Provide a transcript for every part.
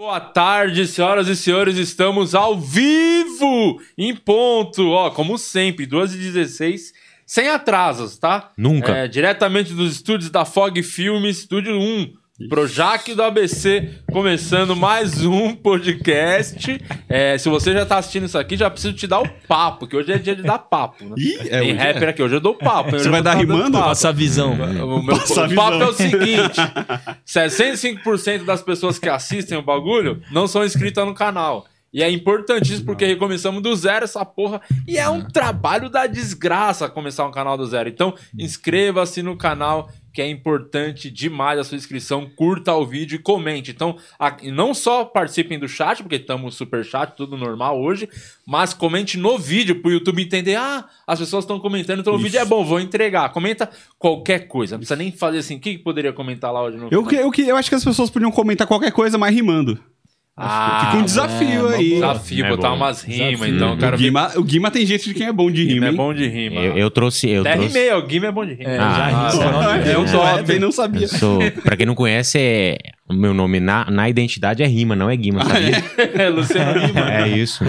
Boa tarde, senhoras e senhores, estamos ao vivo, em ponto, ó, como sempre, 2h16, sem atrasos, tá? Nunca. É, diretamente dos estúdios da Fog Filmes, estúdio 1, Projac do ABC, começando mais um podcast. É, se você já tá assistindo isso aqui, já preciso te dar o papo, que hoje é dia de dar papo, né? Ih, é, Tem hoje rapper é. aqui, hoje eu dou papo. Você vai dar rimando? Passa a visão. O, meu, Passa a o papo visão. é o seguinte: 65% das pessoas que assistem o bagulho não são inscritas no canal. E é importantíssimo porque recomeçamos do zero essa porra. E é um trabalho da desgraça começar um canal do zero. Então, inscreva-se no canal, que é importante demais a sua inscrição. Curta o vídeo e comente. Então, não só participem do chat, porque estamos super chat, tudo normal hoje, mas comente no vídeo pro YouTube entender. Ah, as pessoas estão comentando, então o Isso. vídeo é bom, vou entregar. Comenta qualquer coisa. Não precisa nem fazer assim. O que, poderia comentar lá hoje no Eu, que- eu, que- eu acho que as pessoas podiam comentar qualquer coisa, mas rimando. Ah, Fica um desafio é, aí. Desafio, É botar bom. umas rimas, então, O. Guima, o Guima tem jeito de quem é bom de Guima rima, é bom de rima. Eu, eu trouxe. Eu Até trouxe rimei, o Guima é bom de rima. É, Ah, já ah, é dele. um top. Top, não sabia. eu sou. pra quem não conhece, é, o meu nome na, na identidade é Rima, não é Guima, sabia? É, Luciano Rima. É isso.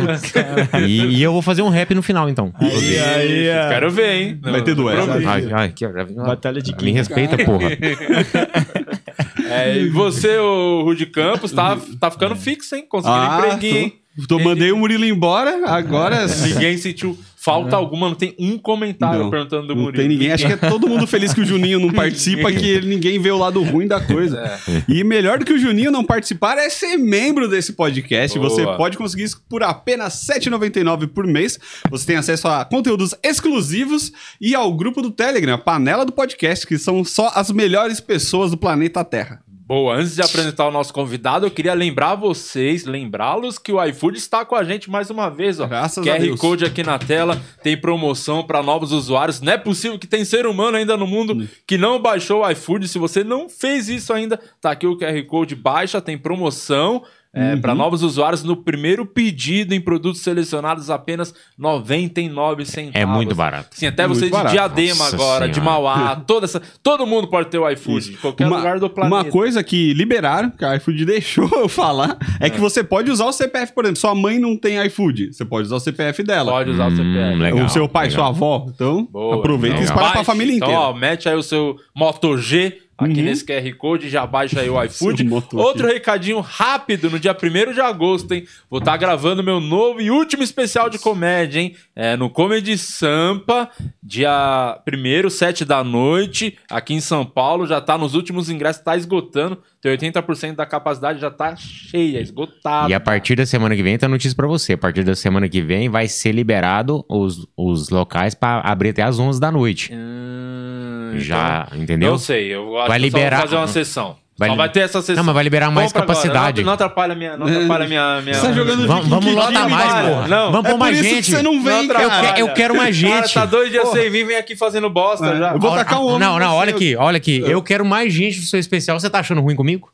E, e eu vou fazer um rap no final, então. Aí, aí, é. Quero ver, hein? Vai ter duelo. Ai, ai, Batalha de Me King. respeita, porra. É, e você, o Rudy Campos, tá, tá ficando fixo, hein? Conseguindo Ah, empreguinho, hein? tô, tô- mandei o Murilo embora, agora... Ninguém sentiu falta alguma, não tem um comentário Não, perguntando do Não Murilo. tem ninguém. Acho que é todo mundo feliz que o Juninho não participa, que ele- ninguém vê o lado ruim da coisa. É. E melhor do que o Juninho não participar é ser membro desse podcast. Boa. Você pode conseguir isso por apenas R$ 7,99 por mês. Você tem acesso a conteúdos exclusivos e ao grupo do Telegram, a panela do podcast, que são só as melhores pessoas do planeta Terra. Boa, antes de apresentar o nosso convidado, eu queria lembrar vocês, lembrá-los que o iFood está com a gente mais uma vez, ó. Graças a QR Deus. Code aqui na tela, tem promoção para novos usuários. Não é possível que tem ser humano ainda no mundo que não baixou o iFood. Se você não fez isso ainda, tá aqui o QR Code, baixa, tem promoção. É, Uhum. Para novos usuários, no primeiro pedido em produtos selecionados, apenas 99 centavos. É muito barato. Sim, até Muito você de barato. Diadema Nossa agora, de Senhora. Mauá, toda essa, todo mundo pode ter o iFood, em qualquer uma, lugar do planeta. uma coisa que liberaram, que a iFood deixou eu falar, é, que você pode usar o CPF, por exemplo. Sua mãe não tem iFood, você pode usar o CPF dela. Pode usar o CPF. Hum, legal, o seu pai, legal. sua avó. Então, Boa. aproveita e Legal. espalha pra Baixe. família então, inteira. Ó, mete aí o seu Moto G aqui Uhum. nesse QR Code, já baixa aí o iFood. Outro G. recadinho rápido, no dia 1 de agosto, hein? Vou estar gravando meu novo e último especial de comédia, hein? É, no Comedy Sampa, dia 1 7 da noite, aqui em São Paulo. Já tá nos últimos ingressos, tá esgotando. Tem 80% da capacidade, já tá cheia, esgotada. E a partir da semana que vem tem a notícia pra você. A partir da semana que vem vai ser liberado os, os locais pra abrir até às 11 da noite. Hum, Já, então, entendeu? Não sei, eu acho Vai eu liberar- fazer uma sessão. Vai só li- vai ter essa sessão. Não, mas vai liberar mais Compra capacidade. Não, não atrapalha minha, não atrapalha minha, minha... Você tá jogando Vamos, vamos lotar mais, cara. porra. Não, vamos é pôr mais gente. que você não vem, Não eu, que- eu quero mais gente. Cara, tá dois dias sem vir, vem aqui fazendo bosta É, já. eu vou tacar um homem Não, não, olha aqui, olha aqui. Eu quero mais gente do seu especial. Você tá achando ruim comigo?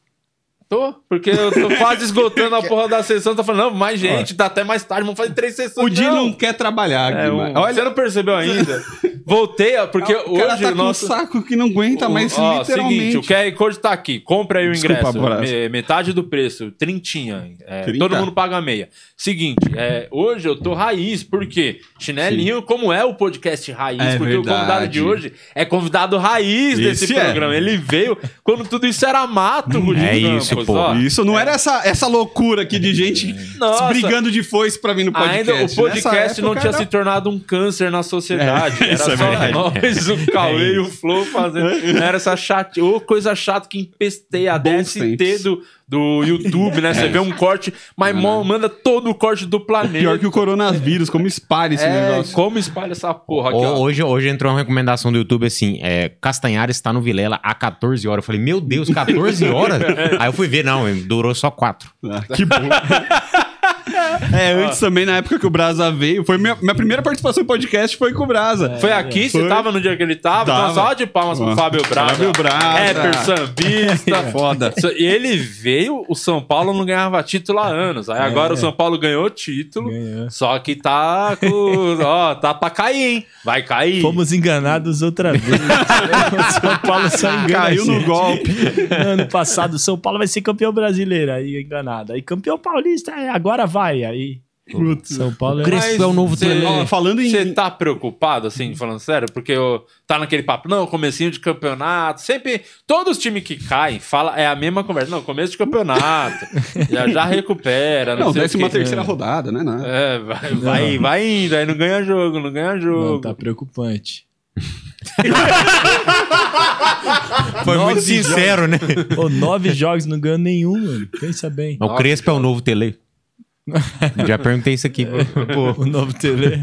Tô, porque eu tô quase esgotando a porra da sessão. Tô falando, não, mais gente, tá até mais tarde, vamos fazer três sessões. O Di não quer trabalhar, É, um- Olha, Você não percebeu ainda? Voltei, ó, porque o cara hoje tá o com nosso... um saco que não aguenta, mas Ó, literalmente... seguinte, o QR Code tá aqui. Compra aí o Desculpa, ingresso. Me- metade do preço, trintinha. É, 30? todo mundo paga meia. Seguinte, é, hoje eu tô raiz, porque chinelinho, como é o podcast raiz, É porque o verdade. convidado de hoje é convidado raiz desse Esse é. programa. Ele veio quando tudo isso era mato, Rudinho É isso, Campos, pô. ó. Isso não era essa, essa loucura aqui de gente Nossa. brigando de foice pra vir no podcast. Ainda o podcast Nessa não tinha era- se tornado um câncer na sociedade. É, era isso é só nós, o Cauê e o Flow fazendo. Era essa chate... Ô, coisa chata que empesteia a Bons DST tempos. do, do YouTube, né? Você vê um corte, mas mo- manda todo o corte do planeta. Pior que o coronavírus, como espalha esse é, negócio. como espalha essa porra aqui, ó. Hoje, hoje entrou uma recomendação do YouTube assim: é, Castanhar está no Vilela há 14 horas. Eu falei, meu Deus, 14 horas? Aí eu fui ver, não, durou só 4. Ah, que bom. É, antes também, na época que o Brasa veio, foi minha, minha primeira participação em podcast foi com o Brasa. Foi aqui, você Foi. tava no dia que ele tava? Tava. Então, só de palmas pro Fábio Braga. Fábio Braga. Rapper, sambista. Foda. E ele veio, o São Paulo não ganhava título há anos. Aí agora o São Paulo ganhou o título. Ganhou. Só que tá com. ó, tá pra cair, hein? Vai cair. Fomos enganados outra vez. o São Paulo só engana Caiu no golpe. Ano passado, o São Paulo vai ser campeão brasileiro. Aí enganado. Aí campeão paulista, é, agora vai. Aí. São Paulo é. Crespo é o novo cê- Tele. Ó, falando em- Você tá preocupado, assim, falando sério? Porque ó, tá naquele papo, não, comecinho de campeonato. Sempre, todos os times que caem, fala, é a mesma conversa. Não, começo de campeonato. já, já recupera. Não, Não, décima quê. terceira rodada, né? Não. É, vai, vai, vai indo, aí não ganha jogo, não ganha jogo. Não, tá preocupante. Foi muito sincero, né? Pô, nove jogos não ganhou nenhum, mano. Pensa bem. O Crespo é o novo Tele. Já perguntei isso aqui. Pô, O novo TV.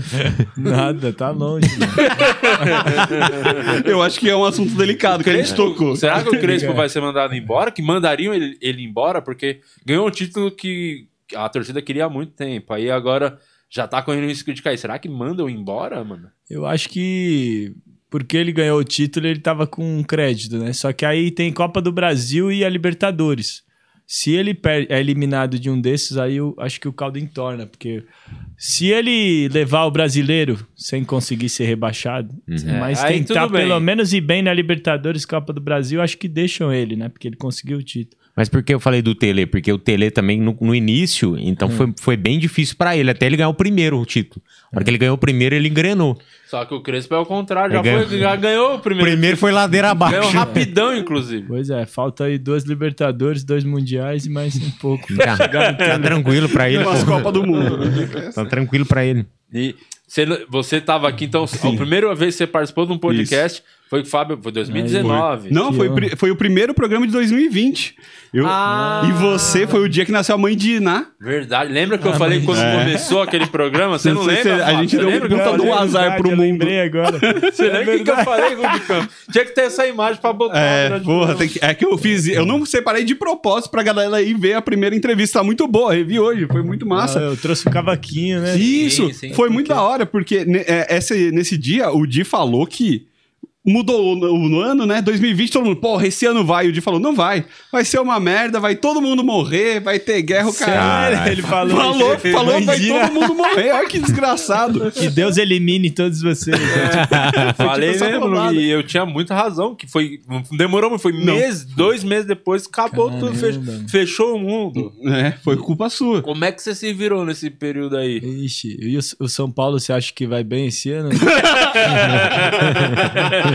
Nada, tá longe. Eu acho que é um assunto delicado que a gente tocou. Será que o Crespo vai ser mandado embora? Que mandariam ele, ele embora porque ganhou um título que a torcida queria há muito tempo. Aí agora já tá correndo risco de cair. Será que mandam embora, mano? Eu acho que porque ele ganhou o título, ele tava com crédito, né? Só que aí tem Copa do Brasil e a Libertadores. Se ele é eliminado de um desses, aí eu acho que o caldo entorna, porque se ele levar o brasileiro sem conseguir ser rebaixado, mas É, aí tentar pelo menos ir bem na Libertadores, Copa do Brasil, acho que deixam ele, né? Porque ele conseguiu o título. Mas por que eu falei do Tele? Porque o Tele também, no, no início, então foi, foi bem difícil pra ele, até ele ganhar o primeiro título. Na hora que ele ganhou o primeiro, ele engrenou. Só que o Crespo é o contrário, já, Ele ganhou- foi, já ganhou o primeiro. primeiro foi ladeira abaixo. Ganhou rapidão, inclusive. Pois é, falta aí duas Libertadores, dois Mundiais e mais um pouco. Tá, tá tranquilo pra ele. Umas pô. Copas do Mundo. né? Tá tranquilo pra ele. E você, você tava aqui, então, a primeira vez que você participou de um podcast foi o Fábio, foi 2019. Não, Que foi, honra. pri- foi o primeiro programa de 2020. Eu- Ah. E você foi o dia que nasceu a mãe de Iná. Verdade. Lembra que eu falei quando começou aquele programa? Você não, Não sei lembra? se a Fábio? gente Você deu um lembra que eu puta falei? do azar pro eu mundo. lembrei agora. Você lembra o que, que eu falei, Rubicão? Tinha que ter essa imagem pra botar. É, durante o porra, programa. tem que- é que eu fiz. Eu não separei de propósito pra galera ir ver a primeira entrevista. Tá muito boa, revi hoje, foi muito massa. Ah, eu trouxe o cavaquinho, né? Isso, Sim, sim. foi muito da hora, porque ne- é, esse- nesse dia o Di falou que mudou o, o ano, né? 2020, todo mundo, porra, esse ano vai. O Di falou, não vai. Vai ser uma merda, vai todo mundo morrer, vai ter guerra, o cara. Sério? Ele falou. Falou, falou que vai todo mundo morrer. Olha que desgraçado. Que Deus elimine todos vocês. Falei tipo mesmo, e eu tinha muita razão, que foi. Demorou, mas foi mês, dois meses depois, acabou tudo, Caramba, fech- mano. fechou o mundo. É, foi culpa sua. Como é que você se virou nesse período aí? Ixi, e o, o São Paulo, você acha que vai bem esse ano?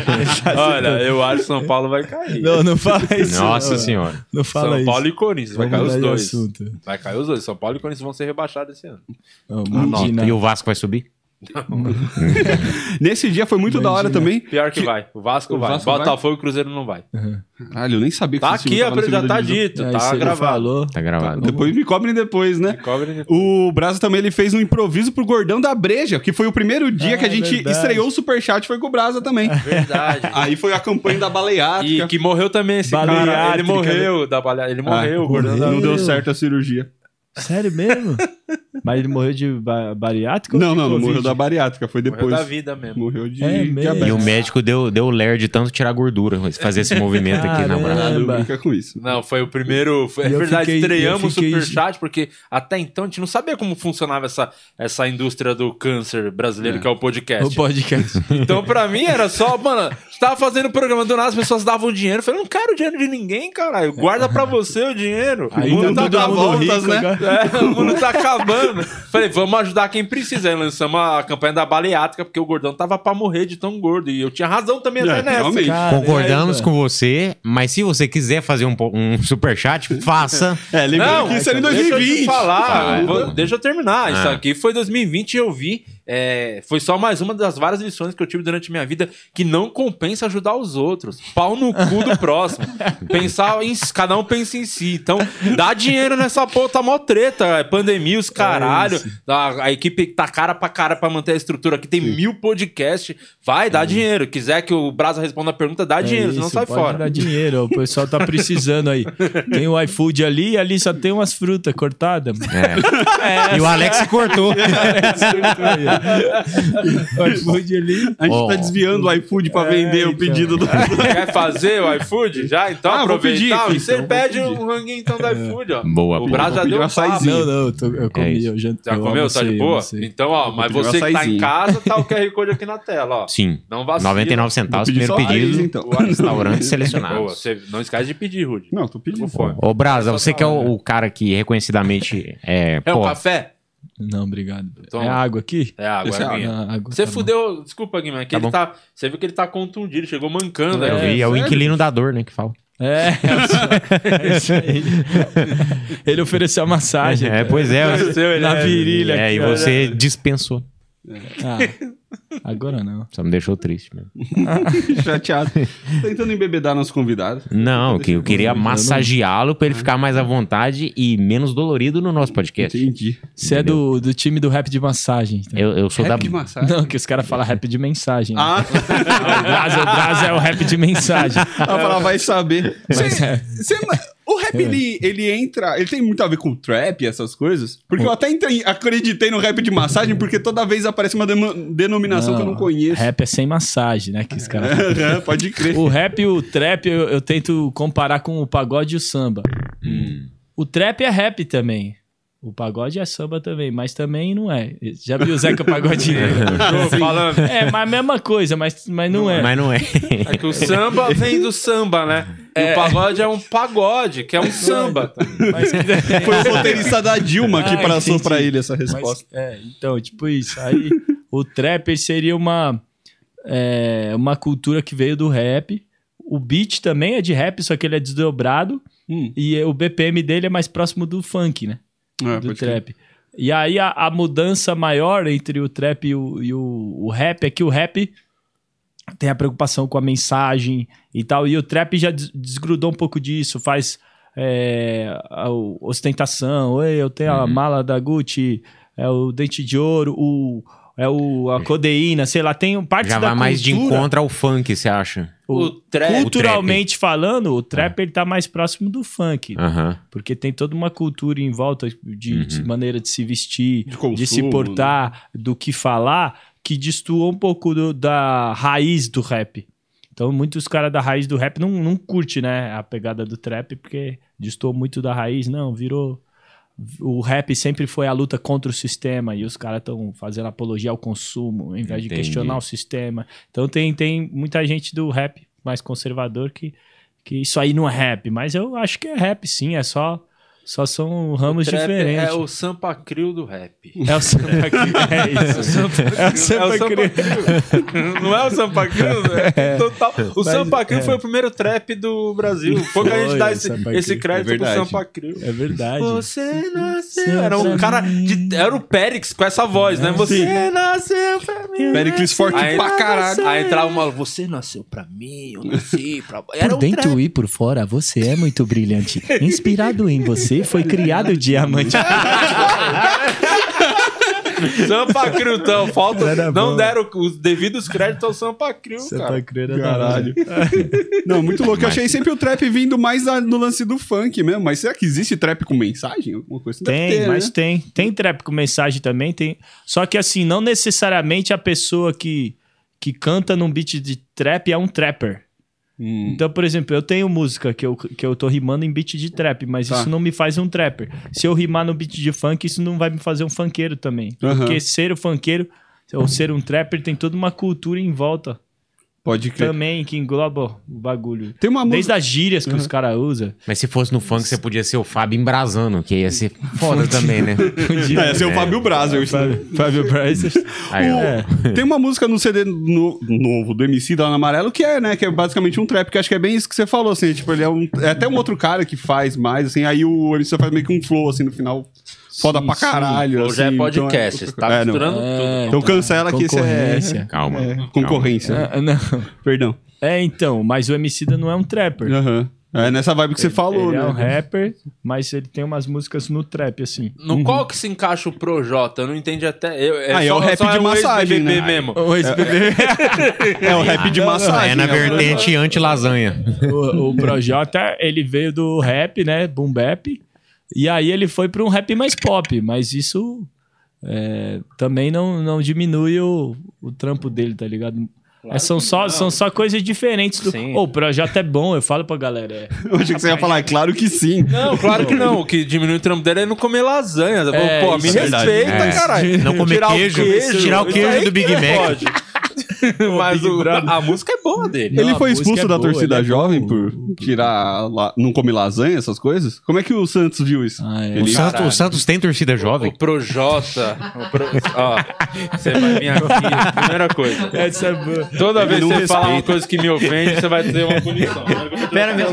Olha, eu acho que São Paulo vai cair. não, não fala isso. Nossa não. senhora. Não fala São isso. Paulo e Corinthians, vai Vamos cair os dois. assunto. Vai cair os dois. São Paulo e Corinthians vão ser rebaixados esse ano. Não. E o Vasco vai subir? Nesse dia foi muito da hora também. Pior que, vai. O Vasco O vai. Vasco vai? Botafogo e Cruzeiro não vai. Caralho, eu nem sabia que Tá aqui, já tá dito, Aí tá gravado. Tá gravado. Depois me cobrem depois, né? Cobre depois. O Brasa também ele fez um improviso pro Gordão da Breja, que foi o primeiro dia Ah, que a gente verdade. estreou o Superchat, foi com o Brasa também. Verdade. Aí foi a campanha da baleátrica. E que morreu também esse cara. Baleátrica, Ele morreu da balea... Ele morreu, Ah, o gordão da... Não deu certo a cirurgia. Sério mesmo? Mas ele morreu de ba bariátrica? ou Não, de não, não morreu da bariátrica, foi Morreu depois. da vida mesmo. Morreu de É mesmo? diabetes. E o médico deu, deu ler de tanto tirar gordura, fazer esse movimento aqui na brasa. Não brinca com isso. Não, foi o primeiro. Foi, é verdade, fiquei- estreamos o Superchat, porque até então a gente não sabia como funcionava essa, essa indústria do câncer brasileiro, É. que é o podcast. O podcast. Então, pra mim, era só, mano, a gente tava fazendo o programa do nada, as pessoas davam dinheiro. Eu falei, não quero dinheiro de ninguém, caralho. Guarda pra você o dinheiro. Aí o mundo tá tá voltas, rico né? agora. É, o mundo tá acabando. Falei, vamos ajudar quem precisa. Aí lançamos a campanha da baleátrica, porque o gordão tava pra morrer de tão gordo. E eu tinha razão também É, até nessa. realmente. Caramba. Concordamos com você, mas se você quiser fazer um, um superchat, faça. É, lembrando Não, que isso era em deixa eu te 2020. falar, Ah, vou- deixa eu terminar. Isso Ah. aqui foi 2020 e eu vi é, foi só mais uma das várias lições que eu tive durante minha vida que não compensa ajudar os outros. Pau no cu do próximo. Pensar em cada um pensa em si. Então, dá dinheiro nessa porra, tá mó treta. É pandemia, os caralho. a, a equipe tá cara pra cara pra manter a estrutura aqui. Tem mil podcasts. Vai, dá dinheiro. Quiser que o Brasa responda a pergunta, dá dinheiro, senão É isso, sai pode fora. dar dinheiro, o pessoal tá precisando aí. Tem o iFood ali e ali só tem umas frutas cortadas. É. E o Alex cortou. o iFood ali. A gente Ó. tá desviando o iFood pra É, vender o então. pedido do. Quer fazer o iFood já? Então Ah, vou aproveitar. pedir e você então, pede um ranguinho então do iFood, ó. Boa, O boa. Brasa já deu um açaizinho. Não, não, eu, tô- eu comi, isso. eu jantei. Já eu comeu? Tá de boa? Então, ó, mas você que tá em casa, tá o QR Code aqui na tela, ó. Sim. Não vacila. 99 centavos, primeiro pedido. então. O Restaurantes Boa, selecionados. você não esquece de pedir, Rude. Não, tô pedindo. Ô, Brasa, você que é o, o cara que reconhecidamente é. É um pô, café? Não, obrigado. Toma. É água aqui? É água, é é água. Você tá bom. fudeu, desculpa, Guilherme, que Tá ele bom. tá, você viu que ele tá contundido, chegou mancando eu aí. vi, é o inquilino da dor, né, que fala. É, é isso aí. Ele ofereceu a massagem. É, pois é. Na é- virilha. É, e aqui, você dispensou. Ah, agora não. Só me deixou triste mesmo. Chateado. Tentando embebedar nosso convidado. Não, que eu queria massageá-lo pra ele ficar mais à vontade e menos dolorido no nosso podcast. Entendi. Você é do, do time do rap de massagem. então. Eu, eu sou Rap da. de massagem. Não, que os caras falam rap de mensagem. né? Ah, O o é o rap de mensagem. ela fala, vai saber. Mas Cê- é. cê- o rap, ele, ele entra. Ele tem muito a ver com trap e essas coisas? Porque eu até entrei- acreditei no rap de massagem, porque toda vez aparece uma denominação que eu não conheço. Rap é sem massagem, né? Que os caras É, Pode crer. O rap e o trap eu, eu tento comparar com o pagode e o samba. O trap é rap também. O pagode é samba também, mas também não é. Já viu o Zeca Pagodinho? Tô falando. é, mas a mesma coisa, mas, mas não é. Mas não é. É que o samba vem do samba, né? E o pagode é um pagode, que é um samba. Mas- Foi o roteirista da Dilma que Ah, passou entendi. pra ele essa Mas, resposta. é, então, tipo isso. Aí o trap ele seria uma, é, uma cultura que veio do rap. O beat também é de rap, só que ele é desdobrado. Hum. E o BPM dele é mais próximo do funk, né? É, do trap. E aí a, a mudança maior entre o trap e, o, e o, o rap é que o rap tem a preocupação com a mensagem e tal, e o trap já des- desgrudou um pouco disso, faz é, ostentação, Oi, eu tenho a mala da Gucci, é o dente de ouro, o, é o, a codeína, sei lá, tem partes Já da vai mais de encontro ao funk, você acha? O trap. Culturalmente falando, o trap ele tá mais próximo do funk. Porque tem toda uma cultura em volta de, de maneira de se vestir, De de, consumo, se portar, do que falar, que destoa um pouco do- da raiz do rap. Então, muitos caras da raiz do rap não, não curte, né, a pegada do trap, porque destoou muito da raiz. Não, virou... O rap sempre foi a luta contra o sistema e os caras estão fazendo apologia ao consumo, ao invés de Entendi. questionar o sistema. Então, tem, tem muita gente do rap mais conservador que, que isso aí não é rap, mas eu acho que é rap sim, é só, só são ramos o trap diferentes. É o Sampa Crio do rap. É o Sampa Crio, é isso. É o Sampa Crio. Crio. Não é o Sampa Crio? É. Total. O Mas, Sampa Crio é. foi o primeiro trap do Brasil. Pouca Foi, gente dá esse, esse crédito É pro. Sampa Crio. É verdade. Você nasceu. Era um cara. De, era o Périx com essa voz, né? Você nasceu pra mim. Pericles forte Aí- pra caralho. Aí entrava uma. Você nasceu pra mim, eu nasci pra. Era Por dentro e por fora, você é muito brilhante. Inspirado em você, foi criado o diamante. Sampa Crio, então. Falta. Era Não bom. deram os devidos créditos ao Sampa Crio, cara. Crio Caralho. Não, muito louco. Eu achei sempre o trap vindo mais no lance do funk mesmo. Mas será que existe trap com mensagem? Alguma coisa? Deve Tem, ter, mas né? tem. Tem trap com mensagem também, tem. Só que assim, não necessariamente a pessoa que, que canta num beat de trap é um trapper. Hum. Então, por exemplo, eu tenho música que eu, que eu tô rimando em beat de trap, mas Tá. isso não me faz um trapper. Se eu rimar no beat de funk, isso não vai me fazer um funkeiro também. Aham. Porque ser o funkeiro ou ser um trapper tem toda uma cultura em volta Pode crer. também que engloba o bagulho. Tem uma Desde música. as gírias que os caras usam. Mas se fosse no funk, você podia ser o Fábio embrasando, que ia ser foda também, né? É, esse é o Fábio Brasil. isso. Fábio, Fábio ó. É. Tem uma música no CD no- novo do MC da Ana Amarelo que é, né? Que é basicamente um trap, que acho que é bem isso que você falou, assim. Tipo, ele é um. É até um outro cara que faz mais, assim. Aí o MC faz meio que um flow, assim, no final. Foda Sim, pra caralho. Ou já é assim, então podcast, você tá é, misturando É, Então cancela que esse é, Concorrência. Calma. é concorrência. Ah, não. Perdão. É, então, mas o Emicida não é um trapper. Aham. É nessa vibe que você falou, ele né? é um rapper, mas ele tem umas músicas no trap, assim. No qual que se encaixa o Projota? Eu não entendi até. Eu, é Ah, é só- o rap só de um massagem, né? mesmo. O ex-BBB. É o rap de massagem. É na né? vertente anti-lasanha. o, o Projota, ele veio do rap, né? Boom bap. E aí ele foi para um rap mais pop, mas isso é, também não, não diminui o, o trampo dele, tá ligado? É, são, só, são só coisas diferentes. Do... Sim. Ô, o Projota é bom, eu falo pra galera. É. Eu achei que você ia falar, é claro que sim. Não, claro que não. O que diminui o trampo dele é não comer lasanha. É, Pô, me é respeita, É. caralho. Não comer Tirar o queijo, tirar o queijo do Big que Mac. pode. Mas o- Brother. a música é boa dele. Não, ele foi expulso é da boa, torcida ele é jovem por tirar lá, não comer lasanha, essas coisas? Como é que o Santos viu isso? Ah, é. O Ele- Santos, o Santos tem torcida jovem? O Projota. O Pro... Ó, você vai vir aqui. Primeira coisa. Essa é boa. Toda vez que você falar uma respeita. coisa que me ofende, você vai ter uma punição. Pera, minhas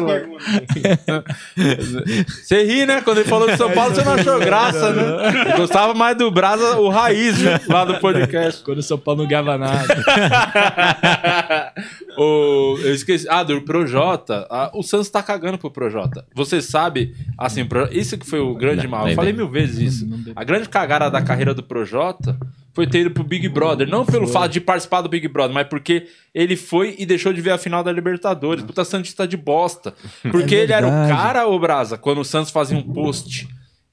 Você ri, né? Quando ele falou do São Paulo, você não achou graça, né? Gostava mais do Brasa, o Raiz, viu? lá do podcast. Quando o São Paulo não ganhava nada. o, eu esqueci. Ah, do Projota. Ah, o Santos tá cagando pro Projota. Você sabe, assim, Pro- isso que foi o grande Não, mal. Eu é falei mil vezes isso. A grande cagada da carreira do Projota foi ter ido pro Big Brother. Não pelo fato de participar do Big Brother, mas porque ele foi e deixou de ver a final da Libertadores. Puta Santista de bosta. Porque ele era o cara, ô Brasa, quando o Santos fazia um post.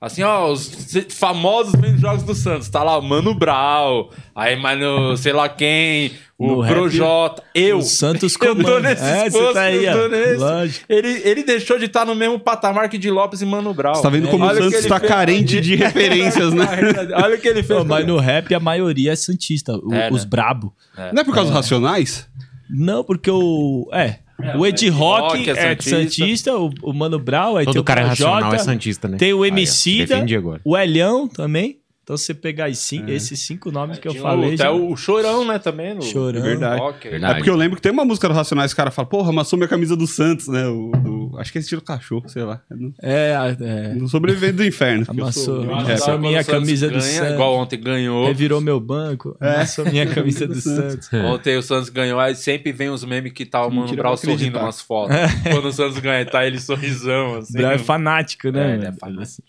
Assim, ó, os famosos vendo jogos do Santos. Tá lá o Mano Brau, aí, mano, sei lá quem, o No rap, Projota, eu. o Santos eu tô nesses É, você posts, tá aí, eu nesse. Lógico. Ele, ele deixou de estar no mesmo patamar que de Lopes e Mano Brau. Você tá vendo como o Santos tá fez- carente de referências, né? Olha o que ele fez. Pô, mas no rap a maioria é Santista, o- É, né? os brabo. Não é por causa dos racionais? Não, porque o. É. o Ed Rock, Rock é é santista. Santista, o, o Mano Brown, aí tem Todo o cara é racional é santista, né? Tem o agora. o Elhão também. Então você pegar os cin- esses cinco nomes que eu falei. o, já- até o Chorão, né, também. No, Chorão. Verdade. rock. Verdade. É porque eu lembro que tem uma música do Racionais que o cara fala, porra, amassou minha camisa do Santos, né? O, do- acho que é estilo cachorro, sei lá. É no, É, é. no sobrevivente do inferno. Amassou. sou- Amassou minha o camisa do ganha, Santos. Igual ontem ganhou. Revirou meu banco. É. Amassou minha camisa do Santos. Ontem o Santos ganhou, aí sempre vem os memes que tá o Mano vou sorrindo nas fotos. Quando o Santos ganha, tá ele sorrisão, assim. Brau é fanático, É, né? ele é fanático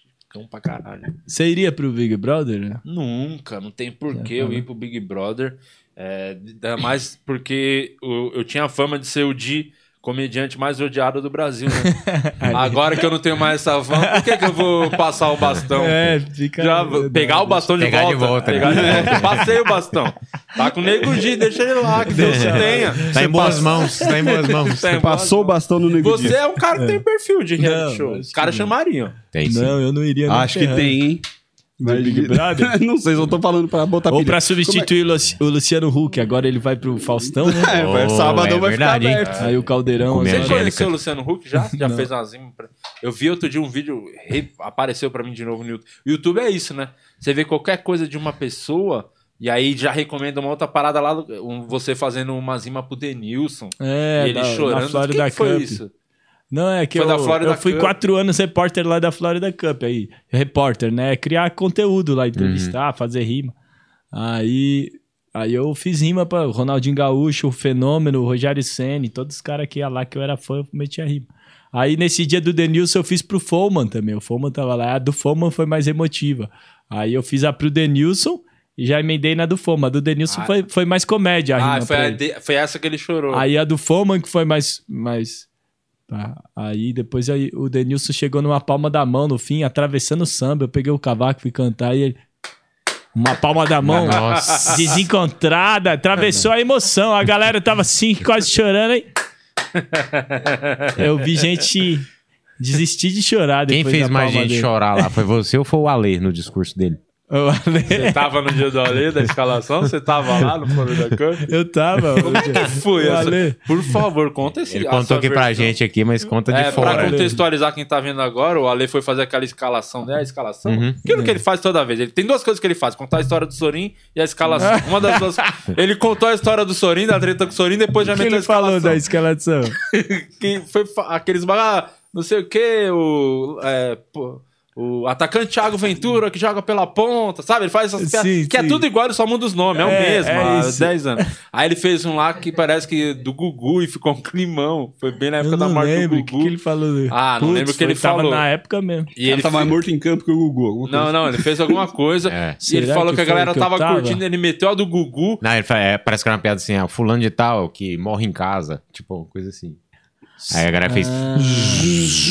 pra caralho. Você iria pro Big Brother? né? Nunca, não tem porquê eu ir pro Big Brother. É, ainda mais porque eu, eu tinha a fama de ser o Di comediante mais odiado do Brasil, né? Agora que eu não tenho mais essa fama, por que, que eu vou passar o bastão? É, fica. Já vou pegar o bastão de Pegar volta. de volta, né? Pegar de volta. Passei o bastão. Tá com o Nego Di, deixa ele lá, que Deus te tenha. Tá em boas mãos, tá em boas mãos. Em Passou o bastão no nego Você é um cara que tem perfil de reality Não, show. Os caras chamariam. Tem sim. Não, eu não iria. Acho que tem, hein? Big Brother? não sei, só tô falando pra botar Ou pilha. pra substituir o Luci- o Luciano Huck, agora ele vai pro Faustão, né? É, vai- Oh, sábado é vai verdade, ficar hein? aberto. Aí o Caldeirão. Você agora- Angélica. conheceu o Luciano Huck já? Já Não. fez umas Eu vi outro dia um vídeo, re- apareceu pra mim de novo no YouTube. O YouTube é isso, né? Você vê qualquer coisa de uma pessoa e aí já recomenda uma outra parada lá, um- você fazendo uma rima pro Denilson. É, e ele da- chorando. Na Florida Quem que foi Cup. isso? Não, é que Foi eu, eu fui Cup. quatro anos repórter lá da Florida Cup. Aí, repórter, né? Criar conteúdo lá, entrevistar, fazer rima. Aí, aí eu fiz rima pra Ronaldinho Gaúcho, o Fenômeno, o Rogério Senni, todos os caras que ia lá que eu era fã, eu metia rima. Aí nesse dia do Denilson eu fiz pro Foman também. O Foman tava lá, a do Foman foi mais emotiva. Aí eu fiz a pro Denilson e já emendei na do Foman. A do Denilson Ah. foi, foi mais comédia a Ah, rima foi, de- foi essa que ele chorou. Aí a do Foman que foi mais. mais... Tá. Aí depois aí, o Denilson chegou numa palma da mão no fim, atravessando o samba. Eu peguei o cavaco, fui cantar e ele. Uma palma da mão Nossa. desencontrada, atravessou a emoção. A galera tava assim, quase chorando. Aí... Eu vi gente desistir de chorar Quem fez mais gente dele. chorar lá? Foi você ou foi o Ale no discurso dele? Você tava no dia do Ale, da escalação? Você tava lá no Florida Cup? eu tava. Como é que foi essa? Ale. Por favor, conta esse Ele contou aqui pra versão. gente aqui, mas conta de É, pra fora. contextualizar quem tá vendo agora, o Ale foi fazer aquela escalação, né? A escalação. Uhum. Aquilo que ele faz toda vez. Ele tem duas coisas que ele faz: contar a história do Sorin e a escalação. Uma das duas. Ele contou a história do Sorin, da treta com o Sorin, depois já O que meteu a ele falou da escalação. escalação? Que foi fa- aqueles baga- não sei o que, o. É, pô, o atacante Thiago Ventura que joga pela ponta, sabe? Ele faz essas piadas, Sim, que é sim. tudo igual, ele só muda os nomes, é, o É, mesmo, é há isso. 10 anos. Aí ele fez um lá que parece que do Gugu e ficou um climão. Foi bem na época da morte lembro do o que, Gugu. que ele falou. Ah, não lembro o que ele tava falou. na época mesmo. E Ele ele tava fe- morto em campo que o Gugu. Não, não, ele fez alguma coisa. É. E ele Será falou que que, a galera que tava, tava? curtindo, ele meteu a do Gugu. Não, ele fa- é, parece que era uma piada assim, ah, fulano de tal, que morre em casa. Tipo, uma coisa assim. Aí a galera fez.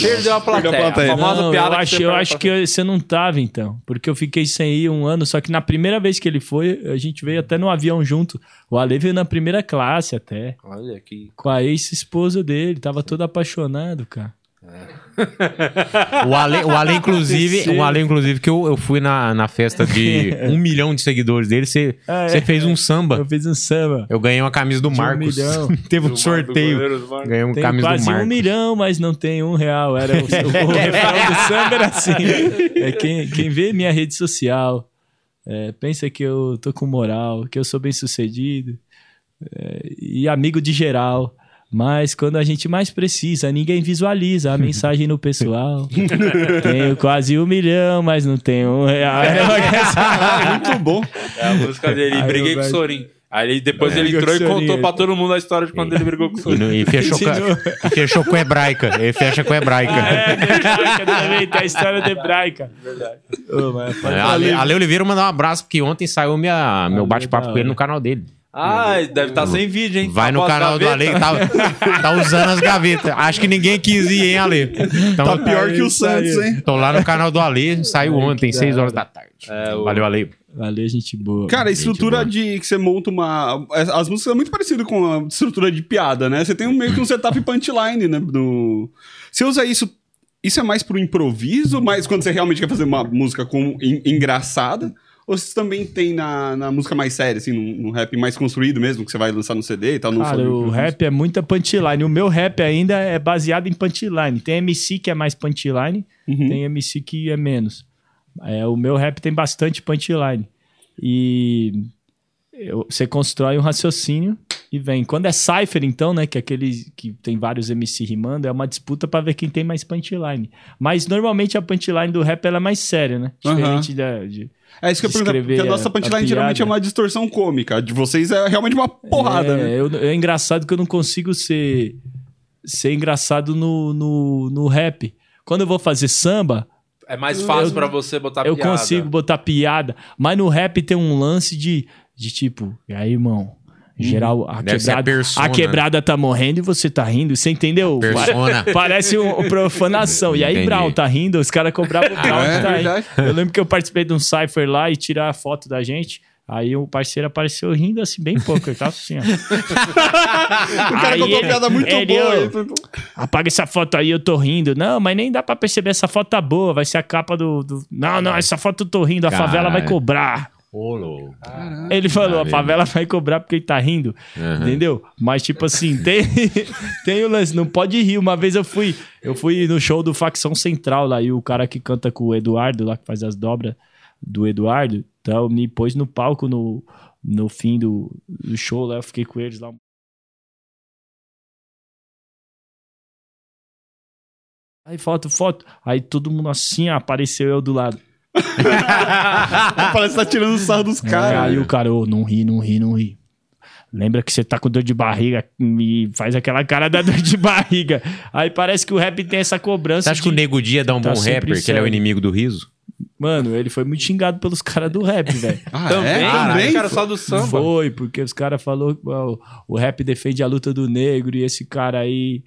Perdeu a plateia. Perdeu a plateia. A famosa Não, piada eu que acho, você eu acho que você não tava, então. Porque eu fiquei sem ir um ano. Só que na primeira vez que ele foi, a gente veio até no avião junto. O Ale veio na primeira classe até. Olha que. Com a ex-esposa dele. Tava todo apaixonado, cara. O Ale, o Ale inclusive, o Ale, inclusive, que eu, eu fui na, na festa de um milhão de seguidores dele, você Ah, é. você fez um Eu samba. fiz um samba. Eu ganhei uma camisa do De um Marcos. milhão. Teve um Do sorteio. do. Ganhei uma camisa do quase um Marcos. milhão, mas não tem um real. Era o, o, o refrão do samba era assim. É quem, quem vê minha rede social é, pensa que eu tô com moral, que eu sou bem sucedido é, e amigo de geral. Mas quando a gente mais precisa, ninguém visualiza a mensagem no pessoal. Tenho quase um milhão, mas não tenho um real. Muito bom. É a música dele. Aí E briguei com o Sorin. Aí depois É, ele entrou e contou pra todo mundo a história de quando ele brigou com o E, Sorin. e fechou com, e fechou com hebraica. Ele fecha com hebraica. É, de hebraica também, tem a história de hebraica. Verdade. Ô, mas É, Ale, Ale Oliveira mandou um abraço, porque ontem saiu minha, meu bate-papo com ele no canal dele. Ah, deve estar sem vídeo, hein? Vai no Após canal do Ale, tá, tá usando as gavetas. Acho que ninguém quis ir, hein, Ale? Então, Tá pior que o Aí Santos, hein? Tô lá no canal do Ale, saiu ontem, que 6 da horas da tarde. É, o- Valeu, Ale. Valeu, gente boa. Cara, a estrutura boa. de que você monta uma. As músicas são muito parecidas com a estrutura de piada, né? Você tem um, meio que um setup punchline, né? Do... Você usa isso. Isso é mais pro improviso, mas quando você realmente quer fazer uma música com, en- engraçada? Ou você também tem na, na música mais séria, assim, num, num rap mais construído mesmo, que você vai lançar no CD e tal? Não Cara, sobre o rap é muita punchline. O meu rap ainda é baseado em punchline. Tem MC que é mais punchline, Uhum. tem MC que é menos. É, o meu rap tem bastante punchline. E eu- você constrói um raciocínio e vem. Quando é cypher, então, né, que é aquele que tem vários MC rimando, é uma disputa pra ver quem tem mais punchline. Mas normalmente a punchline do rap ela é mais séria, né? Diferente da, de, É isso que eu pergunto, porque a nossa punchline a geralmente é uma distorção cômica. De vocês é realmente uma porrada, é, né? eu- é engraçado que eu não consigo ser, ser engraçado no, no, no rap. Quando eu vou fazer samba, É mais fácil Eu- pra você botar eu piada. consigo botar piada. Mas no rap tem um lance de, de tipo, e aí, irmão? Geral, a a quebrada, persona, a quebrada tá morrendo e você tá rindo. Você entendeu? Persona. Parece um, um profanação. E aí, Entendi. Brown tá rindo, os caras cobravam o Brown É tá rindo. Eu lembro que eu participei de um cypher lá e tirar a foto da gente. Aí o parceiro apareceu rindo assim, bem pouco. Ele tava assim, ó. O cara Aí contou uma ele- piada muito ele, boa. Apaga essa foto aí, eu tô rindo. Não, mas nem dá pra perceber, essa foto tá boa, vai ser a capa do. do- Não, não, essa foto eu tô rindo, a Caralho. favela vai cobrar. Louco. Ele falou, a Caralho. favela vai cobrar porque ele tá rindo. Aham. Entendeu? Mas, tipo assim, tem, tem o lance, não pode rir. Uma vez eu fui, eu fui no show do Facção Central lá, e o cara que canta com o Eduardo, lá que faz as dobras do Eduardo, então me pôs no palco no, no fim do, do show lá, eu fiquei com eles lá. Aí foto, foto. Aí todo mundo assim, apareceu eu do lado. Parece que tá tirando sarro dos É, caras. aí o cara, ô, não ri, não ri, não ri. Lembra que você tá com dor de barriga e faz aquela cara da dor de barriga. Aí parece que o rap tem essa cobrança. Você acha que o de- Nego Dia dá um tá bom rapper, que ele é o inimigo do riso? Mano, ele foi muito xingado pelos caras do rap, velho. Ah, Também, é? Também? cara, só do samba. Foi, porque os caras falaram que o rap defende a luta do negro e esse cara aí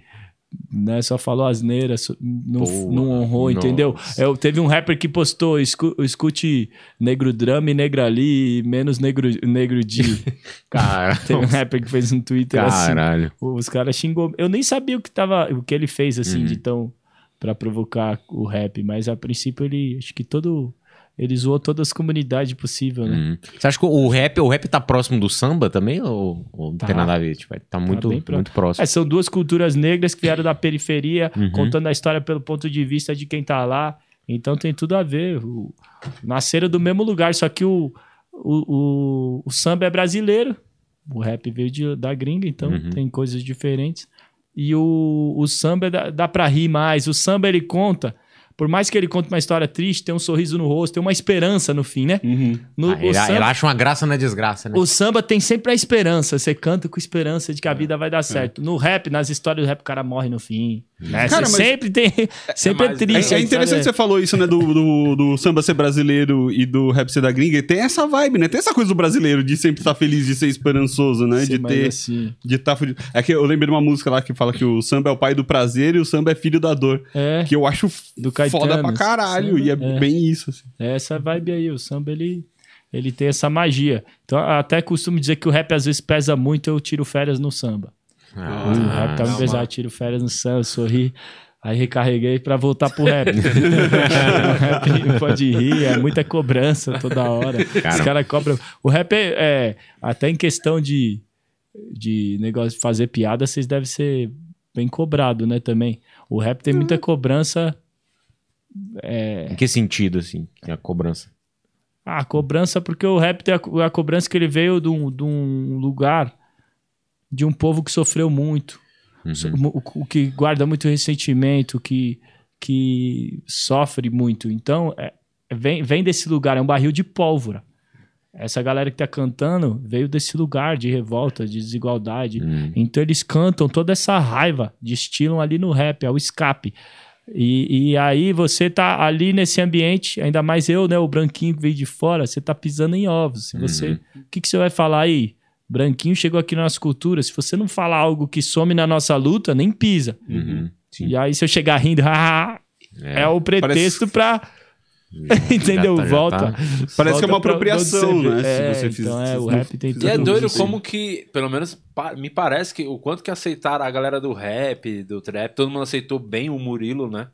né, só falou asneira, não, não honrou, nossa. entendeu? Eu, teve um rapper que postou, escu, escute negro drama e negra ali, menos negro, negro de. Cara, Teve um rapper que fez um Twitter assim. caralho. Os caras xingou. Eu nem sabia o que tava, o que ele fez assim Uhum. de tão Pra provocar o rap, mas a princípio ele acho que todo ele zoou todas as comunidades possíveis, né? Hum. Você acha que o rap, o rap tá próximo do samba também? Ou, ou não Tá. tem nada a ver? Tipo, tá muito, bem próximo. muito próximo. É, são duas culturas negras que vieram da periferia, Uhum. contando a história pelo ponto de vista de quem tá lá. Então tem tudo a ver. O, nasceram do mesmo lugar, só que o, o, o, o samba é brasileiro. O rap veio de- da gringa, então Uhum. tem coisas diferentes. E o, o samba dá, dá pra rir mais. O samba ele conta Por mais que ele conte uma história triste, tem um sorriso no rosto, tem uma esperança no fim, né? Uhum. No, Ah, ele, samba, ele acha uma graça na desgraça, né? o samba tem sempre a esperança. Você canta com esperança de que a vida vai dar certo. No rap, nas histórias do rap, o cara morre no fim. Né? Cara, Você mas- sempre tem. Sempre é, mas- triste. É, é a interessante você história. falou isso, né? Do, do, do samba ser brasileiro e do rap ser da gringa. E tem essa vibe, né? Tem essa coisa do brasileiro de sempre estar feliz, de ser esperançoso, né? Sim, de ter. assim, De estar fudido. É que eu lembrei de uma música lá que fala que o samba é o pai do prazer e o samba é filho da dor. é, Que eu acho Do Caetano, foda pra caralho. samba, e é, é. bem isso, assim. é essa vibe aí. O samba, ele, ele tem essa magia. Então, até costumo dizer que o rap às vezes pesa muito, eu tiro férias no samba. Ah, o rap tá me uma- pesado, tiro férias no samba, sorri. Aí recarreguei pra voltar pro rap. o rap pode rir, é muita cobrança toda hora. Os Cara. caras cobram. O rap é, é, até em questão de, de negócio de fazer piada, vocês devem ser bem cobrado, né, também. O rap tem muita cobrança. É, Em que sentido, assim, a cobrança? ah, cobrança, porque o rap tem a, a cobrança que ele veio de um, de um lugar de um povo que sofreu muito, Uhum. o, o que guarda muito ressentimento, que, que sofre muito. Então, é- vem, vem desse lugar, é um barril de pólvora. Essa galera que tá cantando veio desse lugar de revolta, de desigualdade. Hum. Então eles cantam toda essa raiva, destilam ali no rap, é o escape. E, e aí você tá ali nesse ambiente, ainda mais eu, né, o branquinho que veio de fora, você tá pisando em ovos. Você, o que, que você vai falar aí? Branquinho chegou aqui na nossa cultura, se você não falar algo que some na nossa luta, nem pisa. Uhum. E aí se eu chegar rindo, ah, é, o pretexto pra... Entendeu? Já tá- já Volta. tá. Parece que é uma Volta apropriação, né? veio. É, se você fizer. então é, o se rap tem E é doido isso. como que, pelo menos pa- me parece que o quanto que aceitaram a galera do rap, do trap, todo mundo aceitou bem o Murilo, né?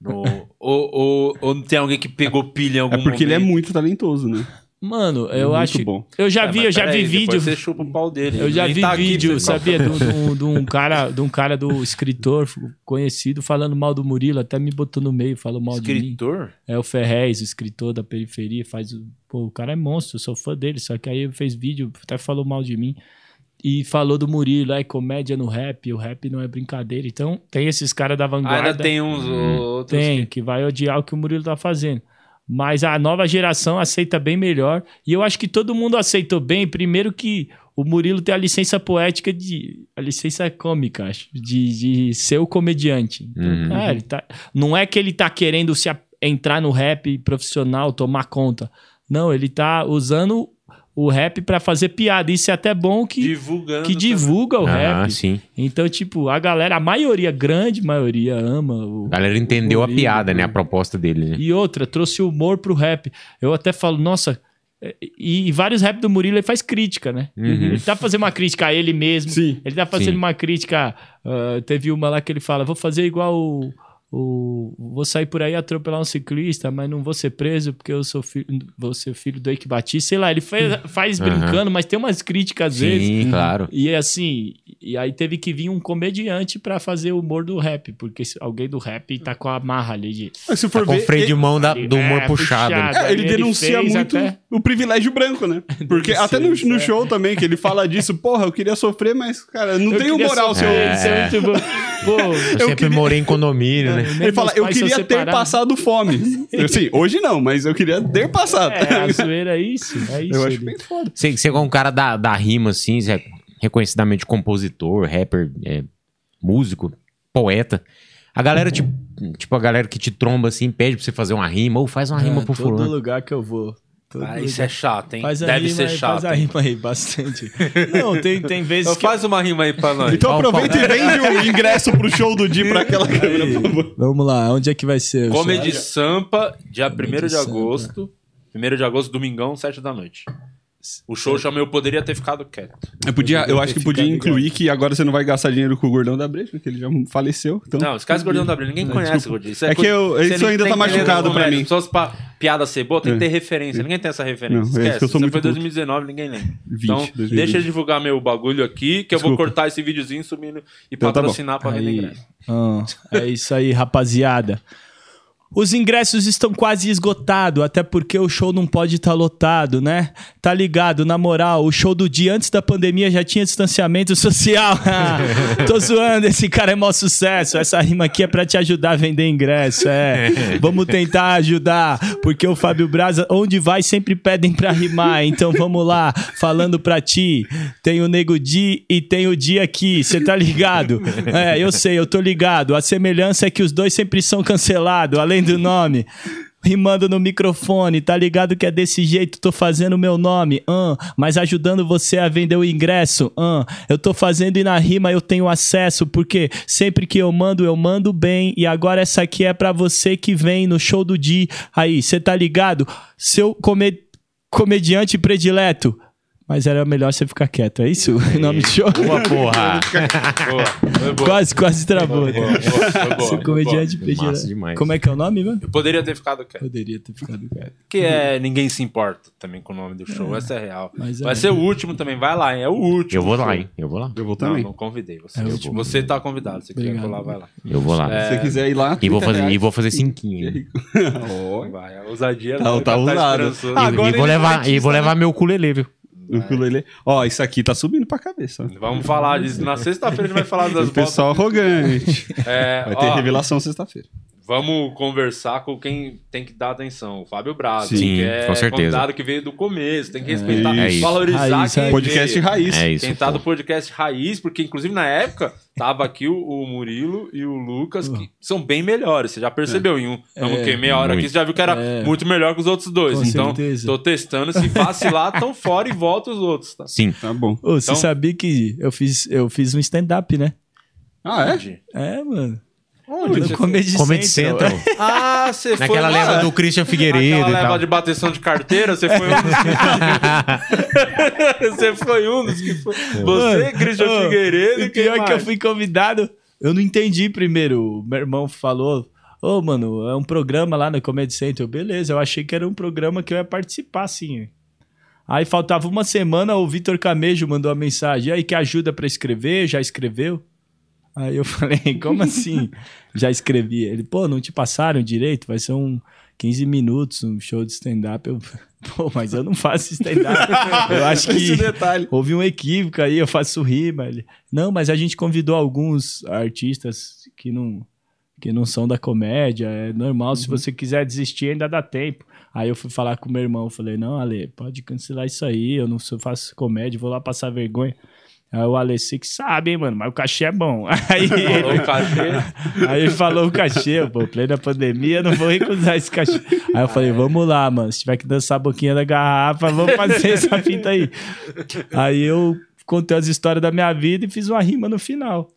No- ou, ou, ou tem alguém que pegou pilha em algum É porque ele é momento? muito talentoso, né? Mano, eu Muito acho. bom. Eu já É, vi, eu já vi depois vídeo. Você chupa o pau dele. Eu já vi tá aqui vídeo, falar. sabia? De um, de cara, de um cara do escritor conhecido falando mal do Murilo, até me botou no meio, falou mal de mim. Escritor? É o Ferrez, o escritor da periferia, faz o. Pô, o cara é monstro, eu sou fã dele, só que aí ele fez vídeo, até falou mal de mim. E falou do Murilo, é comédia no rap, o rap não é brincadeira. Então, tem esses caras da Ah, vanguarda. ainda tem uns outros. Tem, que- que vai odiar o que o Murilo tá fazendo. Mas a nova geração aceita bem melhor. E eu acho que todo mundo aceitou bem. Primeiro que o Murilo tem a licença poética de. a licença cômica, acho. De, de ser o comediante. Então, Uhum. cara, ele tá, não é que ele tá querendo se entrar no rap profissional, tomar conta. Não, ele tá usando o rap pra fazer piada. Isso é até bom que, divulgando. que divulga o Ah, rap. sim. Então, tipo, a galera, a maioria, grande maioria, ama o. A galera entendeu a Murilo, piada, né? né? A proposta dele, né? E outra, trouxe humor pro rap. Eu até falo, nossa. E, e vários rap do Murilo ele faz crítica, né? Uhum. Ele tá fazendo uma crítica a ele mesmo. Sim. Ele tá fazendo Sim. uma crítica. ah, teve uma lá que ele fala: vou fazer igual o. o- vou sair por aí atropelar um ciclista, mas não vou ser preso porque eu sou filho, vou ser filho do Eike Batista. Sei lá, ele faz, faz Aham. brincando, mas tem umas críticas às vezes. Sim, claro. E assim, e aí teve que vir um comediante pra fazer o humor do rap, porque alguém do rap tá com a marra ali de. Mas se Tá for com o ver. freio de mão da- do humor É, puxado. puxado. É, ele Ele denuncia muito até- o privilégio branco, né? Porque até no, no é. show também, que ele fala disso, porra, eu queria sofrer, mas, cara, não Eu tenho moral se eu. É. é muito bom. Pô, Eu, sempre queria- morei em condomínio, né? Ele fala, eu queria ter passado fome. Assim, hoje não, mas eu queria ter passado. É, a zoeira é isso. É isso. eu acho ele- bem foda. Você, é um cara da, da rima, assim, você é reconhecidamente compositor, rapper, é, músico, poeta. A galera, tipo, tipo, a galera que te tromba assim, pede pra você fazer uma rima, ou faz uma rima É, pro todo fulano. lugar que eu vou. todo Ah, isso é chato, hein? Faz Deve rima ser chato. Faz a rima aí, bastante. Não, tem, tem vezes Então que... faz uma rima aí pra nós. Então aproveita e vende o ingresso pro show do Di pra aquela câmera, por favor. Vamos lá, onde é que vai ser? Comedy? Sampa, dia 1 de Sampa. agosto. 1 de agosto, domingão, 7 da noite. O show chama Eu Poderia Ter Ficado Quieto. Eu, podia, eu acho que podia incluir que agora você não vai gastar dinheiro com o gordão da brecha, porque ele já faleceu. Então... Não, esquece o Gordão da Brilha. Ninguém Não, conhece desculpa. o Gordinho. Isso É que coisa- eu- isso ainda tá que machucado pra mim. Só pra piada ser boa, tem que É. ter referência. Ninguém tem essa referência. Não, é Esquece. que eu sou Isso muito foi puto. 2019, ninguém lembra. 20, então, 2020. deixa eu divulgar meu bagulho aqui, que eu vou cortar esse videozinho subindo e Então tá patrocinar pra vender Aí, ingresso. ah, é isso aí, rapaziada. Os ingressos estão quase esgotados, até porque o show não pode estar lotado, né? Tá ligado, na moral, o show do dia antes da pandemia já tinha distanciamento social. Tô zoando, esse cara é maior sucesso. Essa rima aqui é pra te ajudar a vender ingresso, é. Vamos tentar ajudar, porque o Fábio Braza, onde vai, sempre pedem pra rimar. Então vamos lá, falando pra ti. Tem o Nego Di e tem o Di aqui, você tá ligado? É, eu sei, eu tô ligado. A semelhança é que os dois sempre são cancelados, além do nome. Rimando no microfone, tá ligado que é desse jeito, tô fazendo meu nome, ahn, mas ajudando você a vender o ingresso, ahn, eu tô fazendo e na rima eu tenho acesso, porque sempre que eu mando, eu mando bem, e agora essa aqui é pra você que vem no show do Di, aí, cê tá ligado? Seu come- comediante predileto, mas era melhor você ficar quieto, é isso? O nome do show? Boa porra. Boa, foi boa. Quase, quase travou. Boa, boa, foi boa, comediante boa. demais. Como é que é o nome, mano? Eu poderia ter ficado quieto. Poderia ter ficado quieto. Que é Ninguém Se Importa também com o nome do show. Essa é real. Mas é. Vai ser o último também. Vai lá, hein? É o último. Eu vou lá, hein? Eu vou lá. Eu vou Não, também. não convidei você. É último. você tá convidado. Se quiser colar, vai lá. Eu vou lá. Se você quiser ir lá. E vou 30 fazer, e vou fazer cinquinho. hein? Ó, Vai, a ousadia Tá- não, tá. Ah, E- vou é levar, e vou né? levar meu ukulele, viu? O ukulele. Ó, isso aqui tá subindo pra cabeça. Vamos falar disso. Na sexta-feira a gente vai falar das O pessoal arrogante. É, Vai ter ó, revelação sexta-feira. Vamos conversar com quem tem que dar atenção. O Fábio Braga, Sim, que é com certeza. convidado que veio do começo. Tem que respeitar, É isso. valorizar Raiz, quem. Podcast veio. raiz. É isso. Quem tá pô. do podcast Raiz, porque inclusive na época tava aqui o, o Murilo e o Lucas, que são bem melhores. Você já percebeu em um. Estamos É. o quê? Meia hora aqui, você já viu que era É. muito melhor que os outros dois. Com então, certeza. tô testando. Se vacilar, tão fora e volta os outros, tá? Sim. Tá bom. Ô, você Então- sabia que eu fiz, eu fiz um stand-up, né? Ah, é? É, mano. Onde No Comedy, Comedy Central. Central. Ah, você foi Naquela lá. leva do Christian Figueiredo Aquela e leva tal. de bateção de carteira, você foi um dos Você foi um dos que foi. Você, Mano, Christian ô, Figueiredo E pior que eu mais? fui convidado, eu não entendi primeiro. O meu irmão falou: Ô, mano, é um programa lá na Comedy Center. Eu, Beleza, eu achei que era um programa que eu ia participar, sim. Aí faltava uma semana, o Vitor Camejo mandou uma mensagem. E aí, que ajuda pra escrever? Já escreveu? Aí eu falei, como assim? Já escrevi. Ele, pô, não te passaram direito? Vai ser um 15 minutos, um show de stand-up. Eu, pô, mas eu não faço stand-up. Eu acho que houve um equívoco aí, eu faço rima. Ele, não, mas a gente convidou alguns artistas que não, que não são da comédia. É normal, se você quiser desistir, ainda dá tempo. Aí eu fui falar com meu irmão, falei, não, Ale, pode cancelar isso aí, eu não faço comédia, vou lá passar vergonha. Aí o Ale, você que sabe, hein, mano, mas o cachê é bom. Aí Falou o cachê. Aí ele falou o cachê, pô, plena pandemia, não vou recusar esse cachê. Aí eu falei, vamos lá, mano, se tiver que dançar a boquinha da garrafa, vamos fazer essa fita aí. Aí eu contei as histórias da minha vida e fiz uma rima no final.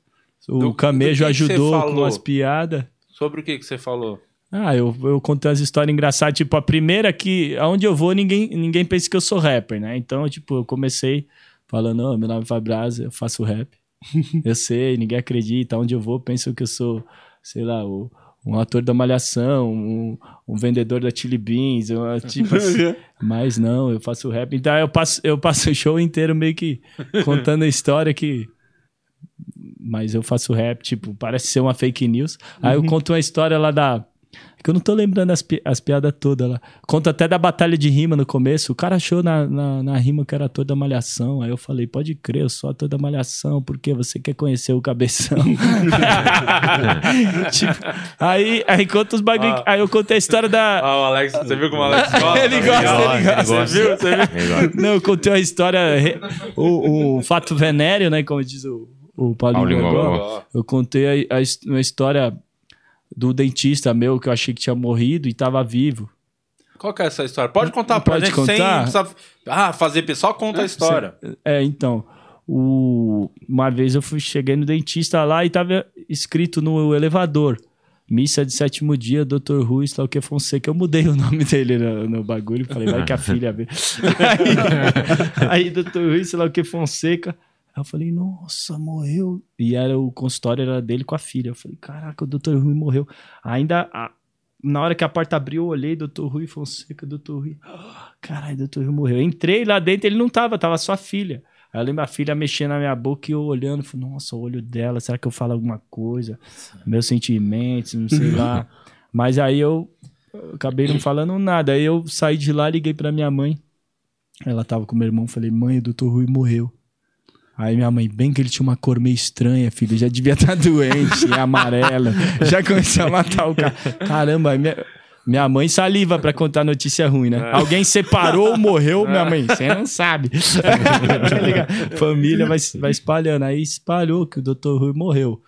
O Do- Camejo do que que ajudou com falou? umas piadas. Sobre o que, que você falou? Ah, eu, eu contei umas histórias engraçadas. Tipo, a primeira que, aonde eu vou, ninguém, ninguém pensa que eu sou rapper, né? Então, tipo, eu comecei falando, ô, meu nome é Fabraz, eu faço rap. eu sei, ninguém acredita. Onde eu vou, pensam que eu sou, sei lá, o, um ator da Malhação, um, um vendedor da Chili Beans, uma- tipo assim. Mas não, eu faço rap. Então eu passo, eu passo o show inteiro meio que contando a história que. Mas eu faço rap, tipo, parece ser uma fake news. Aí eu conto uma história lá da. É Que eu não tô lembrando as, pi- as piadas todas lá. Conto até da batalha de rima no começo. O cara achou na, na, na rima que era toda malhação. Aí eu falei, pode crer, eu sou toda malhação, porque você quer conhecer o cabeção. tipo, aí, aí conta os bagulho. Ah. Aí eu contei a história da. Ah, o Alex, você viu como o Alex gosta? Ele gosta, ele gosta. Você viu? Você viu? Ele gosta. Não, eu contei uma história. re- O, o fato venéreo, né? Como diz o, o Paulinho, Paulinho Gogó. Eu contei a, a uma história do dentista meu que eu achei que tinha morrido e tava vivo. Qual que é essa história? Pode contar pra Pode gente contar? sem Ah, fazer pessoal conta a história. É, então. O, uma vez eu fui, cheguei no dentista lá e tava escrito no elevador. Missa de sétimo dia, Dr. Rui Slauque Fonseca. Eu mudei o nome dele no, no bagulho. Falei, vai que a filha vê. Aí, aí Dr. Rui Slauque Fonseca. Aí eu falei, nossa, morreu. E era o consultório era dele com a filha. Eu falei, caraca, o Dr. Rui morreu. Ainda, a- na hora que a porta abriu, eu olhei, Dr. Rui Fonseca, Dr. Rui. Caralho, Dr. Rui morreu. Eu entrei lá dentro, ele não tava, tava só a filha. Aí eu lembro a filha mexendo na minha boca e eu olhando, falei, nossa, o olho dela, será que eu falo alguma coisa? Meus sentimentos, não sei lá. Mas aí eu, eu acabei não falando nada. Aí eu saí de lá, liguei pra minha mãe. Ela tava com meu irmão, falei, mãe, o doutor Rui morreu. Aí minha mãe, bem que ele tinha uma cor meio estranha, filho, já devia estar doente, e amarela, já começou a matar o cara. Caramba, minha, minha mãe saliva pra contar notícia ruim, né? Alguém separou, morreu, minha mãe, você não sabe. Tá? Família vai, vai espalhando, aí espalhou que o doutor Rui morreu.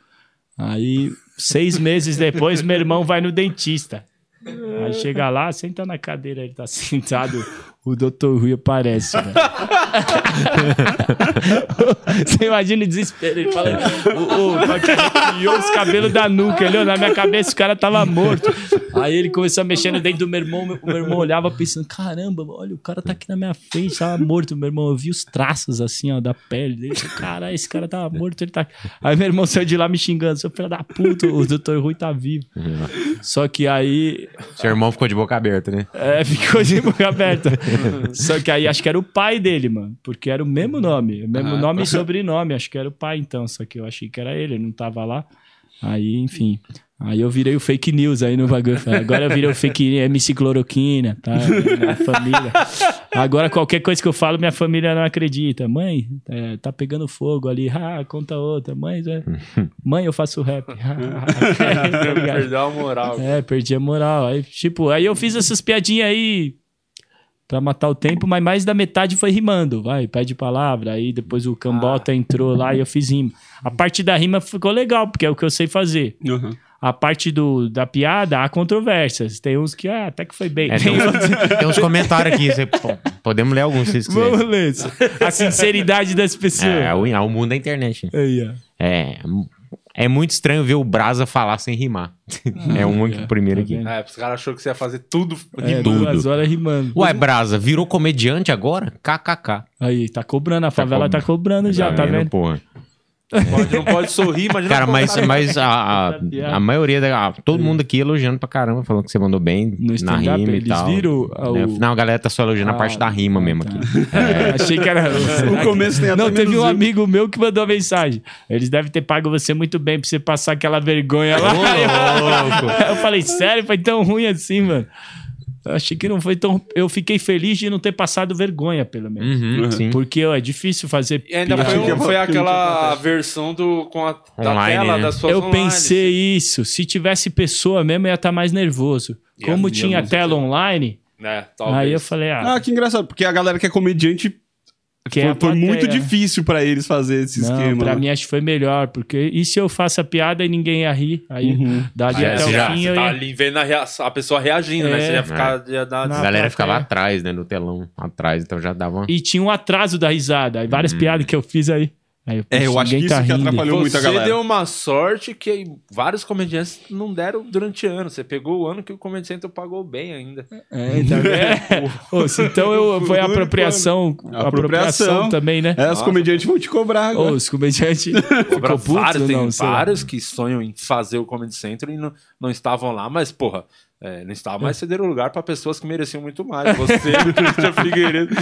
Aí, seis meses depois, meu irmão vai no dentista. Aí chega lá, senta na cadeira, ele tá sentado, o doutor Rui aparece, velho. Você imagina o desespero, ele fala, o, o, arrepiou os cabelos da nuca, ele na minha cabeça, o cara tava morto. Aí ele começou a mexer no dente do meu irmão, o meu irmão olhava pensando, caramba, olha, o cara tá aqui na minha frente, tava morto, meu irmão, eu vi os traços assim, ó, da pele dele, caralho, esse cara tava morto, ele tá... Aí meu irmão saiu de lá me xingando, seu filho da puta, o doutor Rui tá vivo. Só que aí Seu irmão ficou de boca aberta, né? é, ficou de boca aberta. Só que aí acho que era o pai dele, mano. Porque era o mesmo nome. O mesmo Ah, nome tá. e sobrenome. Acho que era o pai, então. Só que eu achei que era ele, ele não tava lá. Aí, enfim. Aí eu virei o fake news aí no bagulho. Agora eu virei o fake MC Cloroquina, tá? Minha família. Agora qualquer coisa que eu falo, minha família não acredita. Mãe, é, tá pegando fogo ali. Ah, conta outra. Mãe, é... mãe eu faço rap. Perdeu a moral. É, perdi a moral. Aí, tipo, aí eu fiz essas piadinhas aí pra matar o tempo, mas mais da metade foi rimando. Vai, pede palavra. Aí depois o Cambota entrou lá e eu fiz rima. A parte da rima ficou legal, porque é o que eu sei fazer. Uhum. A parte do, da piada, há controvérsias. Tem uns que, ah, até que foi bem. É, tem, uns, tem uns comentários aqui. você- pô, podemos ler alguns se vocês quiserem. Vamos ler isso. A sinceridade das pessoas. É, é o, é o mundo da internet. né? Ó. É, é muito estranho ver o Brasa falar sem rimar. é um é, primeiro tá aqui. É, os caras achou que você ia fazer tudo. É, tudo. duas horas rimando. Ué, Brasa, virou comediante agora? KKK. Aí, tá cobrando. A favela tá, co- cobrando já, tá vendo? Porra. Pode, não pode sorrir, imagina. Cara, mas, botar- mas a, a, a maioria, da, a- todo mundo aqui elogiando pra caramba, falando que você mandou bem No na rima e eles tal. viram a- Né? o- Não, a galera tá só elogiando a parte da rima mesmo tá. aqui. É, achei que era. O começo tem até Não, teve um amigo meu que mandou mensagem. Eles devem ter pago você muito bem pra você passar aquela vergonha lá. eu falei, sério? Foi tão ruim assim, mano. Eu achei que não foi tão. Eu fiquei feliz de não ter passado vergonha, pelo menos. Uhum, sim. Porque ó, é difícil fazer. E ainda foi, um- foi aquela versão do, com a da Online, tela né? das suas Eu online. pensei isso. Se tivesse pessoa mesmo, ia estar mais nervoso. Ia- Como tinha tela online, É, talvez. aí eu falei, ah, Ah, que engraçado, porque a galera que é comediante é foi, foi muito plateia? difícil pra eles fazer esse Não, esquema. pra né? mim acho que foi melhor, porque e se eu faço a piada e ninguém ia rir? Aí Uhum. dali É, até você o já, fim você eu tá ia... ali vendo a, reação- a pessoa reagindo, né? É. Você ia ficar. Ia dar Na A galera ficava plateia. atrás, né, no telão, atrás, então já dava uma... E tinha um atraso da risada. Aí várias piadas que eu fiz aí. Aí eu, É, eu "Poxa, acho que isso tá que rindo." atrapalhou muito a Você galera. deu uma sorte que vários comediantes não deram durante ano. Você pegou o ano que o Comedy Central pagou bem ainda. É, então, é. Ô, então eu, foi a apropriação, apropriação Apropriação. também, né? É, os comediantes vão te cobrar Ô, agora. os comediantes ficou puto vários, tem não? vários que sonham em fazer o Comedy Central e não, não estavam lá, mas, porra, é, não estavam mais cedendo lugar pra pessoas que mereciam muito mais. Você, o Christian Figueiredo.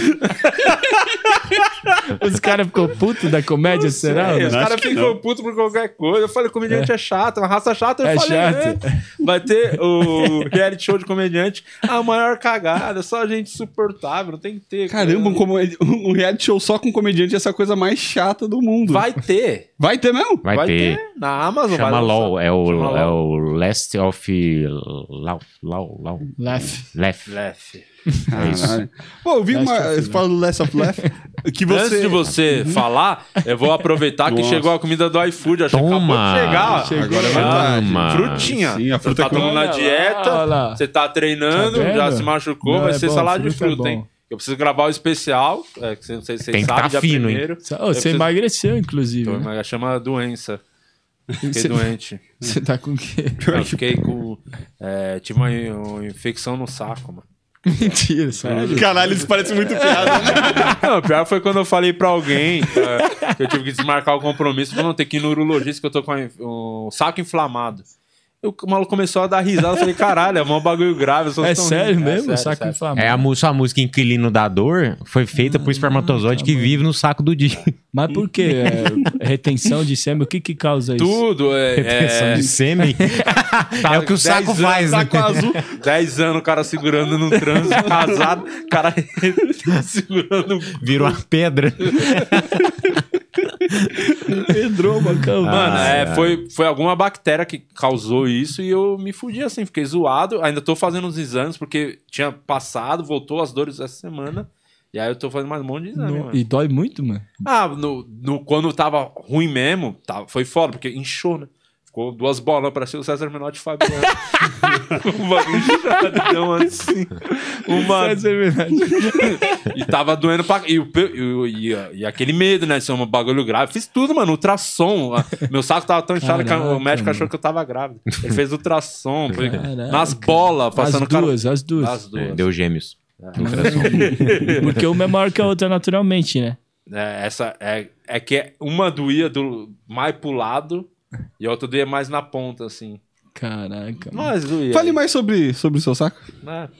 Os caras ficou puto da comédia, será? Os caras ficam putos por qualquer coisa. Eu falei, comediante é, chato, é uma raça chata. Eu É falei, chato. é. vai ter o reality show de comediante, a maior cagada, só gente insuportável, não tem que ter. Caramba, um, comedi- um reality show só com comediante é essa coisa mais chata do mundo. Vai ter. Vai ter mesmo? Vai, ter. Na Amazon. Chama vai. LOL, é o, Chama é o Last of... Lau, lau, lau. Left. Left. Lef. É isso. Caralho. Pô, eu vi Last uma. Você fala do Last of Left. Que você. Antes de você falar, eu vou aproveitar que Nossa. chegou a comida do iFood. Acho que acabou de chegar. Chegou, agora é Ah, verdade. Frutinha. Sim, a fruta você tá tomando na lá, dieta, olha lá. você tá treinando, Tá já se machucou, Não, vai é ser bom, salada de fruta é hein? Eu preciso gravar o especial, é, que você- não sei se vocês Tem que tá dia fino, hein? primeiro. Ô, você preciso- emagreceu, inclusive. Então, né? mas chama doença. Fiquei Você- doente. Você tá com o quê? Eu fiquei com. é, tive uma, uma infecção no saco, mano. Mentira, sério. Caralho, isso parece muito piada. né? Não, o pior foi quando eu falei pra alguém é, que eu tive que desmarcar o compromisso pra não ter que ir no urologista, que eu tô com a- o saco inflamado. O maluco começou a dar risada. Eu falei, caralho, é um bagulho grave. É tão sério rindo." mesmo? É saco sério. inflamado. É a, sua música Inquilino da Dor foi feita por espermatozoide que vive no saco do dia. Mas por quê? É, retenção de sêmen, o que que causa isso? Tudo é. Retenção é de sêmen. é o que o 10 saco anos, faz, tá né? azul. 10 anos o cara segurando no trânsito, casado, o cara segurando. Vira uma pedra. Macão. Mano, Ah, é, é. foi, foi alguma bactéria que causou isso e eu me fudi assim, fiquei zoado. Ainda tô fazendo uns exames porque tinha passado, voltou as dores essa semana. E aí eu tô fazendo mais um monte de exame, No- mano. e dói muito, mano. Ah, no, no- quando tava ruim mesmo, tá, foi foda, porque inchou, né? Ficou duas bolas, parecia o César Menotti e Fabiano. um bagulho inchadão assim. Uma... É verdade. E tava doendo pra. E, e, e e aquele medo, né? De ser um bagulho grave. Fiz tudo, mano. Ultrassom. A- Meu saco tava tão inchado que a- o Caraca, médico achou mano. que eu tava grávido. Ele fez ultrassom. Foi Caraca. nas bolas, As passando cara. duas, as duas. As duas. Deu gêmeos. Porque uma é maior que a outra naturalmente, né? É, essa é, é que uma doía do, mais pro lado e a outra doía mais na ponta, assim. Caraca. Mas doía. Fale mais sobre, sobre o seu saco.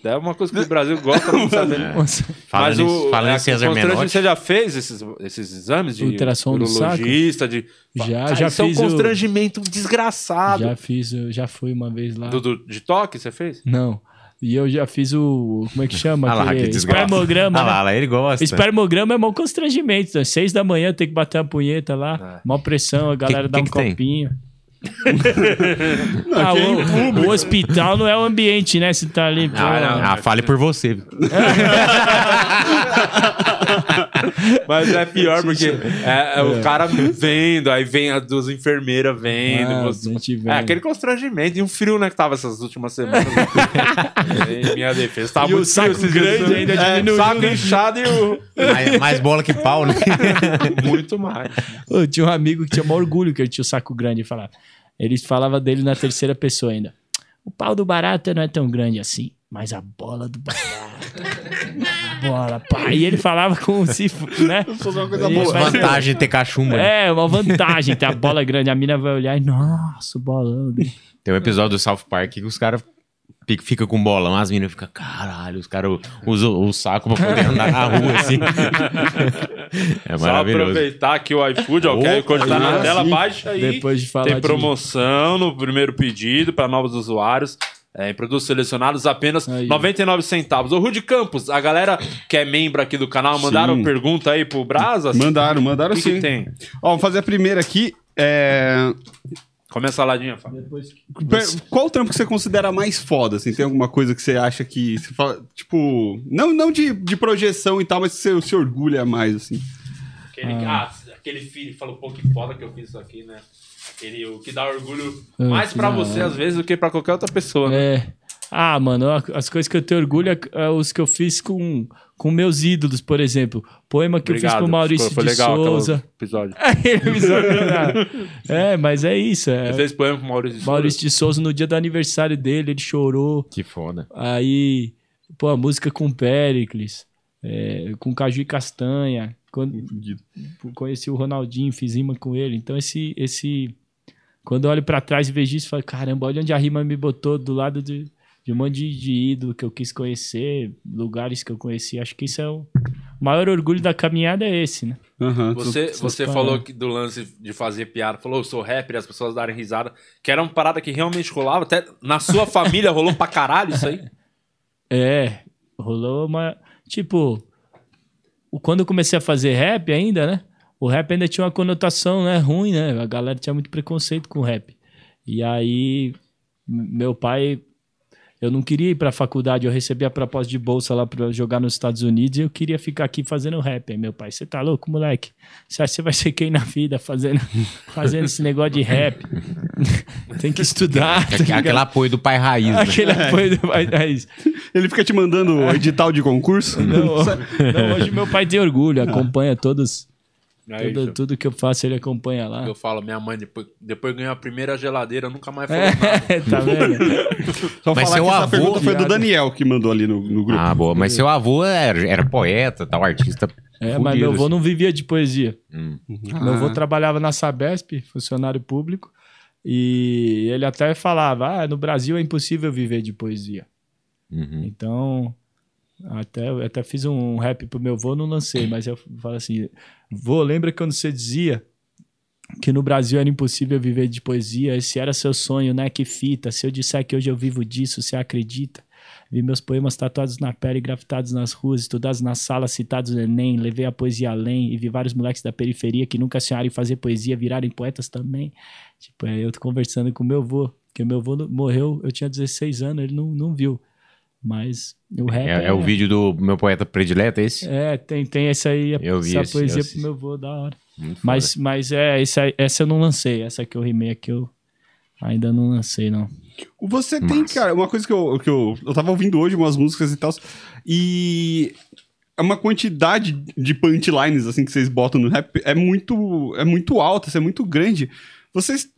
É, é uma coisa que o Brasil gosta de saber. Nossa. Falando, Mas em- o, falando é, em César constrangimento, Menotti. Você já fez esses, esses exames de Ultrassom do saco? De... Já, Cara, já isso é um fiz o- constrangimento desgraçado. Já fiz, eu já fui uma vez lá. Do, do- de toque, você fez? Não. E eu já fiz o. Como é que chama? Ah lá, que desgraça. Espermograma. Ah né? lá, lá, ele gosta. Espermograma é mau constrangimento. Às seis da manhã tem que bater a punheta lá. É. Mó pressão, a galera Que- dá que um que tem? Copinho. Ah, o, o hospital não é o ambiente, né? Se tá ali. pô. Ah, ah, fale por você. Mas é pior porque é, é o cara vendo, aí vem as duas enfermeiras vendo. Ah, você- gente vendo. É aquele constrangimento. E um frio, né, que tava essas últimas semanas. em minha defesa. Tava E o muito saco frio grande ainda É, diminuiu, Saco né? inchado e o... mais, mais bola que pau, né? muito mais. Eu tinha um amigo que tinha maior orgulho que ele tinha o saco grande e falava. Ele falava dele na terceira pessoa ainda. O pau do barata não é tão grande assim, mas a bola do barata. bola, pá. E ele falava com se, né? Uma coisa boa. Vantagem de ter cachumba. né? É, uma vantagem ter a bola grande. A mina vai olhar e, nossa, o bolão. dele." Tem um episódio do South Park que os caras fica- com bolão, as meninas ficam, caralho, os caras usam o saco pra poder andar na rua, assim. é Só maravilhoso. aproveitar aqui o iFood, ó, o Code tá na tela, baixa aí. Depois de falar Tem de- promoção no primeiro pedido para novos usuários. É, em produtos selecionados apenas Aí. 99 centavos. Ô, Rude Campos, a galera que é membro aqui do canal, mandaram Sim. pergunta aí pro Brasa? Mandaram, mandaram O que, sim. que tem? Ó, vamos fazer a primeira aqui. É... Come a saladinha, Fábio. Per- Qual o trampo que você considera mais foda? Assim, tem alguma coisa que você acha que. Você fala, tipo. Não, não de, de projeção e tal, mas que você se orgulha mais, assim. Aquele, ah. aquele filho falou, pô, que foda que eu fiz isso aqui, né? Aquele, o que dá orgulho Ah, mais pra você, às vezes, do que pra qualquer outra pessoa, né? É. Ah, mano, as coisas que eu tenho orgulho é, é os que eu fiz com, com meus ídolos, por exemplo. Poema que eu fiz pro Maurício foi de Souza. episódio. Ele me sacaneou. é, mas é isso. É. Você fez poema pro Maurício de Souza? Maurício de Souza, no dia do aniversário dele, ele chorou. Que foda. Aí, pô, a música com Pericles, é, com Caju e Castanha. Quando, conheci o Ronaldinho, fiz rima com ele. Então, esse. esse quando eu olho pra trás e vejo isso, eu falo, caramba, olha onde a rima me botou do lado de, de um monte de, de ídolo que eu quis conhecer, lugares que eu conheci. Acho que isso é o maior orgulho da caminhada, é esse, né? Aham. Você, você falou que do lance de fazer piada, falou, eu sou rapper, as pessoas darem risada, que era uma parada que realmente rolava, até na sua família rolou pra caralho isso aí? É, rolou uma. Tipo, quando eu comecei a fazer rap ainda, né? O rap ainda tinha uma conotação né, ruim, né? A galera tinha muito preconceito com o rap. E aí, meu pai. Eu não queria ir pra faculdade, eu recebi a proposta de bolsa lá pra jogar nos Estados Unidos e eu queria ficar aqui fazendo rap. Aí meu pai, você tá louco, moleque? Você acha que você vai ser quem na vida fazendo, fazendo esse negócio de rap? Tem que estudar. tá Aquele, ligado? aquele apoio do pai raiz, né? Aquele apoio do pai raiz. Ele fica te mandando edital de concurso? Não, não, hoje meu pai tem orgulho, acompanha todos. É Tudo, tudo que eu faço, ele acompanha lá. Eu falo, minha mãe depois, depois ganhou a primeira geladeira, nunca mais falou nada. É, tá vendo? Só Mas falar seu que essa avô- pergunta foi do Daniel que mandou ali no, no grupo. Ah, boa. Mas seu avô era, era poeta, tal, artista. É, fudido, mas meu avô assim. não vivia de poesia. Hum. Meu avô trabalhava na Sabesp, funcionário público, E ele até falava: ah, no Brasil é impossível viver de poesia. Uhum. Então, até, até fiz um rap pro meu vô, não lancei, mas eu falo assim: vô, lembra quando você dizia que no Brasil era impossível viver de poesia? Esse era seu sonho, né? Que fita. Se eu disser que hoje eu vivo disso, você acredita? Vi meus poemas tatuados na pele, grafitados nas ruas, estudados na sala, citados no Enem, levei a poesia além e vi vários moleques da periferia que nunca sonharam em fazer poesia virarem poetas também. Tipo, é, eu tô conversando com meu avô, que meu avô morreu, eu tinha 16 anos, ele não, não viu. Mas o rap. É, é o vídeo do meu poeta predileto, é esse? É, tem, tem essa aí, Eu vi essa esse, poesia eu pro meu avô, da hora. Muito Mas, mas é, essa, essa eu não lancei, essa que eu rimei aqui eu ainda não lancei, não. Você tem, Massa. cara, uma coisa que eu, que eu. Eu tava ouvindo hoje umas músicas e tal. E. É uma quantidade de punchlines, assim, que vocês botam no rap é muito, é muito alta, é muito grande. Vocês.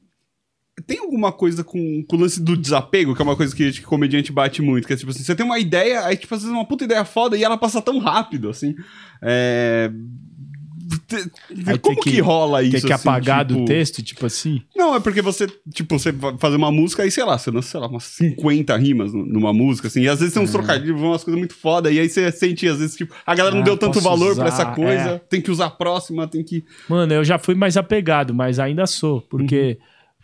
Tem alguma coisa com, com o lance do desapego, que é uma coisa que, que comediante bate muito, que é tipo assim, você tem uma ideia, aí tipo, às vezes uma puta ideia foda e ela passa tão rápido, assim. É. Aí Como tem que, que- rola isso? Tem que assim, apagar do tipo- texto, tipo assim. não, é porque você, tipo, você vai fazer uma música aí, sei lá, você lança, sei lá, umas 50 rimas nu- numa música, assim, e às vezes tem uns trocadilhos, vão umas coisas muito foda, e aí você sente, às vezes, tipo, a galera não Ah, deu tanto valor pra usar, essa coisa, é. tem que usar a próxima, tem que. Mano, eu já fui mais apegado, mas ainda sou, porque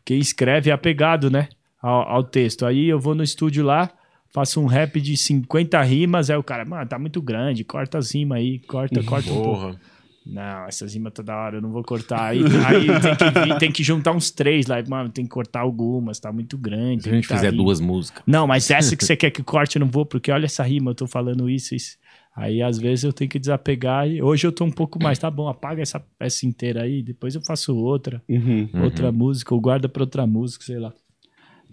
quem escreve é apegado, né? Ao, ao texto. Aí eu vou no estúdio lá, faço um rap de 50 rimas, aí o cara, mano, tá muito grande, corta as rimas aí, corta, corta um pouco. Porra. Não, essas rimas toda hora, eu não vou cortar. Aí, aí tem, que vir- tem que juntar uns três lá, mano, tem que cortar algumas, tá muito grande. Se a gente tá fizer rima. duas músicas. Não, mas essa que você quer que corte, eu não vou, porque olha essa rima, eu tô falando isso, isso. Aí, às vezes, eu tenho que desapegar. E hoje eu tô um pouco mais, tá bom, apaga essa peça inteira aí, depois eu faço outra, Uhum. outra música, ou guarda pra outra música, sei lá.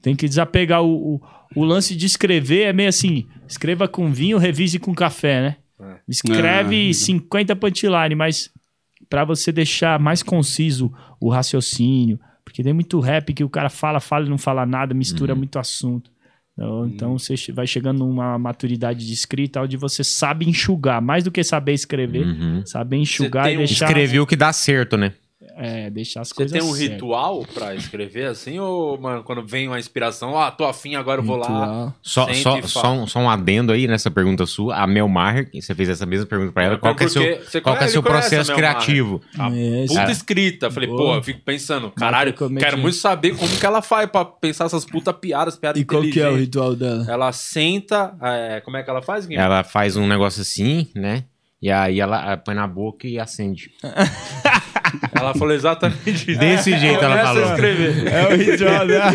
Tem que desapegar o, o, o lance de escrever, é meio assim, escreva com vinho, revise com café, né? Escreve Ah. 50 punchline, mas pra você deixar mais conciso o raciocínio, porque tem muito rap que o cara fala, fala e não fala nada, mistura muito assunto. Então, então você che- vai chegando numa maturidade de escrita onde você sabe enxugar, mais do que saber escrever, Uhum. saber enxugar e um- deixar, Escrevi o que dá certo, né? É, deixar as Você coisas tem um certas. ritual pra escrever assim? Ou, mano, quando vem uma inspiração, ah, tô afim, agora eu vou lá. Ritual. Só, Sente só, só, fala. um, só um adendo aí nessa pergunta sua. A Mel Maher, que você fez essa mesma pergunta pra ela. É, Qual que é seu, você qual que é seu processo criativo? A puta escrita. Falei, Boa. pô, eu fico pensando, caralho, quero muito saber como que ela faz pra pensar essas puta piadas, piadas E qual que é o ritual dela? Ela senta, é, como é que ela faz, Gui? Ela faz um negócio assim, né? E aí ela põe na boca e acende. Ela falou exatamente isso. Desse jeito ela falou. escrever. É o ritual dela.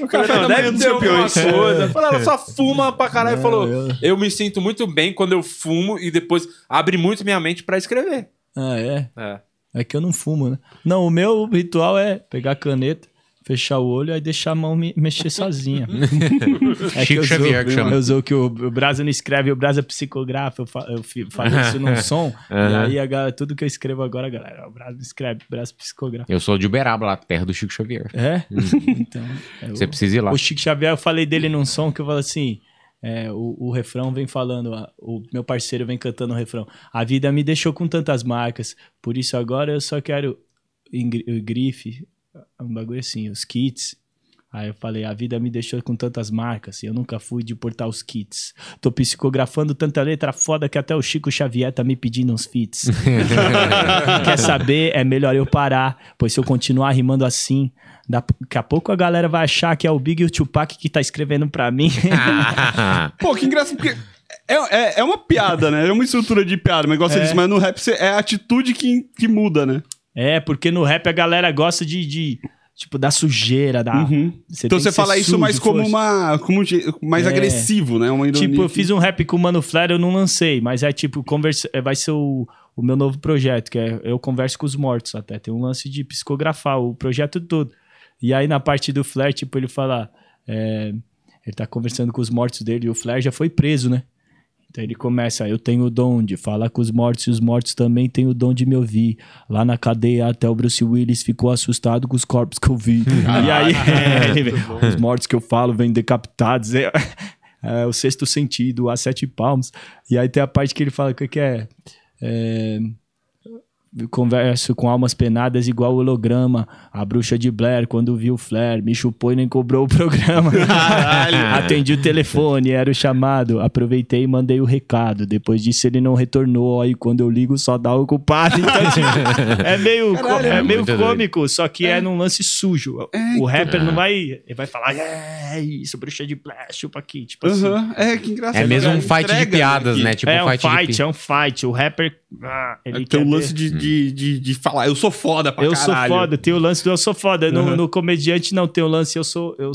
O café Não, da manhã deve ter alguma coisa. Ela só fuma pra caralho. Não, falou, eu- eu me sinto muito bem quando eu fumo e depois abre muito minha mente pra escrever. Ah, é? É. É que eu não fumo, né? Não, o meu ritual é pegar a caneta, fechar o olho e deixar a mão me mexer sozinha. é Chico eu Xavier que chama. eu sou que o, o Brasa não escreve, o Brasa psicografa, eu, fa, eu falo isso num som, e Aham. aí galera, tudo que eu escrevo agora, galera, o Brasa não escreve, o Brasa psicografa. Eu sou de Uberaba, lá, terra do Chico Xavier. É? então, é Você o- precisa ir lá. O Chico Xavier, eu falei dele num som que eu falo assim. é, o, o refrão vem falando, o meu parceiro vem cantando o refrão. A vida me deixou com tantas marcas, por isso agora eu só quero grife, um bagulho assim, os kits. Aí eu falei, a vida me deixou com tantas marcas, e eu nunca fui de portar os kits. Tô psicografando tanta letra foda que até o Chico Xavier tá me pedindo uns fits. Quer saber? É melhor eu parar, pois se eu continuar rimando assim, daqui a pouco a galera vai achar que é o Big e o Tupac que tá escrevendo pra mim. Pô, que engraçado, porque é, é, é uma piada, né? É uma estrutura de piada, mas igual você É. disse, mas no rap é a atitude que, que muda, né? É, porque no rap a galera gosta de, de, tipo, da sujeira, da... Uhum. Você então você fala isso mais como força. uma. Como um mais É. agressivo, né? Uma ironia. Tipo, eu fiz um rap com o Mano Flair, eu não lancei, mas é tipo, conversa, é, vai ser o, o meu novo projeto, que é Eu Converso com os Mortos até. Tem um lance de psicografar o projeto todo. E aí na parte do Flair, tipo, ele fala. é, ele tá conversando com os mortos dele e o Flair já foi preso, né? Então ele começa, eu tenho o dom de falar com os mortos e os mortos também têm o dom de me ouvir. Lá na cadeia até o Bruce Willis ficou assustado com os corpos que eu vi. e aí, é, ele vem, os mortos que eu falo vêm decapitados. É, é, o sexto sentido, a sete palmos. E aí tem a parte que ele fala o que, que é, é, converso com almas penadas igual holograma. A bruxa de Blair, quando viu o flare, me chupou e nem cobrou o programa. Atendi o telefone, era o chamado. Aproveitei e mandei o recado. Depois disso ele não retornou. Aí quando eu ligo só dá o culpado. Então, tipo, é meio, Caralho, é é meio muito doido. cômico, só que é. num lance sujo. O rapper Ah. não vai. Ele vai falar, é isso, bruxa de Blair, chupa aqui. Tipo assim. Aham, É, que engraçado. É mesmo um Entrega, fight de né, piadas, né? Tipo, é um fight, de fight, pi- é um fight. O rapper. ah, ele Tem quer o ver- lance de, de, de, de falar, eu sou foda pra Eu caralho. sou foda, tem o lance do eu sou foda. No, Uhum. no comediante não tem o lance eu sou. Eu,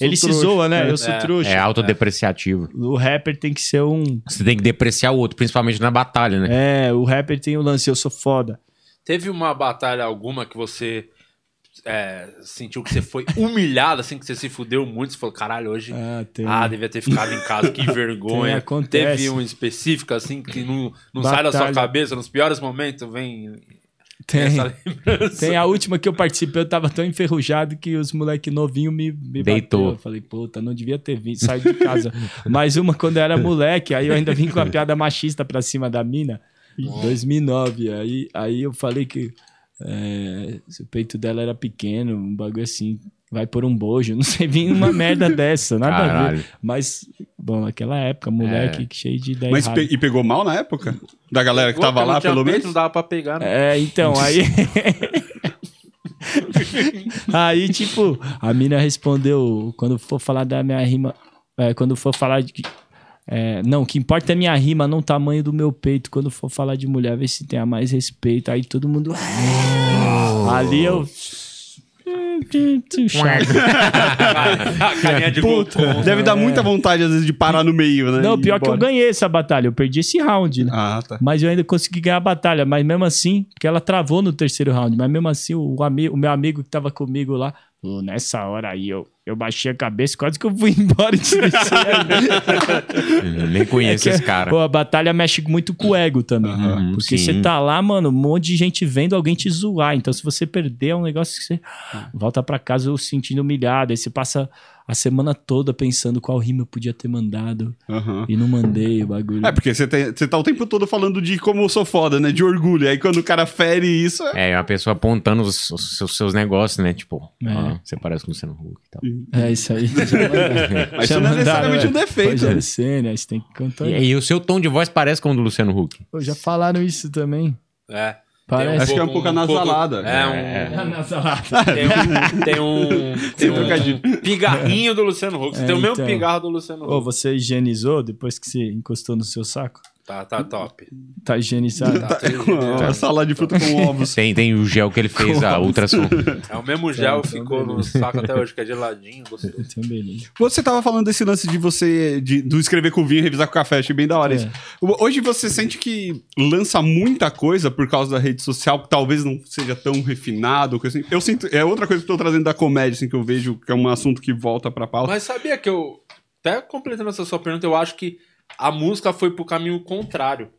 ele se trouxa. zoa, né? É. Eu sou É. trouxa. É autodepreciativo. O rapper tem que ser um. Você tem que depreciar o outro, principalmente na batalha, né? É, o rapper tem o lance eu sou foda. Teve uma batalha alguma que você é, sentiu que você foi humilhado, assim, que você se fudeu muito? Você falou, caralho, hoje. Ah, tem. Ah, devia ter ficado em casa, que Tem, vergonha. acontece. Teve um específico, assim, que não, não sai da sua cabeça, nos piores momentos, vem tem. essa lembrança. Tem a última que eu participei, eu tava tão enferrujado que os moleque novinho me, me Deitou. bateu. Eu falei, puta, não devia ter vindo, saí de casa. Mais uma quando eu era moleque, aí eu ainda vim com a piada machista pra cima da mina. Em 2009, aí, aí eu falei que é, se o peito dela era pequeno, um bagulho assim, vai por um bojo, não sei, vim uma merda dessa, nada a ver. Caralho. Mas, bom, naquela época, moleque cheio de ideia Mas pe- e pegou mal na época? Da galera que Pô, tava lá, tinha pelo peito, menos? Não dava pra pegar, né? É, então, aí. aí, tipo, a mina respondeu: quando for falar da minha rima. é, quando for falar de. É, não, o que importa é minha rima, não o tamanho do meu peito. Quando for falar de mulher, vê se tenha mais respeito. Aí todo mundo. Ali eu. A carinha de Puta, deve dar muita vontade, às vezes, de parar no meio, né? Não, pior que eu ganhei essa batalha. Eu perdi esse round, né? Ah, tá. Mas eu ainda consegui ganhar a batalha. Mas mesmo assim, porque ela travou no terceiro round. Mas mesmo assim, o, ami- o meu amigo que tava comigo lá, pô, nessa hora aí, eu, eu baixei a cabeça, quase que eu fui embora e. Eu Nem conheço É esse cara. Pô, a batalha mexe muito com o ego também. né? Uhum, Porque sim. você tá lá, mano, um monte de gente vendo alguém te zoar. Então, se você perder, é um negócio que você volta pra casa se sentindo humilhado. Aí você passa a semana toda pensando qual rima eu podia ter mandado Aham. e não mandei o bagulho. É, porque você, tem- você tá o tempo todo falando de como eu sou foda, né? De orgulho. Aí quando o cara fere isso, é... É, a pessoa apontando os, os seus, seus negócios, né? Tipo, É. ó, você parece com o Luciano Huck e tal. É isso aí. Mas isso não é necessariamente um defeito. Rogério Ceni, aí você tem que cantar. E, e o seu tom de voz parece com o do Luciano Huck. Pô, já falaram isso também. É. Parece. Acho que é um pouco anasalada. É, um, salada. tem um. Tem um. Tem um pigarrinho do Luciano Huck. Você É, tem o mesmo então. pigarro do Luciano Ô, Huck. você higienizou depois que você encostou no seu saco? Tá, tá top. Tá higienizado? Tá Uma bem. salada de fruta com ovos. Tem, tem o gel que ele fez, a ultrassom. É o mesmo gel, Então, ficou no saco até hoje, que é geladinho, gostoso. Você tava falando desse lance de você, de, do escrever com vinho e revisar com café, achei bem da hora É. isso. Hoje você sente que lança muita coisa por causa da rede social, que talvez não seja tão refinado, assim. Eu sinto, é outra coisa que eu tô trazendo da comédia, assim, que eu vejo que é um assunto que volta pra pauta. Mas sabia que eu. Até completando essa sua pergunta, eu acho que a música foi pro caminho contrário.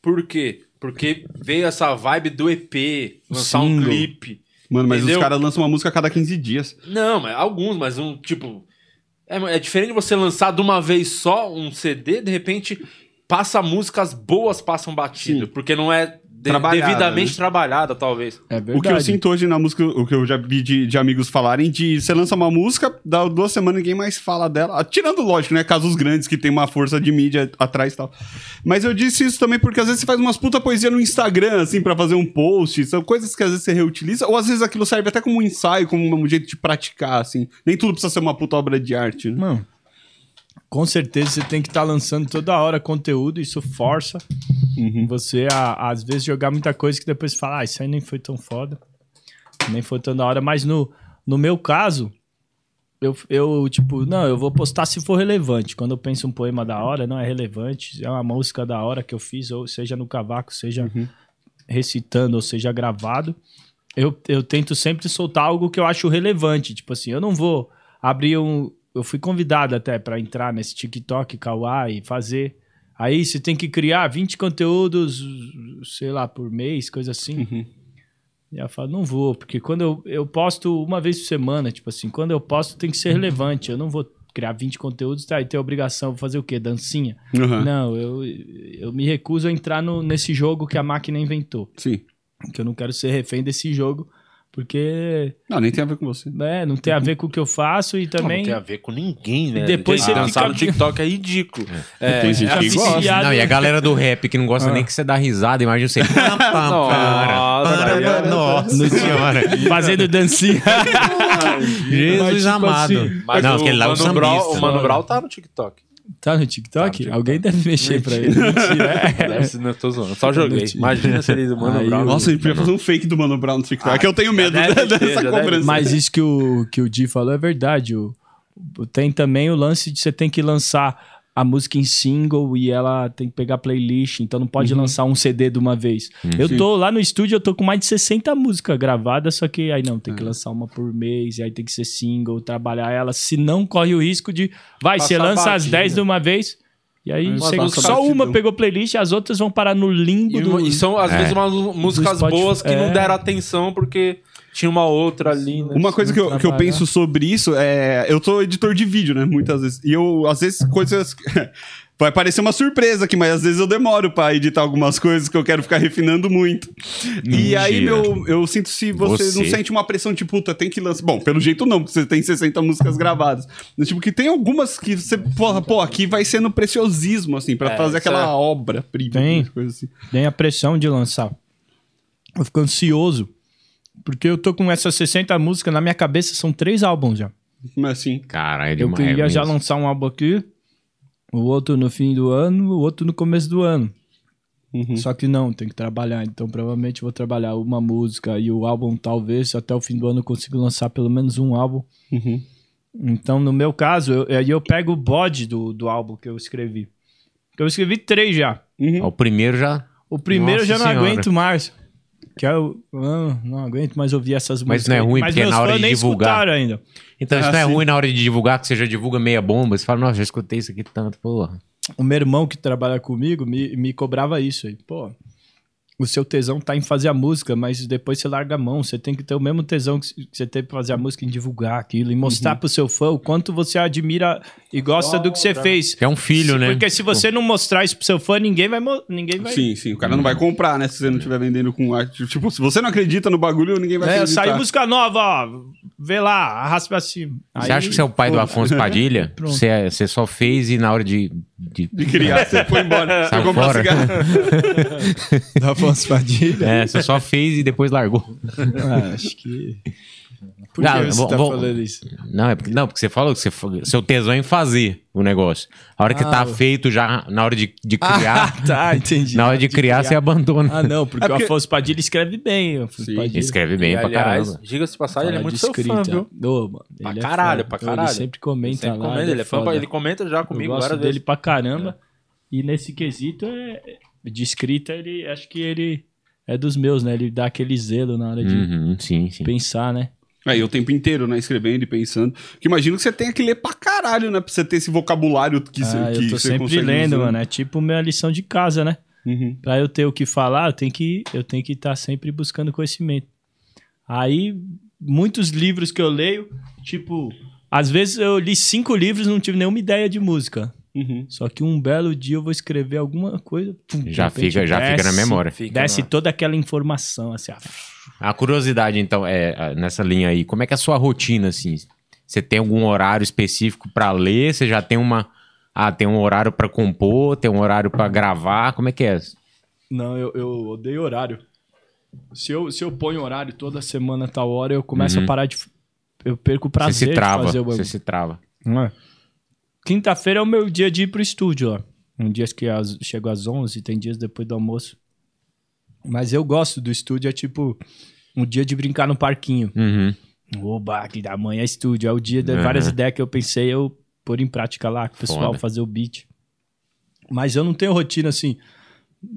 Por quê? Porque veio essa vibe do EP, lançar um Single. clipe. Mano, mas Entendeu? os caras lançam uma música a cada 15 dias. Não, mas alguns, mas um tipo. É, é diferente você lançar de uma vez só um CD, de repente passa músicas boas, passam batido. Sim. Porque não é Trabalhada, devidamente né? trabalhada, talvez. É O que eu verdade. sinto hoje na música, o que eu já vi de, de amigos falarem, de você lança uma música, dá duas semanas ninguém mais fala dela. Tirando, lógico, né? Casos grandes que tem uma força de mídia atrás e tal. Mas eu disse isso também porque às vezes você faz umas puta poesia no Instagram, assim, pra fazer um post. São coisas que às vezes você reutiliza, ou às vezes aquilo serve até como um ensaio, como um jeito de praticar, assim. Nem tudo precisa ser uma puta obra de arte, né? Mano, com certeza você tem que estar lançando toda hora conteúdo, isso força Uhum. você a, às vezes jogar muita coisa que depois fala, ah, isso aí nem foi tão foda, nem foi tão da hora, mas no, no meu caso, eu, eu, tipo, não, eu vou postar se for relevante. Quando eu penso um poema da hora, não é relevante, é uma música da hora que eu fiz, ou seja no cavaco, seja recitando, ou seja gravado, eu, eu tento sempre soltar algo que eu acho relevante. Tipo assim, eu não vou abrir um. Eu fui convidado até para entrar nesse TikTok, Kawaii, fazer. Aí você tem que criar 20 conteúdos, sei lá, por mês, coisa assim. Uhum. E eu falo, não vou, porque quando eu, eu posto uma vez por semana, tipo assim, quando eu posto tem que ser relevante. Eu não vou criar 20 conteúdos tá, e ter a obrigação de fazer o quê? Dancinha? Uhum. Não, eu, eu me recuso a entrar no, nesse jogo que a máquina inventou. Sim. Que eu não quero ser refém desse jogo, porque Não, nem tem a ver com você. é, não tem a ver com o que eu faço e Não, também. não tem a ver com ninguém, né? E depois você dançar fica- no TikTok é ridículo. É, Tem gente é que gosta. Não, e a galera do rap que não gosta Ah. nem que você dá risada, imagina você. Nossa, é- Nossa senhora. Fazendo dancinha. Jesus Mas, tipo amado. assim, Mas não, o, aquele lá é o Mano Brown, sambista. o Mano Brown tá no TikTok. Tá no TikTok? Tá no. Alguém deve mexer pra ele. Mentira. é. Deve ser, não, tô zoando. Só joguei. Imagina se ele do Mano Aí, Brown. Nossa, gente podia fazer um fake do Mano Brown no TikTok. é que eu tenho medo ter, dessa cobrança. Mas isso que o, que o Di falou é verdade. O- tem também o lance de você tem que lançar a música em single e ela tem que pegar playlist, então não pode lançar um CD de uma vez. Eu tô lá no estúdio, eu tô com mais de 60 músicas gravadas, só que aí não, tem que lançar uma por mês, e aí tem que ser single, trabalhar ela, senão corre o risco de, vai, você Passar lança as batida. 10 de uma vez, e aí Mas você- só uma pegou playlist, as outras vão parar no limbo E, do... e são, às É. vezes, umas músicas boas que não É. deram atenção porque tinha uma outra ali, né? Uma coisa que eu, que eu penso sobre isso é. Eu sou editor de vídeo, né? Muitas vezes. E eu, às vezes, coisas. Vai parecer uma surpresa aqui, mas às vezes eu demoro pra editar algumas coisas que eu quero ficar refinando muito. E aí, Mentira. meu, eu sinto se você, Você? não sente uma pressão de puta, tem que lançar. Bom, pelo jeito não, porque você tem 60 músicas gravadas. Mas, tipo, que tem algumas que você. Porra, pô, aqui vai sendo preciosismo, assim, pra É, fazer aquela é. obra-prima. Tem. coisa assim. tem a pressão de lançar. Eu fico ansioso. Porque eu tô com essas 60 músicas, na minha cabeça são três álbuns já. Mas assim. Caralho, Eu demais, queria é já lançar um álbum aqui, o outro no fim do ano, o outro no começo do ano. Uhum. Só que não, tem que trabalhar. Então provavelmente eu vou trabalhar uma música e o álbum talvez até o fim do ano eu consiga lançar pelo menos um álbum. Uhum. Então no meu caso, eu- aí eu, pego o bode do, do álbum que eu escrevi. Eu escrevi três já. Uhum. O primeiro já. O primeiro eu já Nossa não Senhora. aguento mais. Que é o. ah, não aguento mais ouvir essas Mas músicas. não é ruim, Mas porque meus na hora de divulgar- ainda. Então isso Ah, não é sim. ruim na hora de divulgar, que você já divulga meia bomba. Você fala, nossa, já escutei isso aqui tanto, porra. o meu irmão que trabalha comigo me, me cobrava isso aí. Pô, o seu tesão tá em fazer a música, mas depois você larga a mão. Você tem que ter o mesmo tesão que você teve pra fazer a música, em divulgar aquilo, e mostrar pro seu fã o quanto você admira e gosta do que você fez. Que é um filho, Se- né? Porque se você não mostrar isso pro seu fã, ninguém vai. mo- Ninguém vai... Sim, sim. O cara não vai comprar, né? Se você não estiver vendendo com arte. Tipo, se você não acredita no bagulho, ninguém vai É, acreditar. saiu música nova, ó. Vê lá, arrasta pra cima. Você Aí- acha que você é o pai do pô, Afonso Padilha? Pronto. Você, você só fez e na hora de. De- De criar, você foi embora. Sai Foi comprar fora. cigarro. do Afonso Padilha? É, você só fez e depois largou. Ah, acho que. Por que Não, você vou- tá vou- falando isso? Não, é porque, não, porque você falou que você, seu tesão é em fazer o negócio. A hora que Ah, tá o- feito já, na hora de, de criar, Ah, tá, entendi. na hora de criar, você abandona. Ah, não, porque, É porque- o Afonso Padilha escreve bem. Afonso Sim. Padilha. Escreve bem E, pra aliás, caramba. diga-se de passagem, ele é muito de fã, escrita. viu? Ô, mano, Pra ele é caralho, pra Ele caralho. sempre comenta sempre lá. comenta, ele, é fã, foda. ele comenta já comigo Eu gosto várias dele vezes. pra caramba. E nesse quesito, é, de escrita, ele acho que ele é dos meus, né? Ele dá aquele zelo na hora de Uhum, sim, sim. pensar, né? Aí o tempo inteiro, né? Escrevendo e pensando. Que imagino que você tenha que ler pra caralho, né? Pra você ter esse vocabulário que, você Ah, que eu tô sempre lendo, usar. mano. É tipo minha lição de casa, né? Uhum. Pra eu ter o que falar, eu tenho que eu tenho que estar sempre buscando conhecimento. Aí, muitos livros que eu leio, tipo, às vezes eu li cinco livros e não tive nenhuma ideia de música. Uhum. Só que um belo dia eu vou escrever alguma coisa. pum, Já repente fica, já fica na desce- memória. Fica Desce na- toda aquela informação, assim, ah, A curiosidade, então, é ah, nessa linha aí, como é que é a sua rotina, assim? Você tem algum horário específico pra ler? Você já tem uma. Ah, tem um horário pra compor, tem um horário pra gravar? Como é que é? Não, eu, eu odeio horário. Se eu, se eu ponho horário toda semana, tal hora, eu começo Uhum. a parar de. Eu perco o Você prazer se trava. de fazer o Você se trava. Não é? Quinta-feira é o meu dia de ir pro estúdio, ó. Um dias que as, chego às 11, tem dias depois do almoço. Mas eu gosto do estúdio, é tipo um dia de brincar no parquinho. Uhum. Oba, da manhã é estúdio. É o dia de Aham. várias ideias que eu pensei eu pôr em prática lá, com o pessoal Foda. fazer o beat. Mas eu não tenho rotina assim.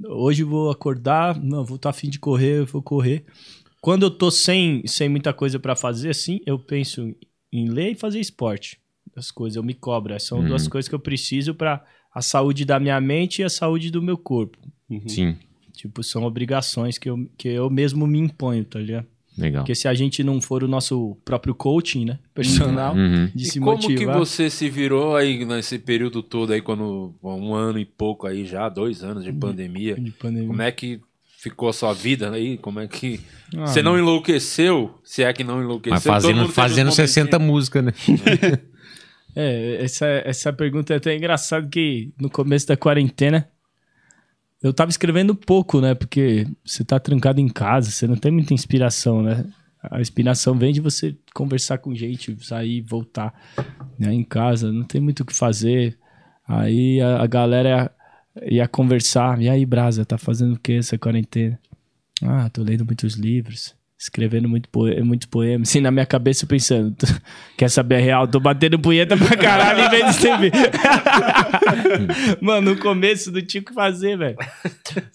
Hoje eu vou acordar, não, vou estar afim de correr, eu vou correr. Quando eu tô sem, sem muita coisa pra fazer, assim, eu penso em ler e fazer esporte. As coisas, eu me cobro. São duas Uhum. coisas que eu preciso pra a saúde da minha mente e a saúde do meu corpo. Sim, Tipo, são obrigações que eu, que eu mesmo me imponho, tá ligado? legal. Porque se a gente não for o nosso próprio coaching, né? Personal, Uhum. de E se como motivar. que você se virou aí nesse período todo aí, quando um ano e pouco aí já, dois anos de pandemia, de pandemia. como é que ficou a sua vida aí? Como é que. Ah, você não enlouqueceu? Se é que não enlouqueceu. Mas todo fazendo, fazendo uns 60 músicas, né? É, essa, essa pergunta é até engraçada que no começo da quarentena eu tava escrevendo pouco, né? Porque você tá trancado em casa, você não tem muita inspiração, né? A inspiração vem de você conversar com gente, sair, voltar né? em casa, não tem muito o que fazer. Aí a, a galera ia conversar, e aí, Brasa, tá fazendo o que essa quarentena? Ah, tô lendo muitos livros, escrevendo muito poe muitos poemas. Assim, na minha cabeça eu pensando, quer saber a real? Tô batendo punheta pra caralho em vez de escrever. Mano, no começo não tinha o que fazer, velho.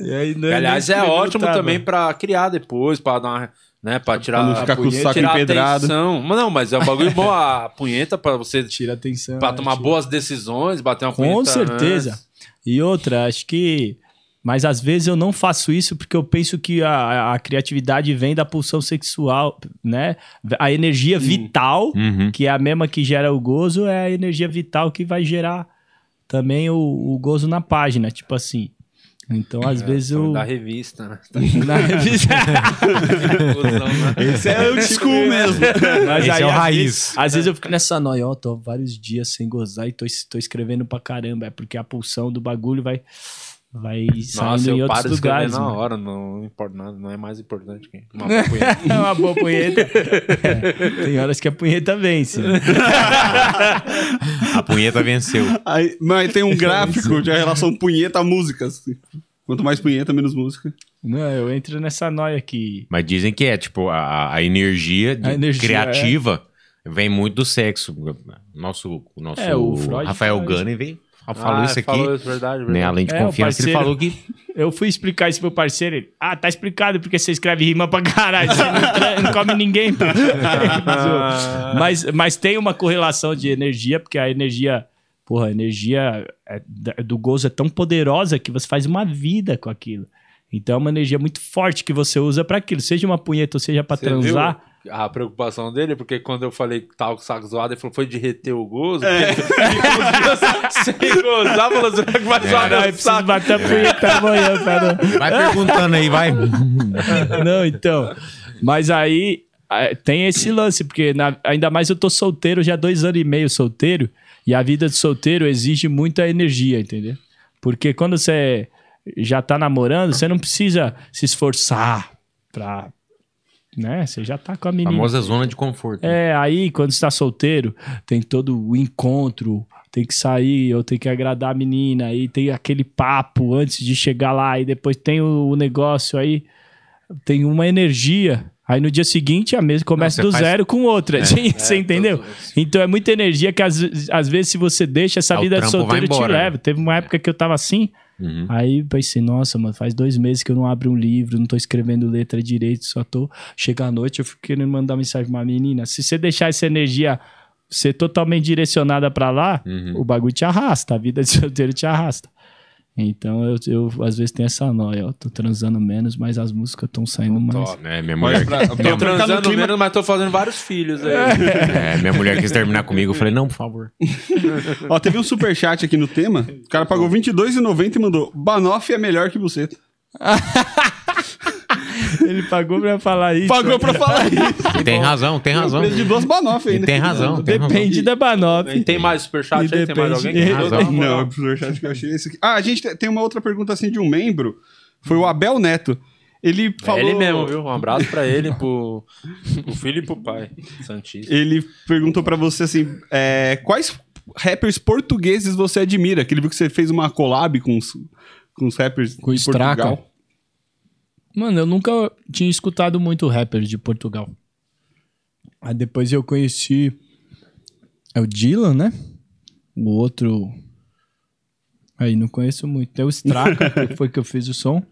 Aí, não- Aliás, é ótimo também pra criar depois, pra dar uma. Né, pra tirar Pra não ficar a com o punheta, saco tirar empedrado. atenção. Mas não, mas é um bagulho bom a punheta pra você Tira atenção. pra né? tomar Tira- boas decisões, bater uma Com punheta certeza. antes. E outra, acho que. Mas às vezes eu não faço isso porque eu penso que a, a- criatividade vem da pulsão sexual, né? A energia vital, Uhum. que é a mesma que gera o gozo, é a energia vital que vai gerar também o, o gozo na página, tipo assim. Então, às vezes eu. Da revista, né? Na revista. Né? Esse é old school mesmo. Mas Esse aí, é o às raiz. Vezes, às vezes eu fico nessa noia, ó, tô vários dias sem gozar e tô, tô escrevendo pra caramba. É porque a pulsão do bagulho vai, vai saindo Nossa, em eu outros paro de escrever na mano. hora, não importa nada, não é mais importante que uma boa punheta. É uma boa punheta. É, tem horas que a punheta vence. né? A punheta venceu. Aí, mas tem um gráfico de relação punheta-músicas. Quanto mais punheta, menos música. Não, eu entro nessa noia aqui. Mas dizem que é, tipo, a, a energia, A energia, criativa vem muito do sexo. Nosso, nosso É, o Freud Rafael isso. Gunning veio, falou Ah, isso aqui. Falou isso, verdade, verdade. né, além de É, confiança, ele parceiro- falou que Eu fui explicar isso pro meu parceiro. Ele, ah, tá explicado porque você escreve rima pra caralho. Você não, não come ninguém. pô." mas, mas tem uma correlação de energia, porque a energia. Porra, a energia é- da- do gozo é tão poderosa que você faz uma vida com aquilo. Então é uma energia muito forte que você usa pra aquilo. Seja uma punheta ou seja pra Você transar. viu A preocupação dele, porque quando eu falei que tava com o saco zoado, ele falou foi de reter o gozo. É. Sem gozar, falou, que vai zoar Caralho, meu eu preciso saco? bater a punheta amanhã, cara. vai perguntando aí, vai. Não, então. Mas aí é, tem esse lance, porque na- ainda mais eu tô solteiro já há dois anos e meio solteiro, e a vida de solteiro exige muita energia, entendeu? Porque quando você já tá namorando, você não precisa se esforçar pra. Né? Você já tá com a menina. Famosa zona de conforto. É, aí quando você tá solteiro, tem todo o encontro, tem que sair, ou tem que agradar a menina, aí tem aquele papo antes de chegar lá, e depois tem o, o negócio aí, tem uma energia. Aí no dia seguinte a mesa começa Não, do faz- zero com outra. você entendeu? todo- Então é muita energia que às, às vezes, se você deixa, essa o vida de solteiro te embora, né? leva. Teve uma época que eu tava assim, Uhum. Aí pensei, nossa, mano, faz dois meses que eu não abro um livro, não tô escrevendo letra direito, só tô. Chega à noite, eu fico querendo mandar mensagem pra uma menina. Se você deixar essa energia ser totalmente direcionada pra lá, Uhum. o bagulho te arrasta, a vida de solteiro te arrasta. Então eu, eu às vezes tenho essa noia, ó, tô transando menos, mas as músicas estão saindo mais. Top. É, minha mulher, pra- Tô no transando clima- menos, mas tô fazendo vários filhos aí. é, minha mulher quis terminar comigo. Eu falei, não, por favor. Ó, teve um superchat aqui no tema. O cara pagou R$22,90 e mandou: Banoff é melhor que você. Ele pagou pra falar isso. Pagou pra falar isso. E tem razão, tem razão. Preço de duas Banoff E ainda. tem razão, tem razão. Depende da Banoff. E tem mais superchat E aí? Tem mais depende- alguém? que Tem razão. Não, é o superchat que eu achei esse aqui. Ah, a gente te- tem uma outra pergunta assim de um membro. Foi o Abel Neto. Ele É falou. ele mesmo, viu? Um abraço pra ele, pro, pro filho e pro pai. Santíssimo. Ele perguntou pra você assim: é, quais rappers portugueses você admira? Que ele viu que você fez uma collab com os, com os rappers Com o Straca. Portugal. Mano, eu nunca tinha escutado muito rapper de Portugal. Aí depois eu conheci. É o Dylan, né? O outro. Aí não conheço muito. Tem o Straca, que foi que eu fiz o som.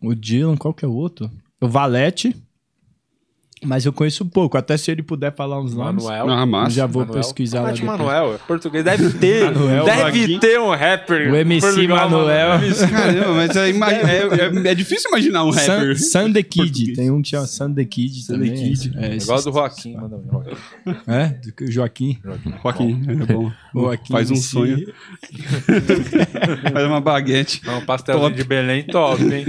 O Dylan, qual que é o outro? O Valete. Mas eu conheço pouco, até se ele puder falar uns nomes. Manuel. Ah, massa. já vou Manuel. pesquisar lá Mate depois. Manuel, é português. Deve ter. Manuel, deve Joaquim. ter um rapper. O MC Manuel. Caramba, mas é, é- é- é difícil imaginar um Sun, rapper. Sun the Kid. português. Tem um que chama Sun the Kid Sun the também. Kid. É, esse- Igual do Joaquim. manda. É, do Joaquim. Joaquim, é bom. Joaquim Faz um MC. sonho. Faz uma baguete. Pastelzinho Top. de Belém top, hein?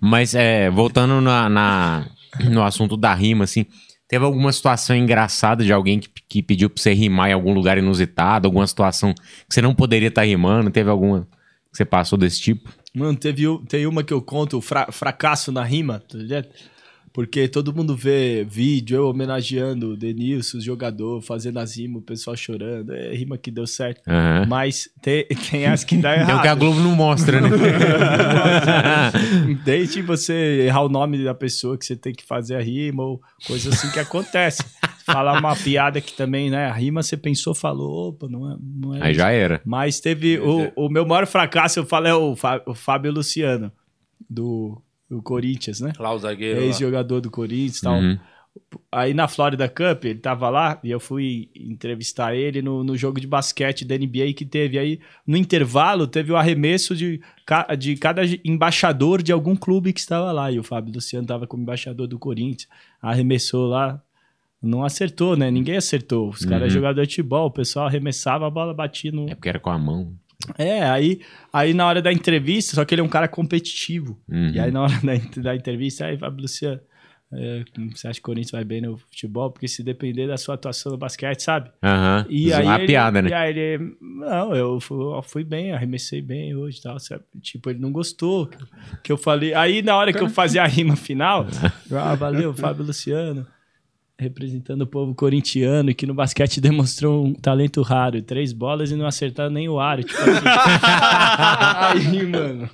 Mas é, voltando na, na- no assunto da rima, assim, teve alguma situação engraçada de alguém que, que pediu pra você rimar em algum lugar inusitado, alguma situação que você não poderia estar rimando? Teve alguma que você passou desse tipo? Mano, teve, tem uma que eu conto, o fra- fracasso na rima, tá ligado? Porque todo mundo vê vídeo, eu homenageando o Denilson, o jogador, fazendo as rimas, o pessoal chorando. É rima que deu certo. Aham. Mas tem, tem as que dá Tem o que a errado. Globo não mostra, né? Desde você errar o nome da pessoa que você tem que fazer a rima, ou coisa assim que acontece. Falar uma piada que também, né? A rima você pensou, falou, opa, não é, não é Aí já era. Mas teve. O, o meu maior fracasso, eu falo, é o, Fá- o Fábio Luciano, do, do Corinthians, né? Lá o zagueiro. Ex-jogador do Corinthians e tal. Uhum. Aí na Florida Cup, ele tava lá e eu fui entrevistar ele no, no jogo de basquete da NBA que teve. Aí no intervalo teve o arremesso de, de cada embaixador de algum clube que estava lá. E o Fábio Luciano tava como embaixador do Corinthians. Arremessou lá. Não acertou, né? Ninguém acertou. Os caras Uhum. jogador de futebol, o pessoal arremessava, a bola batia no, É porque era com a mão. É, aí, aí na hora da entrevista, só que ele é um cara competitivo. Uhum. E aí na hora da, da entrevista, aí Fábio Luciano, é, você acha que o Corinthians vai bem no futebol? Porque se depender da sua atuação no basquete, sabe? Aham. E aí a ele- piada, E né? aí ele, não, eu fui, eu fui bem, arremessei bem hoje e tal. sabe? Tipo, ele não gostou que- eu falei. Aí na hora que eu fazia a rima final, ah, valeu, Fábio Luciano. Representando o povo corintiano e que no basquete demonstrou um talento raro. Três bolas e não acertaram nem o aro. Tipo assim. aí, mano.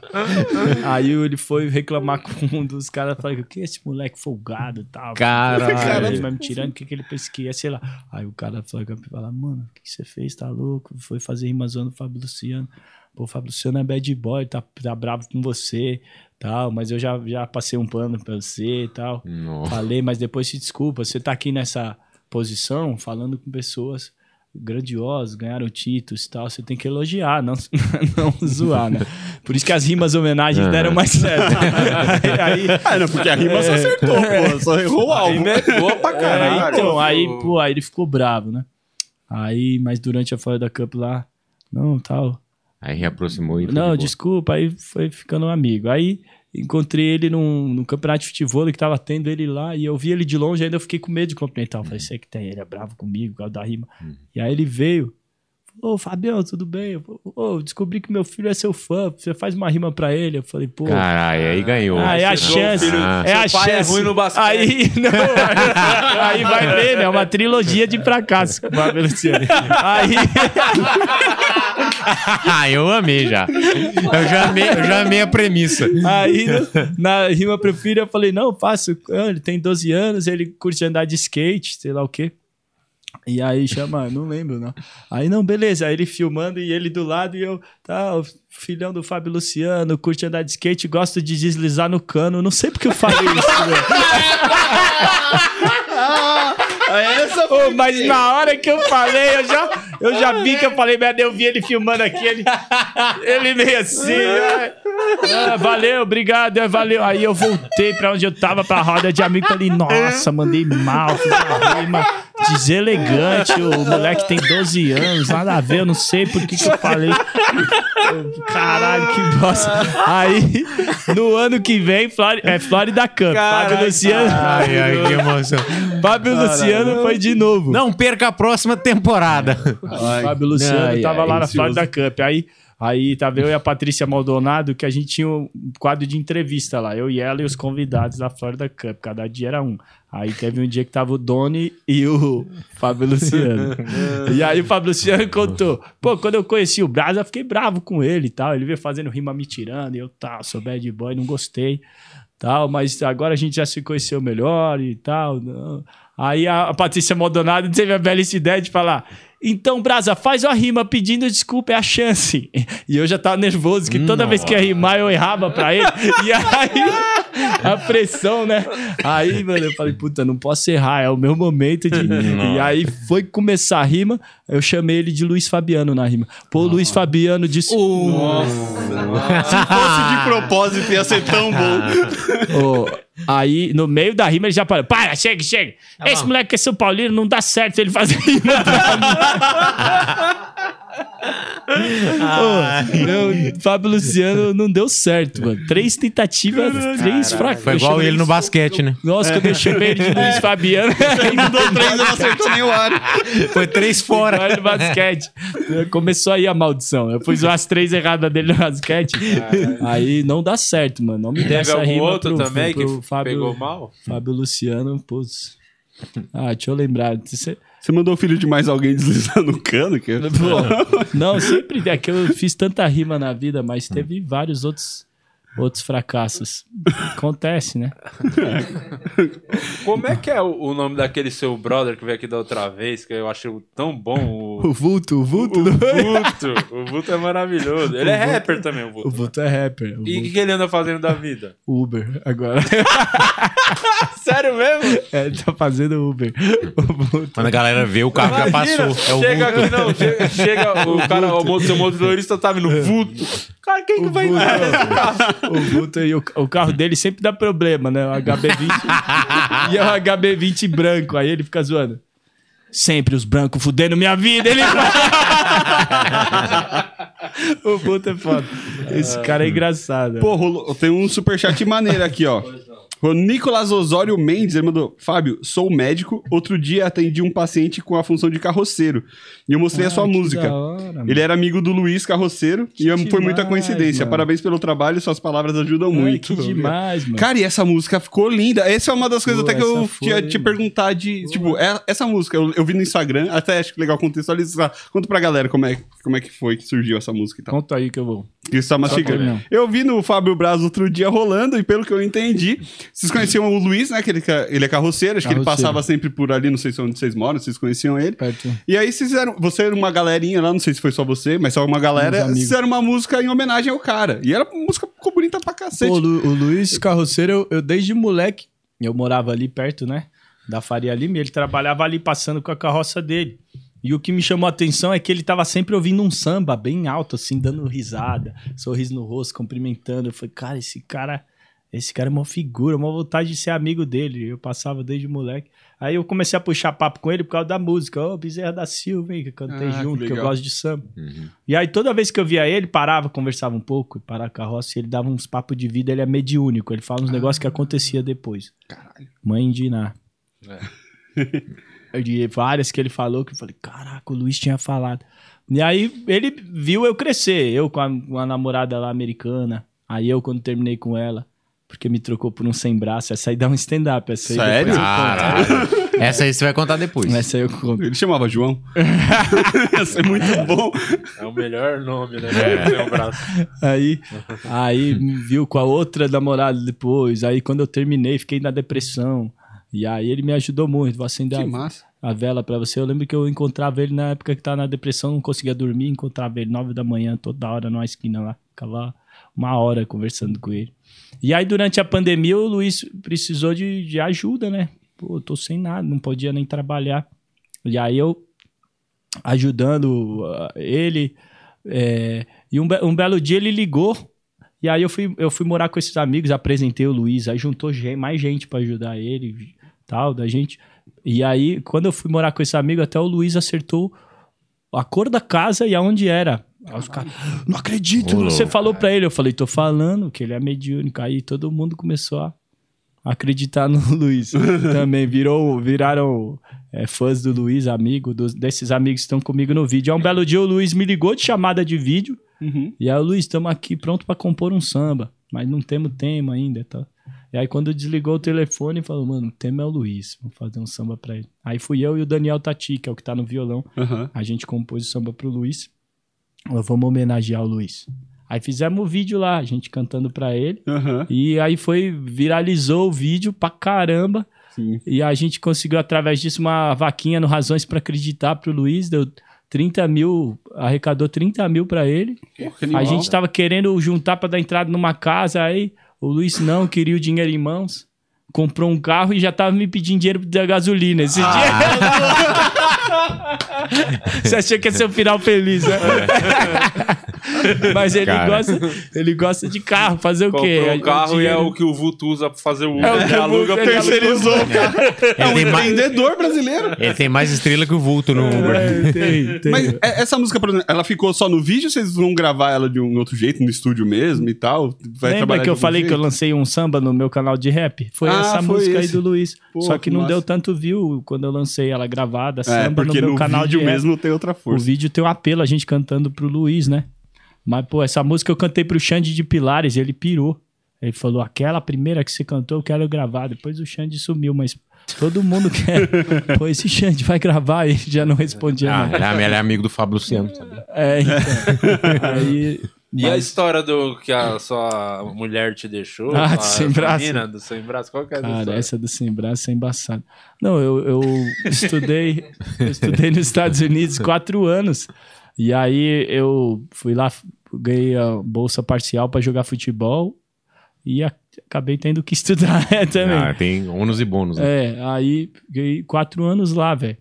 Aí ele foi reclamar com um dos caras. Falei, o que é esse moleque folgado e tal? Caralho. Ele vai me tirando, o que, que ele pensa que é, sei lá. Aí o cara falou, fala, mano, o que, que você fez? Tá louco? Foi fazer rima zoando o Fábio Luciano. Pô, o Fábio Luciano é bad boy, tá, tá bravo com você, tal, mas eu já, já passei um pano pra você e tal. Nossa. Falei, mas depois se desculpa, você tá aqui nessa posição falando com pessoas grandiosas, ganharam títulos e tal, você tem que elogiar, não, não zoar, né? Por isso que as rimas homenagens Ah. deram mais certo. aí, aí, Ah, não, porque a rima só acertou, pô. Só errou o Aí alvo. é boa pra É, caralho. então, aí, pô, aí ele ficou bravo, né? Aí, mas durante a Florida Cup lá, não, tal. Aí reaproximou e Não, desculpa, aí foi ficando um amigo. Aí encontrei ele num, num campeonato de futebol que tava tendo ele lá, e eu vi ele de longe, ainda eu fiquei com medo de cumprimentar. Eu falei, sei que tem, ele é bravo comigo, por causa da rima. E aí ele veio. Ô, Fabião, tudo bem? Eu, Ô, descobri que meu filho é seu fã. Você faz uma rima pra ele. Eu falei, pô. Caralho, aí ganhou. Ah, é a chance. filho- é a seu pai é chance. ruim no basquete. Aí, não, aí vai ver, né? É uma trilogia de fracasso com o Fábio Luciano. Aí, Ah, eu amei já. Eu já amei, eu já amei a premissa. aí na rima pro filho, eu falei, não, faço. Ah, Ele tem 12 anos, ele curte andar de skate, sei lá o quê. E aí chama, não lembro, não. Aí, não, beleza. Aí ele filmando e ele do lado e eu, tá, o filhão do Fábio Luciano, curte andar de skate, gosta de deslizar no cano. Não sei porque eu falei isso, velho. Essa Ô, mas na hora que eu falei, eu já, eu já vi que eu falei, merda, eu vi ele filmando aqui, ele, ele meio assim. ah, valeu, obrigado, é, valeu. Aí eu voltei pra onde eu tava, pra roda de amigo, falei, nossa, mandei mal, fiz uma rima deselegante. O moleque tem 12 anos, nada a ver, eu não sei por que, que eu falei. Caralho, que bosta. Aí, no ano que vem, Flori- é Florida Cup. Fábio Luciano. Ai, ai, que emoção. Fábio Luciano foi de novo. Não perca a próxima temporada. Ai, Fábio Luciano Ai, tava ai, lá na. Florida Cup. Aí, aí tava eu e a Patrícia Maldonado, que a gente tinha um quadro de entrevista lá. Eu e ela e os convidados da Florida Cup. Cada dia era um. Aí teve um dia que tava o Doni e o Fábio Luciano. e aí o Fábio Luciano contou. Pô, quando eu conheci o Brasa, eu fiquei bravo com ele e tal. Ele veio fazendo rima me tirando. E eu, tá, sou bad boy, não gostei. Tal, mas agora a gente já se conheceu melhor e tal. não. Aí a, a Patrícia Maldonado teve a belíssima ideia de falar: Então, Brasa, faz uma rima pedindo desculpa, é a chance. E eu já tava nervoso, que toda vez que ia rimar eu errava pra ele. E aí, a pressão, né? Aí, mano, eu falei, puta, não posso errar, é o meu momento de. E aí foi começar a rima, eu chamei ele de Luiz Fabiano na rima. Pô, Luiz Fabiano disse. Se fosse de propósito, ia ser tão bom. Ô, aí, no meio da rima, ele já parou. Para, chega, chega. Tá Esse moleque é São Paulino, não dá certo ele fazer rima meu, Fábio Luciano não deu certo, mano. Três tentativas, três fracassos. Foi igual ele no basquete, né? Nossa, quando eu chamei ele de Luiz Fabiano, Ele mudou três não acertou nem o ar. Foi três fora. Olha no basquete. Começou aí a maldição. Eu pus umas três erradas dele no basquete. Aí não dá certo, mano. Não me dê Teve essa algum rima outro pro- também pro que Fábio, pegou mal? Fábio Luciano, putz. Ah, deixa eu lembrar. Você- Você mandou o filho de mais alguém deslizar no cano? Que... Pô, não, sempre é que eu fiz tanta rima na vida, mas teve vários outros, outros fracassos. Acontece, né? Como é que é o, o nome daquele seu brother que veio aqui da outra vez, que eu acho tão bom? O, O Vulto, o Vulto. o Vulto. O Vulto é maravilhoso. Ele é rapper também, o O Vulto. Vulto é rapper. O E o que, Vulto- que ele anda fazendo da vida? Uber, agora. Sério mesmo? É, ele tá fazendo Uber. O Vulto. Quando a galera vê, o carro já Imagina, passou. É o chega vulto. aqui, não, chega, chega o cara, o mo- seu motorista tá vindo, vulto. Cara, quem que vai entrar nesse carro? O Vulto e o, o carro dele sempre dá problema, né? O HB20. e é o HB20 branco. Aí ele fica zoando. Sempre os brancos fudendo minha vida. Ele O Vulto é foda. Esse cara é engraçado. Pô, rolou- tem um superchat maneiro aqui, ó. O Nicolas Osório Mendes, ele mandou: Fábio, sou médico. Outro dia atendi um paciente com a função de carroceiro. E eu mostrei a sua Ah, que música. hora. Ele era amigo do Luiz Carroceiro e Que foi muita demais, coincidência. mano. Parabéns pelo trabalho, suas palavras ajudam Ai, muito. que demais, mano. Cara, e essa música ficou linda. Essa é uma das coisas Pô, até que eu foi, tinha te perguntar de. Tipo, é- essa música, eu, eu vi no Instagram, até acho que legal contextualizar. Conta pra galera como é, como é que foi que surgiu essa música e tal. Conta aí que eu vou. Que você tá mastigando. Eu vi no Fábio Braz outro dia rolando, e pelo que eu entendi, vocês conheciam o Luiz, né? Que ele, ele é carroceiro, acho que ele Carroceiro. passava sempre por ali, não sei se é onde vocês moram, vocês conheciam ele. Perto. E aí vocês fizeram, você era uma galerinha lá, não sei se foi só você, mas só uma galera, fizeram uma música em homenagem ao cara. E era a música ficou bonita pra cacete. Pô, o Lu- o Luiz Carroceiro, eu, eu desde moleque, eu morava ali perto, né? Da Faria Lima, ele trabalhava ali passando com a carroça dele. E o que me chamou a atenção é que ele tava sempre ouvindo um samba bem alto, assim, dando risada, sorriso no rosto, cumprimentando. Eu falei, cara, esse cara, esse cara é uma figura, uma vontade de ser amigo dele. Eu passava desde moleque. Aí eu comecei a puxar papo com ele por causa da música. Ô, Bezerra da Silva, hein, que eu cantei Ah, que junto, que, eu legal. gosto de samba. E aí toda vez que eu via ele, parava, conversava um pouco, parava a carroça, e ele dava uns papos de vida, ele é mediúnico, ele fala uns negócios que acontecia depois. Caralho. Mãe de Iná. Eu De várias que ele falou, que eu falei, caraca, o Luiz tinha falado. E aí ele viu eu crescer, eu com a, com a namorada lá americana, aí eu quando terminei com ela, porque me trocou por um sem braço, essa aí dá um stand-up, essa aí Sério? Caralho. Essa aí você vai contar depois. Essa aí eu conto. Ele chamava João. Ia ser muito bom. É o melhor nome, né? É. Um braço. Aí, aí me viu com a outra namorada depois. Aí quando eu terminei, fiquei na depressão. E aí ele me ajudou muito. Vou acender Que a, massa. A vela pra você. Eu lembro que eu encontrava ele na época que tava na depressão, não conseguia dormir, encontrava ele nove da manhã, toda hora numa esquina lá. Ficava uma hora conversando com ele. E aí durante a pandemia o Luiz precisou de, de ajuda, né? Pô, eu tô sem nada, não podia nem trabalhar. E aí eu ajudando uh, ele. é, e um, be- um belo dia ele ligou. E aí eu fui, eu fui morar com esses amigos, apresentei o Luiz, aí juntou mais gente pra ajudar ele, tal, da gente. E aí, quando eu fui morar com esse amigo, até o Luiz acertou a cor da casa e aonde era. Aí os caras, não acredito, Ô, você falou pra ele. Eu falei, tô falando que ele é mediúnico. Aí todo mundo começou a acreditar no Luiz. Também virou, viraram é, fãs do Luiz, amigo dos- desses amigos que estão comigo no vídeo. Aí um belo dia o Luiz me ligou de chamada de vídeo. Uhum. E aí, Luiz, estamos aqui pronto pra compor um samba, mas não temos tema ainda, tá? E aí, quando desligou o telefone, falou, mano, o tema é o Luiz, vamos fazer um samba pra ele. Aí fui eu e o Daniel Tati, que é o que tá no violão. Aham. A gente compôs o samba pro Luiz. Falou, Vamos homenagear o Luiz. Aí fizemos o vídeo lá, a gente cantando pra ele. Aham. E aí foi, viralizou o vídeo pra caramba. Sim. E a gente conseguiu, através disso, uma vaquinha no Razões pra Acreditar pro Luiz. Deu 30 mil, arrecadou 30 mil pra ele. A gente tava querendo juntar pra dar entrada numa casa, aí o Luiz não queria o dinheiro em mãos. Comprou um carro e já tava me pedindo dinheiro da gasolina. Esse dia. Você achou que ia ser um final feliz, né? Mas ele Cara. gosta, ele gosta de carro. Fazer o quê? O carro e é o que o Vulto usa pra fazer o Uber. É o que ele o aluga ele Terceirizou, cara. É um tem, mais, empreendedor brasileiro. ele tem mais estrela que o vulto no Uber. É, tem, tem. Mas é- essa música, por exemplo, ela ficou só no vídeo ou vocês vão gravar ela de um outro jeito, no estúdio mesmo e tal? Vai Lembra trabalhar que eu falei que eu jeito? lancei um samba no meu canal de rap? Foi Ah, essa foi música aí esse. do Luiz. Pô, Só que não massa. deu tanto view quando eu lancei ela gravada, É, samba no porque meu no canal vídeo de rap. mesmo tem outra O força. vídeo tem um apelo, a gente cantando pro Luiz, né? Mas, pô, essa música eu cantei pro Xande de Pilares, ele pirou. Ele falou, aquela primeira que você cantou, eu quero gravar. Depois o Xande sumiu, mas todo mundo quer. pô, esse Xande vai gravar, e ele já não respondia Ah, ele é- amigo do Fábio Luciano, sabe? É, então. Aí, E a história do que a sua mulher te deixou? Ah, do sem braço. menina do sem braço? Qual que é a Cara, história? essa do sem braço é embaçada. Não, eu, eu estudei, eu estudei nos Estados Unidos quatro anos. E aí eu fui lá, ganhei a bolsa parcial para jogar futebol e a- acabei tendo que estudar é, também. Ah, tem ônus e bônus. né? É, aí fiquei quatro anos lá, velho.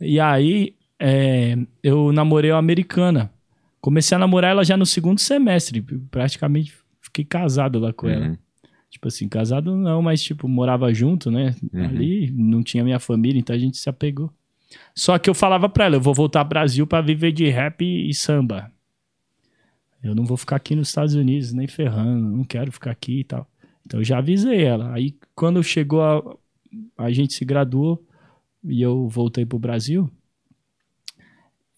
E aí é, eu namorei uma americana. Comecei a namorar ela já no segundo semestre. Praticamente fiquei casado lá com ela. Uhum. Tipo assim, casado não, mas tipo, morava junto, né? Uhum. Ali, não tinha minha família, então a gente se apegou. Só que eu falava pra ela, eu vou voltar ao Brasil pra viver de rap e samba. Eu não vou ficar aqui nos Estados Unidos, nem ferrando, não quero ficar aqui e tal. Então eu já avisei ela. Aí quando chegou a, a gente se graduou e eu voltei pro Brasil,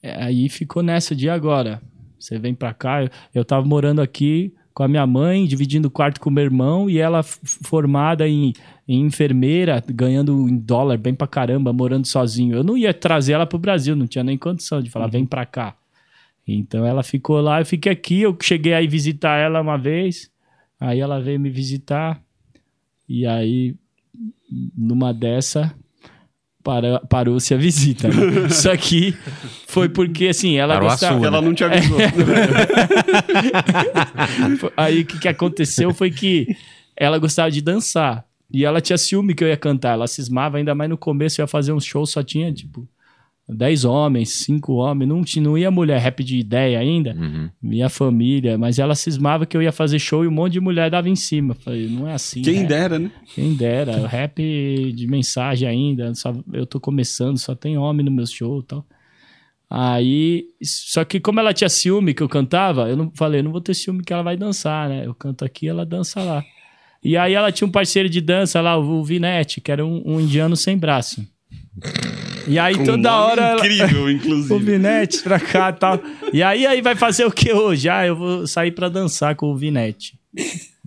é, aí ficou nessa de agora. Você vem pra cá, eu, eu tava morando aqui com a minha mãe, dividindo o quarto com o meu irmão, e ela formada em, em enfermeira, ganhando em dólar bem pra caramba, morando sozinho. Eu não ia trazer ela pro Brasil, não tinha nem condição de falar, vem pra cá. Então ela ficou lá, eu fiquei aqui, eu cheguei aí visitar ela uma vez, aí ela veio me visitar, e aí, numa dessa, para- parou-se a visita. né? Só que foi porque, assim, ela Parou gostava... sua, Ela não te avisou. Aí o que, que aconteceu foi que ela gostava de dançar. E ela tinha ciúme que eu ia cantar. Ela cismava, ainda mais no começo, eu ia fazer um show, só tinha, tipo, 10 homens, 5 homens. Não, não ia mulher rap de ideia ainda. Uhum. Minha família. Mas ela cismava que eu ia fazer show e um monte de mulher dava em cima. Falei, não é assim. Quem rap- dera, né? Quem dera. Rap de mensagem ainda. Só, eu tô começando, só tem homem no meu show e tal. Aí, só que como ela tinha ciúme que eu cantava, eu não falei, não vou ter ciúme que ela vai dançar, né? Eu canto aqui, ela dança lá. E aí ela tinha um parceiro de dança lá, o Vinete, que era um, um indiano sem braço. E aí Um toda nome hora ela, Incrível, o inclusive. Vinete pra cá e tal. E aí, aí vai fazer o que hoje? Ah, eu vou sair pra dançar com o Vinete.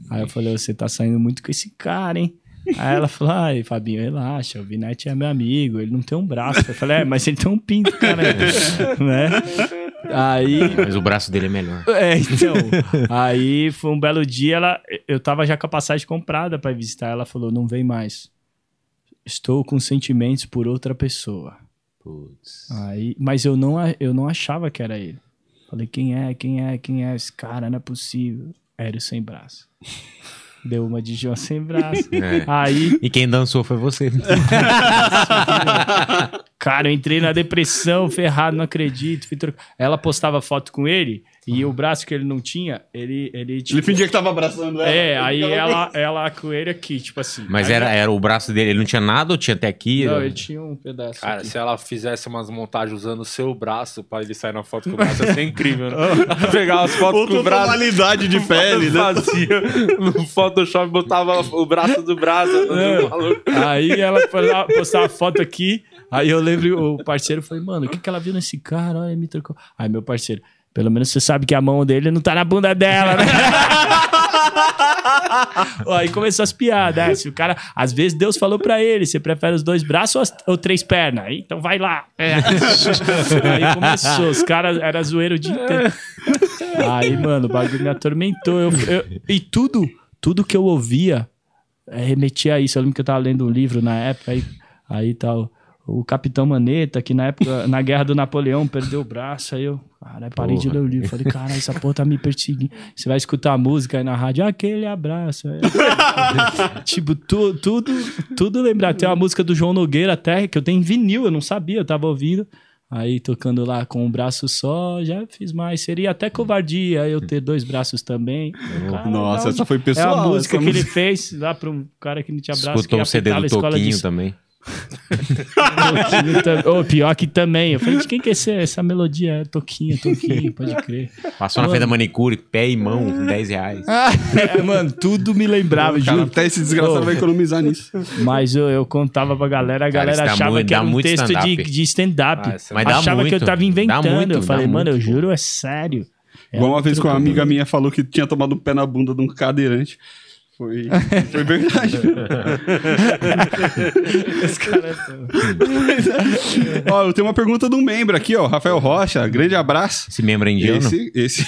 Aí eu falei, você tá saindo muito com esse cara, hein? Aí ela falou, ai, Fabinho, relaxa, o Vinete é meu amigo, ele não tem um braço. Eu falei, é, mas ele tem um pinto, cara. né? Aí, Mas o braço dele é melhor. é, então. Aí foi um belo dia, ela, eu tava já com a passagem comprada pra visitar. Ela falou: não vem mais. Estou com sentimentos por outra pessoa. Putz. Aí, mas eu não, a- eu não achava que era ele. Falei: quem é, quem é, quem é? Esse cara não é possível. Era o sem braço. Deu uma de João sem braço. É. Aí, E quem dançou foi você. cara, eu entrei na depressão, ferrado, não acredito. Ela postava foto com ele e o braço que ele não tinha, ele, ele, tipo, Ele fingia que tava abraçando ela. É, aí ela, ela com ele aqui, tipo assim. Mas Aí era, era o braço dele, ele não tinha nada ou tinha até aqui? Não, ele tinha um pedaço. Cara, aqui. se ela fizesse umas montagens usando o seu braço pra ele sair na foto com o braço, ia ser incrível, né? Pegar as fotos com Outra o braço. tonalidade de pele, né? Fazia no Photoshop, botava o braço do braço. É. do maluco. Aí ela postar a foto aqui. Aí eu lembro, o parceiro foi, mano, o que, que ela viu nesse cara? Olha, ele me trocou. Aí meu parceiro, pelo menos você sabe que a mão dele não tá na bunda dela, né? Ó, Aí começou as piadas. né? Se o cara, às vezes Deus falou pra ele: você prefere os dois braços ou, as- ou três pernas? Aí, Então vai lá. É. Aí começou, os caras era zoeiro o dia inteiro. Aí, mano, o bagulho me atormentou. Eu- eu- e tudo, tudo que eu ouvia é, remetia a isso. Eu lembro que eu tava lendo um livro na época, aí, aí tal. O, Capitão Maneta, que na época, na guerra do Napoleão, perdeu o braço. Aí eu, caralho, parei de ler o livro. Falei, caralho, essa porra tá me perseguindo. Você vai escutar a música aí na rádio, aquele abraço. Aí, tipo, tu, tudo, tudo lembrar. Tem uma música do João Nogueira até, que eu tenho em vinil, eu não sabia, eu tava ouvindo. Aí tocando lá com um braço só, já fiz mais. Seria até covardia eu ter dois braços também. Cara, Nossa, da essa foi É pessoal. a música que ele fez lá pra um cara que não tinha braço. Escutou que o CD do escola Toquinho de também. Ô, pior que também. Eu falei, de quem que é esse- essa melodia? É Toquinho, Toquinho, pode crer. Passou na frente da manicure, pé e mão, 10 reais. É, mano, tudo me lembrava, Cara, juro. até esse desgraçado Ô. vai economizar nisso. Mas eu, eu contava pra galera, a Cara, galera achava muito- que era um muito texto de, stand-up. de stand-up. Ah, é- achava que eu muito, tava inventando. muito, eu falei, mano, eu muito. juro, é sério. É Igual uma vez que uma amiga minha falou que tinha tomado um pé na bunda de um cadeirante. Foi, foi verdade. Esse cara é tão- ó, eu tenho uma pergunta de um membro aqui, ó. Rafael Rocha, grande abraço. Esse membro é indiano? Esse, esse,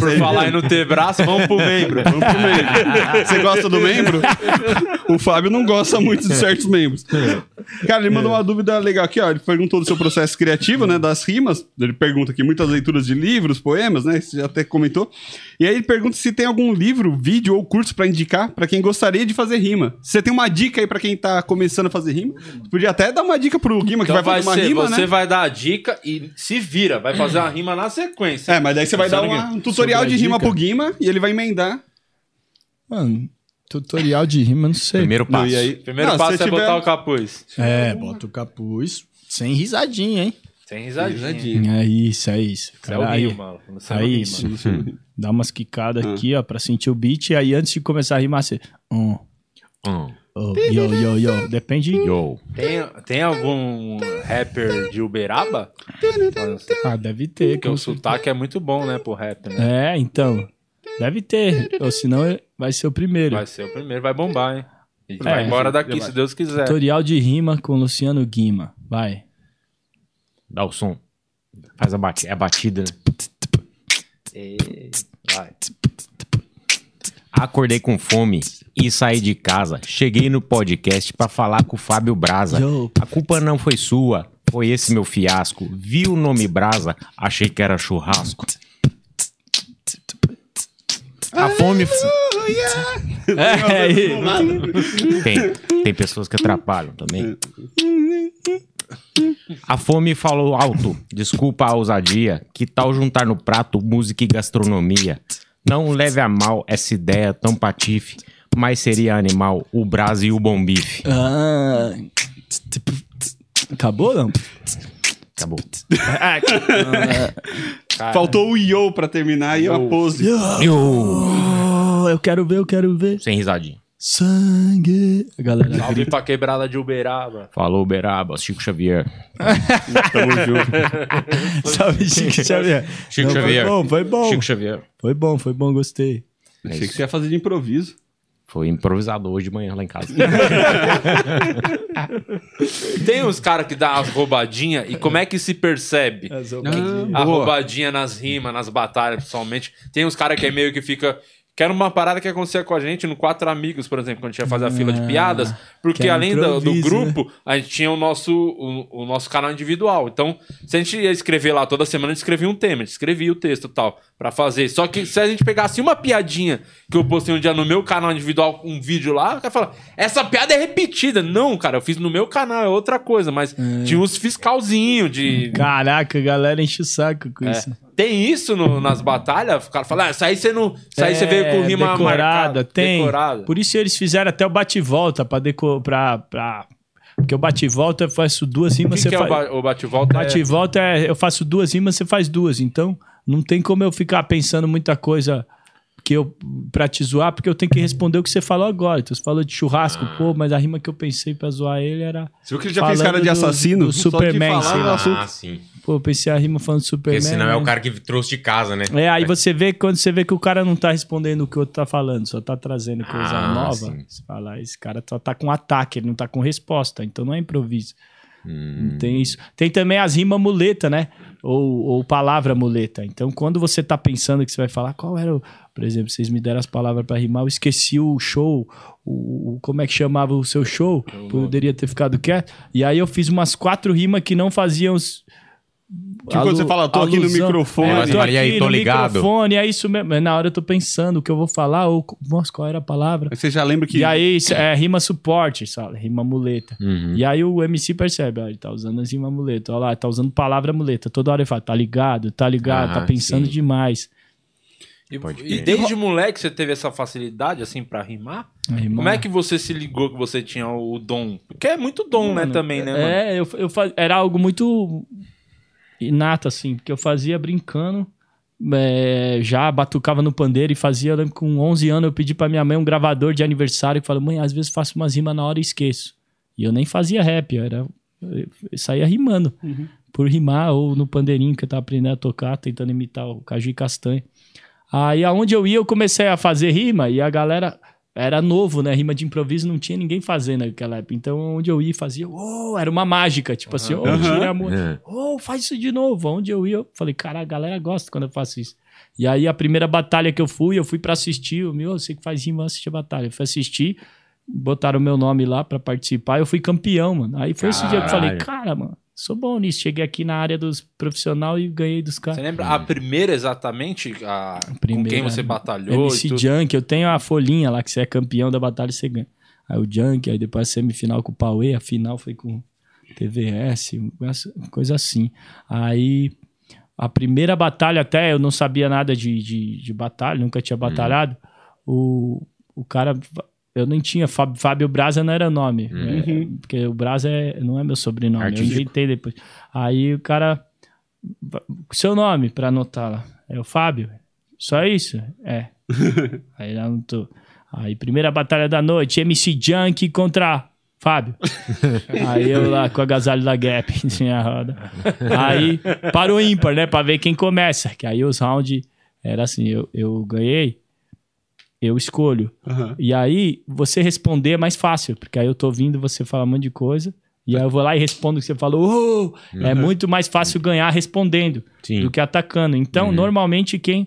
Por falar em não ter braço, vamos pro membro. Vamos pro membro. Você gosta do membro? O Fábio não gosta muito de certos membros. Cara, ele mandou uma dúvida legal aqui, ó. Ele perguntou do seu processo criativo, né? Das rimas. Ele pergunta aqui muitas leituras de livros, poemas, né? Você já até comentou. E aí ele pergunta se tem algum livro, vídeo ou curso pra indicar pra quem gostaria de fazer rima. Se você tem uma dica aí pra quem tá começando a fazer rima, podia até dar uma dica pro Guima que Então vai vai, fazer uma ser, rima, você né? vai dar a dica e se vira, vai fazer uma rima na sequência. É, mas daí você vai dar uma- um tutorial Sobre de a rima dica? pro Guima e ele vai emendar. Mano, tutorial de rima, não sei. Primeiro Não, passo. e aí- Primeiro Não, passo é tiver- botar o capuz. É, bota o capuz sem risadinha, hein? Sem risadinha. É isso, é isso. Isso é o aí, rio, mano. Você é isso. Dá umas quicadas aqui, ó, pra sentir o beat. E aí, antes de começar a rimar, você... Um, Hum. oh, yo, yo, yo. Depende... Yo. Tem, tem algum rapper de Uberaba? Ah, deve ter. Porque o sotaque é muito bom, né, pro rap, né? É, então. Deve ter. Ou senão vai ser o primeiro. Vai ser o primeiro, vai bombar, hein? E É, vai embora daqui, se Deus quiser. Tutorial de rima com Luciano Guima. Vai. Dá o som. Faz a batida. É a batida, né? E- Vai. Acordei com fome e saí de casa. Cheguei no podcast pra falar com o Fábio Braza. Yo. A culpa não foi sua, foi esse meu fiasco. Vi o nome Brasa, achei que era churrasco. A fome. É, aí. Tem, tem pessoas que atrapalham também. A fome falou alto, desculpa a ousadia. Que tal juntar no prato música e gastronomia? Não leve a mal essa ideia tão patife, mas seria animal o brasa e o bom bife. Ah. Acabou, não? Acabou. Faltou o yo pra terminar e a pose. Oh, eu quero ver, eu quero ver. Sem risadinha. Sangue. A galera Salve grita. pra quebrada de Uberaba. Falou, Beraba, Chico Xavier. Tamo junto. Salve, Chico Xavier. Chico Não, Xavier. Foi bom, foi bom. Chico Xavier. Foi bom, foi bom, gostei. Achei que você ia fazer de improviso. Foi improvisado hoje de manhã lá em casa. Tem uns caras que dão umas roubadinhas e como é que se percebe? Ah, A boa. roubadinha nas rimas, nas batalhas, principalmente. Tem uns caras que é meio que fica. Que era uma parada que acontecia com a gente no Quatro Amigos, por exemplo, quando a gente ia fazer a fila de piadas. Porque que além do, do improviso, grupo, a gente tinha o nosso, o, o nosso canal individual. Então, se a gente ia escrever lá toda semana, a gente escrevia um tema, a gente escrevia o texto e tal, pra fazer. Só que se a gente pegasse uma piadinha que eu postei um dia no meu canal individual, um vídeo lá, o cara fala, essa piada é repetida. Não, cara, eu fiz no meu canal, é outra coisa. Mas tinha uns fiscalzinho de... Caraca, galera enche o saco com É. isso. Tem isso no- nas batalhas? O cara fala, ah, isso aí você não. Isso aí você veio com rima É, decorada, marcada. tem. Decorada. Por isso eles fizeram até o bate-volta pra deco pra, pra... Porque o bate-volta eu faço duas rimas, que, você que é o, faz... ba- o bate-volta? É- Bate-volta é... Eu faço duas rimas, você faz duas. Então, não tem como eu ficar pensando muita coisa que eu pra te zoar, porque eu tenho que responder o que você falou agora. Então, você falou de churrasco, pô, mas a rima que eu pensei pra zoar ele era... Você viu que ele já fez Falando cara de do- assassino? do Só de Superman, falar sei no lá. assunto. Ah, sim. Pô, eu pensei a rima falando de Superman. Porque senão é o cara que trouxe de casa, né? É, aí você vê quando você vê que o cara não tá respondendo o que o outro tá falando, só tá trazendo coisa Ah, nova. sim. Você fala, "Ah, esse cara só tá com ataque, ele não tá com resposta, então não é improviso. Hum. Não tem isso. Tem também as rimas muleta, né? Ou, ou palavra muleta. Então, quando você tá pensando que você vai falar, qual era o Por exemplo, vocês me deram as palavras pra rimar, eu esqueci o show, o, o- como é que chamava o seu show? Poderia ter ficado quieto. E aí eu fiz umas quatro rimas que não faziam. Tipo quando você fala, tô aqui no microfone. É, tô fala, e aí, aqui tô no ligado. microfone, é isso mesmo. Mas Na hora eu tô pensando o que eu vou falar, ou. Nossa, qual era a palavra? Você já lembra que. E aí, é rima suporte, sabe? Rima muleta. Uhum. E aí o MC percebe, ó, ele tá usando assim uma muleta. Olha lá, tá usando palavra muleta. Toda hora ele fala, tá ligado, tá ligado, Ah, tá pensando sim. demais. E, e desde moleque você teve essa facilidade, assim, pra rimar? Rima- Como é que você se ligou que você tinha o dom? Porque é muito dom, né, Mano, também, né, mano? É, eu, eu faz... era algo muito inato, assim, porque eu fazia brincando, é, já batucava no pandeiro e fazia, eu lembro que com 11 anos eu pedi pra minha mãe um gravador de aniversário, que falei, mãe, às vezes faço umas rimas na hora e esqueço. E eu nem fazia rap, eu, era, eu saía rimando, por rimar, ou no pandeirinho que eu tava aprendendo a tocar, tentando imitar o Caju e Castanha. Aí aonde eu ia, eu comecei a fazer rima e a galera era novo, né? Rima de improviso não tinha ninguém fazendo naquela época. Então onde eu ia fazia, oh, era uma mágica, tipo assim, oh, tira a mão. Oh, faz isso de novo. Onde eu ia, eu falei, cara, a galera gosta quando eu faço isso. E aí a primeira batalha que eu fui, eu fui pra assistir, eu, meu, você que faz rima, assistir a batalha. Eu fui assistir, botaram o meu nome lá pra participar, eu fui campeão, mano. Aí foi esse dia que eu falei, Caralho. cara, mano, sou bom nisso. Cheguei aqui na área dos profissional e ganhei dos Você caras. lembra a primeira exatamente? A... Com Primeira, quem você batalhou? MC e tudo? Junk, eu tenho a folhinha lá que você é campeão da batalha você ganha. Aí o Junk, aí depois a semifinal com o Pauê, a final foi com TVS, coisa assim. Aí a primeira batalha até, eu não sabia nada de, de, de batalha, nunca tinha batalhado. O, o cara, eu nem tinha, Fábio, Fábio Braza não era nome, né? porque o Braza é, não é meu sobrenome, Artístico. eu inventei depois. Aí o cara, seu nome pra anotar lá, é o Fábio? Só isso? É. Aí ele anotou. Aí, primeira batalha da noite, MC Junk contra Fábio. Aí eu lá com o agasalho da Gap, tinha a roda. Aí, para o ímpar, né? Pra ver quem começa. Que aí os rounds era assim, eu, eu ganhei, eu escolho. Aham. E aí, você responder é mais fácil, porque aí eu tô ouvindo você falar um monte de coisa, e aí eu vou lá e respondo o que você falou. "Oh!" É muito mais fácil ganhar respondendo Sim. do que atacando. Então, Uhum. normalmente, quem,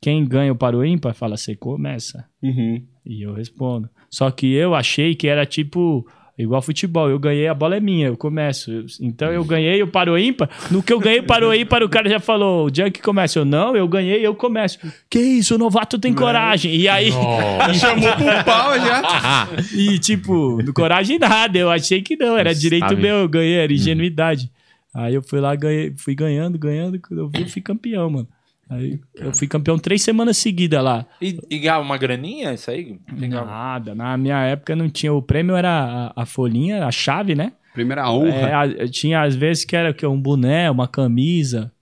quem ganha o para o ímpar fala, você começa. Uhum. E eu respondo. Só que eu achei que era tipo. Igual futebol, eu ganhei, a bola é minha, eu começo. Eu- então eu ganhei o para o ímpar. No que eu ganhei para o ímpar, o cara já falou: o Junk começa. Eu não, eu ganhei, eu começo. Que isso, o novato tem coragem. E aí. Chamou pro pau já. E, tipo, do coragem nada. Eu achei que não, era direito sabe. meu, eu ganhei, era ingenuidade. Aí eu fui lá, ganhei, fui ganhando, ganhando. Quando eu vi, eu fui campeão, mano. Aí eu fui campeão três semanas seguidas lá. E, e ganhava uma graninha, isso aí? Ganhava- Nada, na minha época não tinha. O prêmio era a, a folhinha, a chave, né? Primeira honra. É, a- tinha às vezes que era que, um boné, uma camisa.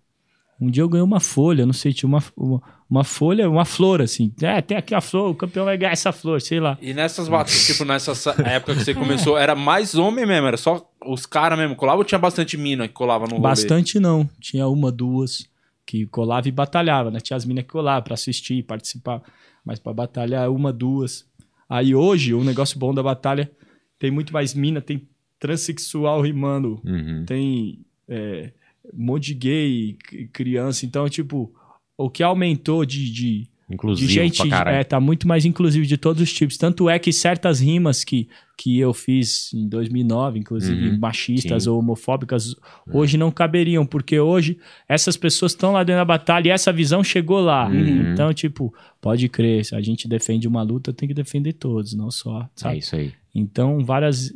Um dia eu ganhei uma folha, não sei, tinha uma, uma, uma folha, uma flor, assim. É, tem aqui a flor, o campeão vai ganhar essa flor, sei lá. E nessas batalhas, tipo, nessa sa- época que você começou, era mais homem mesmo, era só os caras mesmo colavam ou tinha bastante mina que colava no rolê? Bastante não. Tinha uma, duas que colava e batalhava, né? Tinha as minas que colavam pra assistir, participar. Mas pra batalhar, uma, duas. Aí hoje, o negócio bom da batalha tem muito mais mina, tem transexual rimando, Uhum. tem é, um monte de gay, criança. Então, tipo, o que aumentou de, de, de Inclusive, gente é, tá muito mais inclusive de todos os tipos. Tanto é que certas rimas que, que eu fiz em 2009, inclusive Uhum, machistas sim. ou homofóbicas, hoje não caberiam, porque hoje essas pessoas estão lá dentro da batalha e essa visão chegou lá. Uhum. Então, tipo, pode crer, se a gente defende uma luta, tem que defender todos, não só, É sabe? isso aí. Então, várias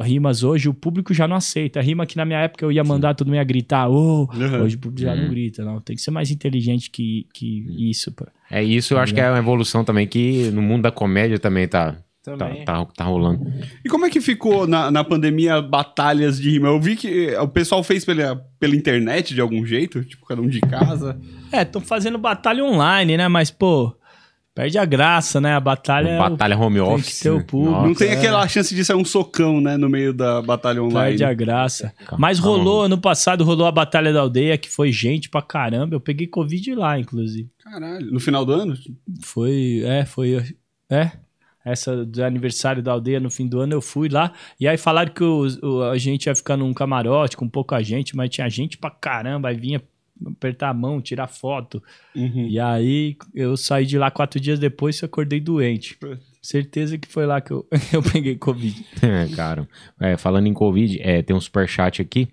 rimas hoje, o público já não aceita. Rima que na minha época eu ia mandar todo mundo ia gritar, ô, Uhum. hoje o público já não Uhum. grita, não. Tem que ser mais inteligente que, que isso, pô. É isso, eu acho que é uma evolução também que no mundo da comédia também tá, tá, Também. tá, tá rolando. E como é que ficou na, na pandemia batalhas de rima? Eu vi que eh, o pessoal fez pela, pela internet de algum jeito, tipo, cada um de casa. É, estão fazendo batalha online, né? Mas, pô, perde a graça, né? A batalha. é o- Batalha home tem que office. ter o né? público. Nossa. não tem é. aquela chance de sair um socão, né, no meio da batalha online. Perde a graça. Mas rolou, ano passado rolou a Batalha da Aldeia, que foi gente pra caramba. Eu peguei Covid lá, inclusive. Caralho, no final do ano? Foi, é, foi, é. Essa do aniversário da aldeia no fim do ano eu fui lá. E aí falaram que os- o- a gente ia ficar num camarote com pouca gente, mas tinha gente pra caramba. Aí vinha apertar a mão, tirar foto. Uhum. E aí eu saí de lá quatro dias depois e acordei doente. Certeza que foi lá que eu, eu peguei Covid. É, cara. É, falando em Covid, é, tem um superchat aqui,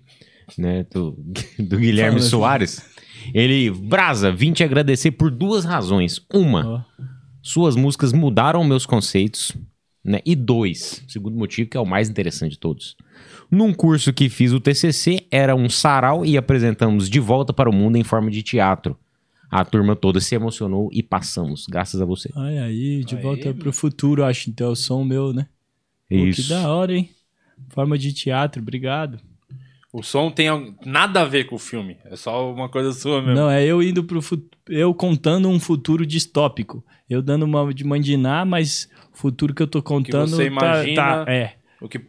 né? Do, do Guilherme Fala, Soares. Ele, Brasa, vim te agradecer por duas razões. Uma, Ó. suas músicas mudaram meus conceitos, né? E dois, segundo motivo, que é o mais interessante de todos. Num curso que fiz o TCC, era um sarau e apresentamos De Volta para o Mundo em forma de teatro. A turma toda se emocionou e passamos, graças a você. Olha aí, de Aí, volta pro futuro, acho. Então, o som meu, né? Pô, Isso. que da hora, hein? Forma de teatro, obrigado. O som tem nada a ver com o filme. É só uma coisa sua mesmo. Não, é eu indo pro futuro. Eu contando um futuro distópico. Eu dando uma de mandinar, mas o futuro que eu tô contando. você tá- imagina- tá- é. O que,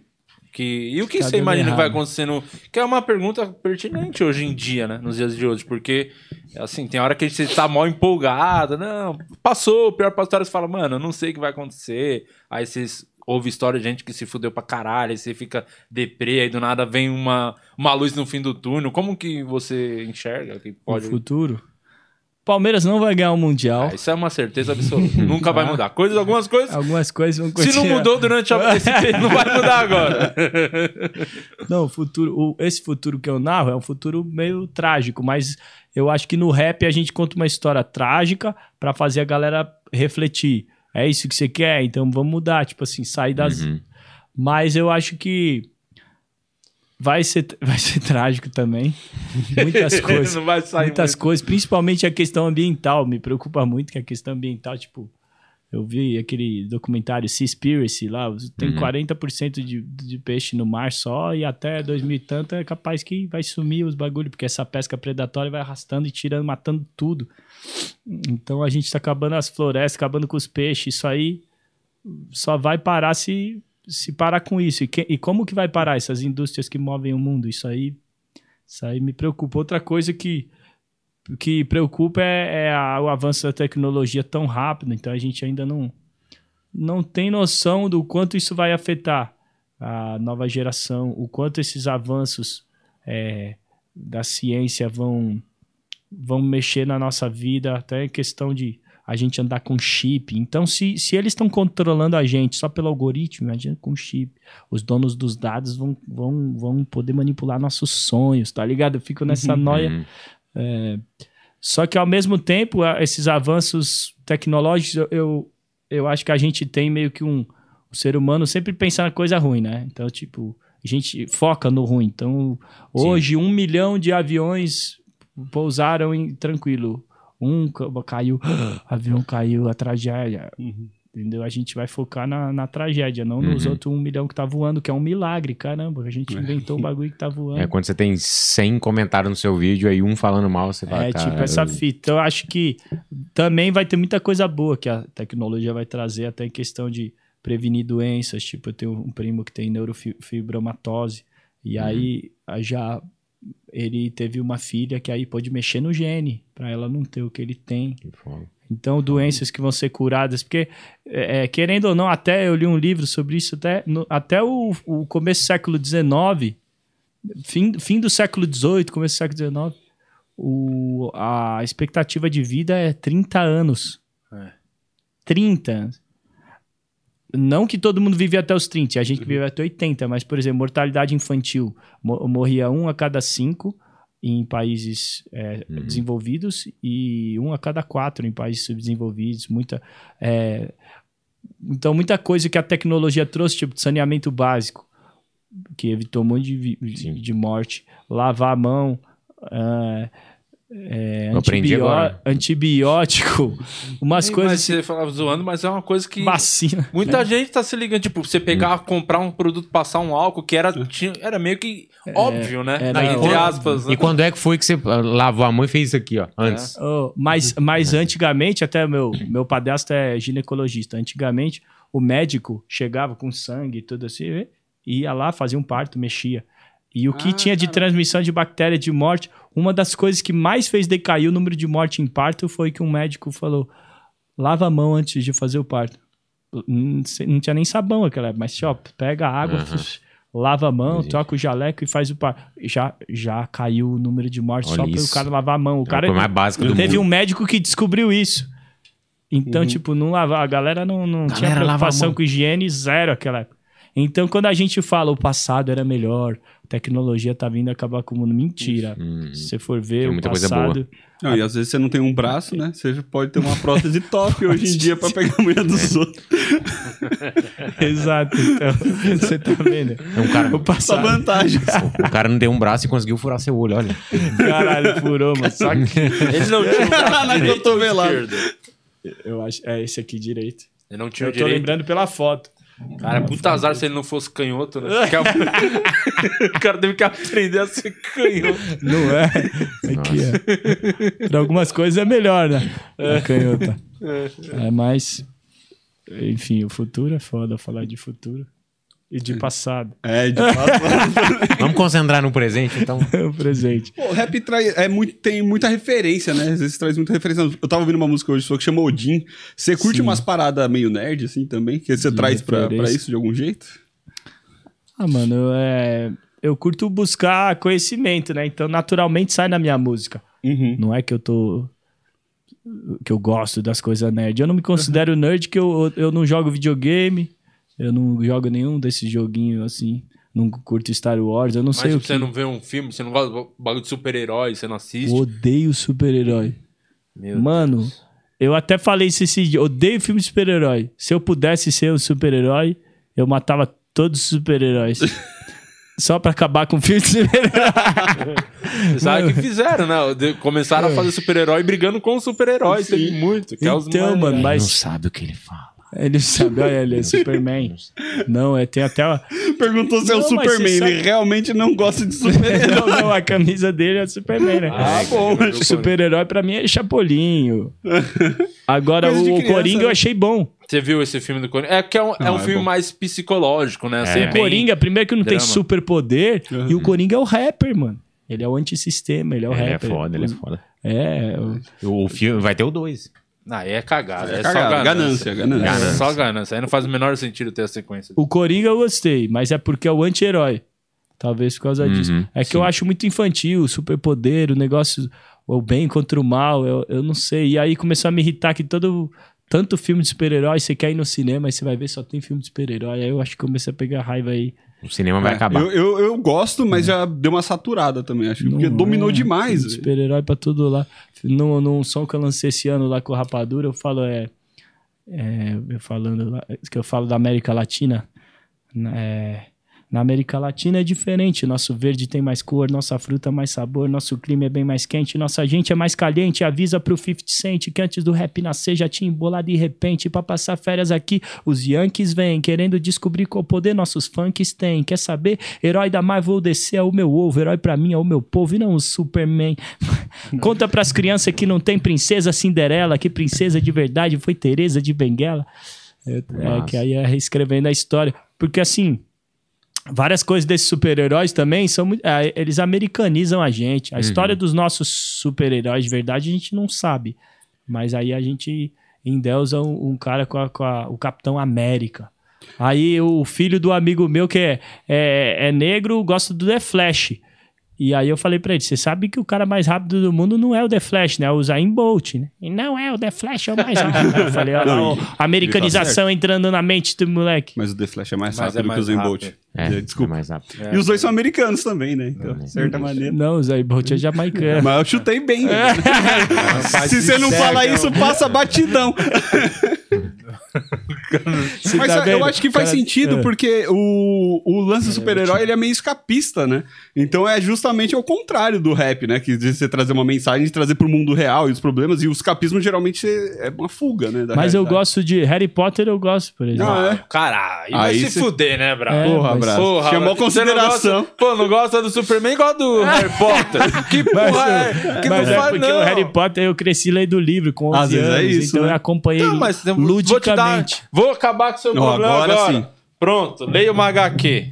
que, e o que Tá você imagina que vai errado. acontecer no. Que é uma pergunta pertinente hoje em dia, né? Nos dias de hoje. Porque, assim, tem hora que a gente tá mal empolgado. Não, passou. Pior pra história, você fala, mano, eu não sei o que vai acontecer. Aí vocês ouve história de gente que se fudeu pra caralho. Aí você fica deprê. Aí do nada vem uma, uma luz no fim do túnel. Como que você enxerga que pode. O futuro. Palmeiras não vai ganhar o Mundial. Ah, isso é uma certeza absoluta. Nunca vai mudar. Coisas, algumas coisas. Algumas coisas vão Se não continuar. mudou durante a esse tempo, não vai mudar agora. Não, futuro, o- esse futuro que eu narro é um futuro meio trágico, mas eu acho que no rap a gente conta uma história trágica pra fazer a galera refletir. É isso que você quer? Então vamos mudar, tipo assim, sair das. Uhum. Mas eu acho que vai ser, vai ser trágico também. Muitas coisas. muitas muito. coisas, principalmente a questão ambiental. Me preocupa muito que a questão ambiental, tipo, eu vi aquele documentário Seaspiracy lá, tem Uhum. 40% de, de peixe no mar só e até 2000 e tanto é capaz que vai sumir os bagulho, porque essa pesca predatória vai arrastando e tirando, matando tudo. Então a gente tá acabando as florestas, acabando com os peixes, isso aí só vai parar se, se parar com isso. E, que- e como que vai parar essas indústrias que movem o mundo? Isso aí, isso aí me preocupa. Outra coisa que, que preocupa é, é a- o avanço da tecnologia tão rápido. Então a gente ainda não, não tem noção do quanto isso vai afetar a nova geração, o quanto esses avanços é, da ciência vão, vão mexer na nossa vida, até em questão de a gente andar com chip. Então, se, se eles estão controlando a gente só pelo algoritmo, imagina com chip. Os donos dos dados vão, vão, vão poder manipular nossos sonhos, tá ligado? Eu fico nessa noia. Uhum. É, só que ao mesmo tempo, esses avanços tecnológicos, eu, eu, acho que a gente tem meio que um. O ser humano sempre pensa na coisa ruim, né? Então, tipo, a gente foca no ruim. Então, hoje, um milhão de aviões pousaram em, tranquilo. Um ca- caiu, avião caiu, a tragédia. Entendeu? A gente vai focar na, na tragédia, não nos Uhum. outros um milhão que tá voando, que é um milagre, caramba. A gente inventou o bagulho que tá voando. É quando você tem 100 comentários no seu vídeo, aí um falando mal, você fala, É, cara, tipo essa eu- fita. Então, eu acho que também vai ter muita coisa boa que a tecnologia vai trazer, até em questão de prevenir doenças. Tipo, eu tenho um primo que tem neurofibromatose, e aí a já ele teve uma filha que aí pode mexer no gene, para ela não ter o que ele tem. Que foda. Então, doenças que vão ser curadas, porque, é, é, querendo ou não, até eu li um livro sobre isso, até, no- até o, o começo do século XIX, fim, fim do século XVIII, começo do século XIX, o, a expectativa de vida é 30 anos. É. 30 anos. Não que todo mundo vive até os 30, a gente vive até 80, mas, por exemplo, mortalidade infantil, mo- morria um a cada cinco em países é, desenvolvidos e um a cada quatro em países subdesenvolvidos. Muita, é, então, muita coisa que a tecnologia trouxe, tipo saneamento básico, que evitou um monte de, de morte, lavar a mão, é, é, antibió- agora. antibiótico, umas Ei, coisas Mas você falava zoando, mas é uma coisa que. vacina. Muita gente tá se ligando, tipo, você pegar, comprar um produto, passar um álcool, que era, tinha- era meio que óbvio, né? era Entre óbvio. aspas. né? E quando é que foi que você lavou a mão e fez isso aqui, ó, antes? Oh, mas, mas antigamente, até meu, meu padrasto é ginecologista. Antigamente, o médico chegava com sangue e tudo assim, ia lá, fazia um parto, mexia. E o que Ah, tinha de transmissão de bactéria de morte, uma das coisas que mais fez decair o número de morte em parto foi que um médico falou: lava a mão antes de fazer o parto. Não, sei- não tinha nem sabão aquela época, mas ó, pega a água, Aham. lava a mão, Existe. troca o jaleco e faz o par. Já, já caiu o número de mortes Olha só pelo cara lavar a mão. O É cara mais básica do teve mundo. um médico que descobriu isso. Então, Uhum. tipo, não lavar. A galera não, não tinha Galera, lava a preocupação com higiene zero aquela época. Então, quando a gente fala o passado era melhor, tecnologia tá vindo acabar com o mundo, mentira. Hum. Se você for ver Tem o muita coisa passado, Não, e às vezes você não tem um braço, né? Você pode ter uma prótese top hoje em dia pra pegar a mulher dos outros. Exato. Então, você tá vendo? É um cara, O Só passado. vantagem. o cara não deu um braço e conseguiu furar seu olho, olha. Caralho, furou, mano. Só que Ele não tinha o braço Na cotovelada. eu acho. É esse aqui direito. Ele não tinha Eu tô direito. lembrando pela foto. Cara, puta azar se ele não fosse canhoto, né? O cara teve que aprender a ser canhoto. Não é? Aqui, ó. Pra algumas coisas é melhor, né? A canhota. É, mas. Enfim, o futuro é foda falar de futuro. E de passado. É, de fato. Vamos concentrar no presente, então. É o presente. Pô, o rap traz, é muito, tem muita referência, né? Às vezes traz muita referência. Eu tava ouvindo uma música hoje sua que chama Odin. Você curte Sim. umas paradas meio nerd, assim, também? Que você De traz pra, pra isso de algum jeito? Ah, mano, eu, é, eu curto buscar conhecimento, né? Então, naturalmente sai na minha música. Uhum. Não é que eu tô. que eu gosto das coisas nerd. Eu não me considero nerd que eu, eu não jogo videogame. Eu não jogo nenhum desses joguinhos assim. Não curto Star Wars. Eu não Mas sei o que. você não vê um filme, você não gosta do bagulho de super-herói, você não assiste. Odeio super-herói. Meu Mano, Deus. eu até falei isso esse dia. Odeio filme de super-herói. Se eu pudesse ser um super-herói, eu matava todos os super-heróis. Só pra acabar com o filme de super-herói. Sabe o que fizeram, né? De- Começaram a fazer super-herói brigando com os super-heróis. Teve muito. Que é os Então, mais- mano, Não mas sabe o que ele fala. Ele sabe, olha, ele é Superman. Não, é, tem até. a- Perguntou se é o Superman. você sabe- Ele realmente não gosta de super não, não, a camisa dele é Superman, né? Ah, bom. eu- eu- Super-herói pra mim é Chapolinho. Agora, o criança, Coringa eu né? achei bom. Você viu esse filme do Coringa? É que é um, é Não, um é filme bom. mais psicológico, né? Assim, É. O Coringa, primeiro que não tem Drama. superpoder, Uhum. e o Coringa é o rapper, mano. Ele é o antissistema, ele é o Ele é rapper. foda, ele é foda. É, o- O filme vai ter o 2. Ah, aí é cagada. É, É só cagada, ganância. ganância, ganância. É só ganância. Aí não faz o menor sentido ter a sequência. o Coringa eu gostei, mas é porque é o anti-herói. Talvez por causa Uhum, disso. É que eu sim. acho muito infantil, o superpoder, o negócio, o bem contra o mal, eu, eu não sei. E aí começou a me irritar que todo. Tanto filme de super-herói, você quer ir no cinema, aí você vai ver só tem filme de super-herói. Aí eu acho que comecei a pegar raiva aí. O cinema vai É, acabar. Eu, eu, eu gosto, mas já deu uma saturada também, acho. Porque Não dominou é, demais. Super-herói pra tudo lá. Num, num som que eu lancei esse ano lá com o Rapadura, eu falo, é. é, eu falando lá, que eu falo da América Latina. é, na América Latina é diferente. Nosso verde tem mais cor, nossa fruta mais sabor, nosso clima é bem mais quente, nossa gente é mais caliente. Avisa pro 50 Cent que antes do rap nascer já tinha embolado de repente. Pra passar férias aqui, os Yankees vêm querendo descobrir qual poder nossos funks têm. Quer saber? Herói da Marvel DC é o meu ovo, herói pra mim é o meu povo e não o Superman. Conta pras crianças que não tem princesa Cinderela, que princesa de verdade foi Teresa de Benguela. É, é, que aí é reescrevendo a história. Porque assim, várias coisas desses super-heróis também são muito- ah, eles americanizam a gente. A história dos nossos super-heróis de verdade a gente não sabe. Mas aí a gente endeusa um, um cara com, a- com a- o Capitão América. Aí o filho do amigo meu que é, é, é negro gosta do The Flash. E aí eu falei pra ele, você sabe que o cara mais rápido do mundo não é o The Flash, né? É o Zayn Bolt, né? E não é, o The Flash é o mais rápido. eu falei, olha lá, americanização entrando na mente do moleque. Mas o The Flash é mais Mas rápido é mais que o Zen Bolt. rápido. É, Desculpa. é mais rápido. É. E os dois são americanos também, né? Então, de certa maneira. Não, o Zayn Bolt é jamaicano. Mas eu chutei bem. né? Faz Se você não sério, fala não. isso, passa batidão. Mas tá eu acho que faz Cara, sentido, é. porque o, o lance do super-herói ele é meio escapista, né? Então é justamente ao contrário do rap, né? Que de você trazer uma mensagem, de trazer pro mundo real e os problemas, e o escapismo geralmente é uma fuga, né? da Mas eu gosto de Harry Potter, eu gosto, por exemplo. Não, é. Caralho, vai Aí se cê- fuder, né, Bravo? É, Porra, mas- abraço. Porra, Chamou mas você não consideração. gosta- pô, não gosta do Superman igual do Harry Potter. Que porra é? Que Mas não é faz, porque não. o Harry Potter eu cresci lendo o livro com 11 Às vezes é anos, isso, então né? eu acompanhei Não, mas eu vou te dar. Vou acabar com o seu Não, problema agora agora. sim. Pronto, leia uma HQ.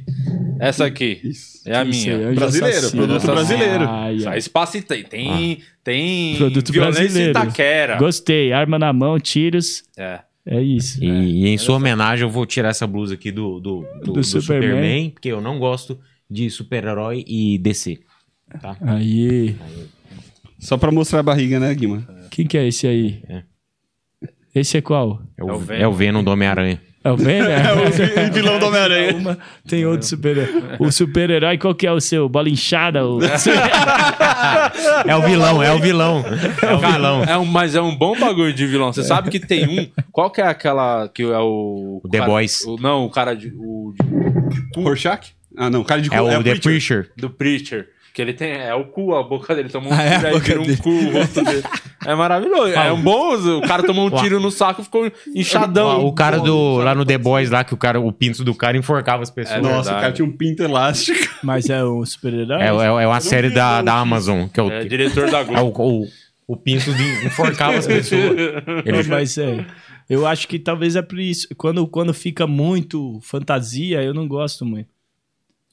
Essa aqui. É a Isso aí, minha. Brasileiro, Assassino. produto brasileiro. Só ai. espaço e tem. Tem, tem Produto violência brasileiro. Itaquera. Gostei, arma na mão, tiros. É. É isso. E, e em sua homenagem, eu vou tirar essa blusa aqui do, do, do, do Superman. Superman, porque eu não gosto de super-herói e DC. Aí. Só pra mostrar a barriga, né, Guima? Quem que é esse aí? É. Esse é qual? É o, É o Venom. é o Venom do Homem-Aranha. É o Venom? É o vi- vilão do Homem-Aranha. Uma, tem outro super-herói. O super-herói, qual que é o seu? Bola inchada? O... É o vilão, é o vilão. É o vilão. É um, mas é um bom bagulho de vilão. Você sabe que tem um. Qual que é aquela que é o. O The cara- Boys. o- não, o cara de, o, Rorschach? Ah, não, cara de É cu- o The Preacher. Preacher. do Preacher. Que ele tem. É o cu, a boca dele. Tomou um Ah, é a tiro, aí boca vira um dele. cu o rosto dele. É maravilhoso. É um bom. O cara tomou um tiro no saco e ficou inchadão. O cara do lá no The Boys lá que o cara o pinto do cara enforcava as pessoas. É Nossa, verdade. o cara tinha um pinto elástico. Mas é um super-herói? É, é, é uma série da, da Amazon que é o, É diretor da é Globo. o, o, o pinto de enforcava as pessoas. Ele mas é. Eu acho que talvez é por isso. Quando, quando fica muito fantasia, eu não gosto muito.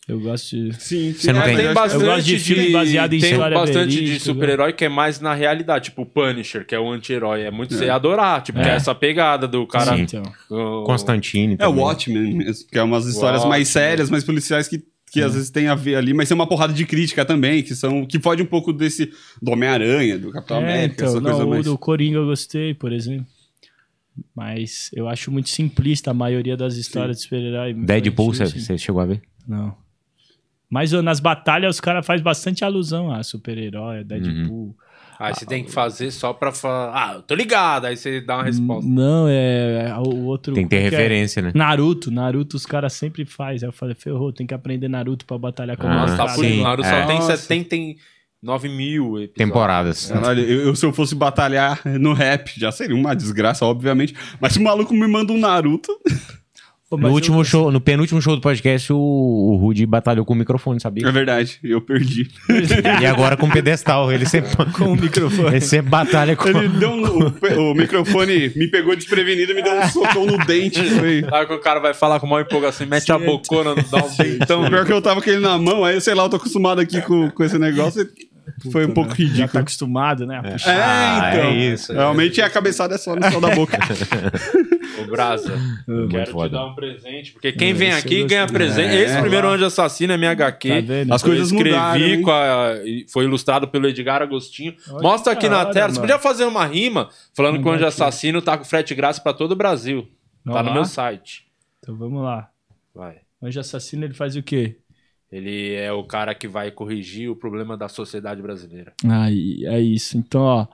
Eu gosto de. Sim, sim. Você não É, tem- Tem bastante, eu gosto de filme de- baseado em tem história bastante de verídica, super-herói que é mais na realidade, tipo o Punisher, que é o anti-herói. É muito você ia adorar, tipo, que é essa pegada do cara. Sim. Então. o- Constantine. É o também. Watchmen mesmo, que é umas histórias mais sérias, mais policiais que, que às vezes tem a ver ali, mas tem uma porrada de crítica também, que são que foge um pouco desse do Homem-Aranha, do Capitão É, América, então, essa não, coisa o mais. do Coringa eu gostei, por exemplo. Mas eu acho muito simplista a maioria das histórias de super-herói. Deadpool, você Sim, sim. você chegou a ver? Não. Mas nas batalhas os caras fazem bastante alusão a super-herói, a Deadpool. Aí você tem que fazer só pra falar, ah, eu tô ligado. Aí você dá uma resposta. Não, é, é o outro. Tem que ter é? referência, né? Naruto, Naruto os caras sempre faz. Aí eu falei, ferrou, tem que aprender Naruto pra batalhar com Ah, Nossa, tá por Naruto é. só tem Nossa. 79 mil episódios. Temporadas. Caralho, eu, eu, se eu fosse batalhar no rap, já seria uma desgraça, obviamente. Mas se o maluco me manda um Naruto. Pô, No último eu- show, no penúltimo show do podcast, o, o Rudy batalhou com o microfone, É sabia? verdade, eu perdi. E agora com o pedestal. Ele sempre, Com o microfone. ele sempre batalha com. Ele deu um, o, o microfone me pegou desprevenido e me deu um socão no dente. Foi. Sabe que o cara vai falar com maior empolgação, mete a bocona, dá um dentão. Pior que eu tava com ele na mão, aí sei lá, eu tô acostumado aqui com, com esse negócio. e Foi um pouco Já tá ridículo. acostumado, né? a puxar. É, Ah, então. é isso. Realmente a cabeçada é só no céu da boca. Ô, Brasa, quero te foda. dar um presente. Porque quem É, vem aqui eu ganha presente. É, Esse primeiro Anjo Assassino é minha HQ. Tá vendo? As Eu coisas escrevi mudaram. com a. Foi ilustrado pelo Edgar Agostinho. Olha Mostra aqui na tela. hora, Você mano. podia fazer uma rima falando que o Anjo aqui. Assassino tá com frete grátis pra todo o Brasil. Tá Vamos no lá? meu site. Então vamos lá. Vai. Anjo assassino, ele faz o quê? Ele é o cara que vai corrigir o problema da sociedade brasileira. Aí, é isso. Então, ó.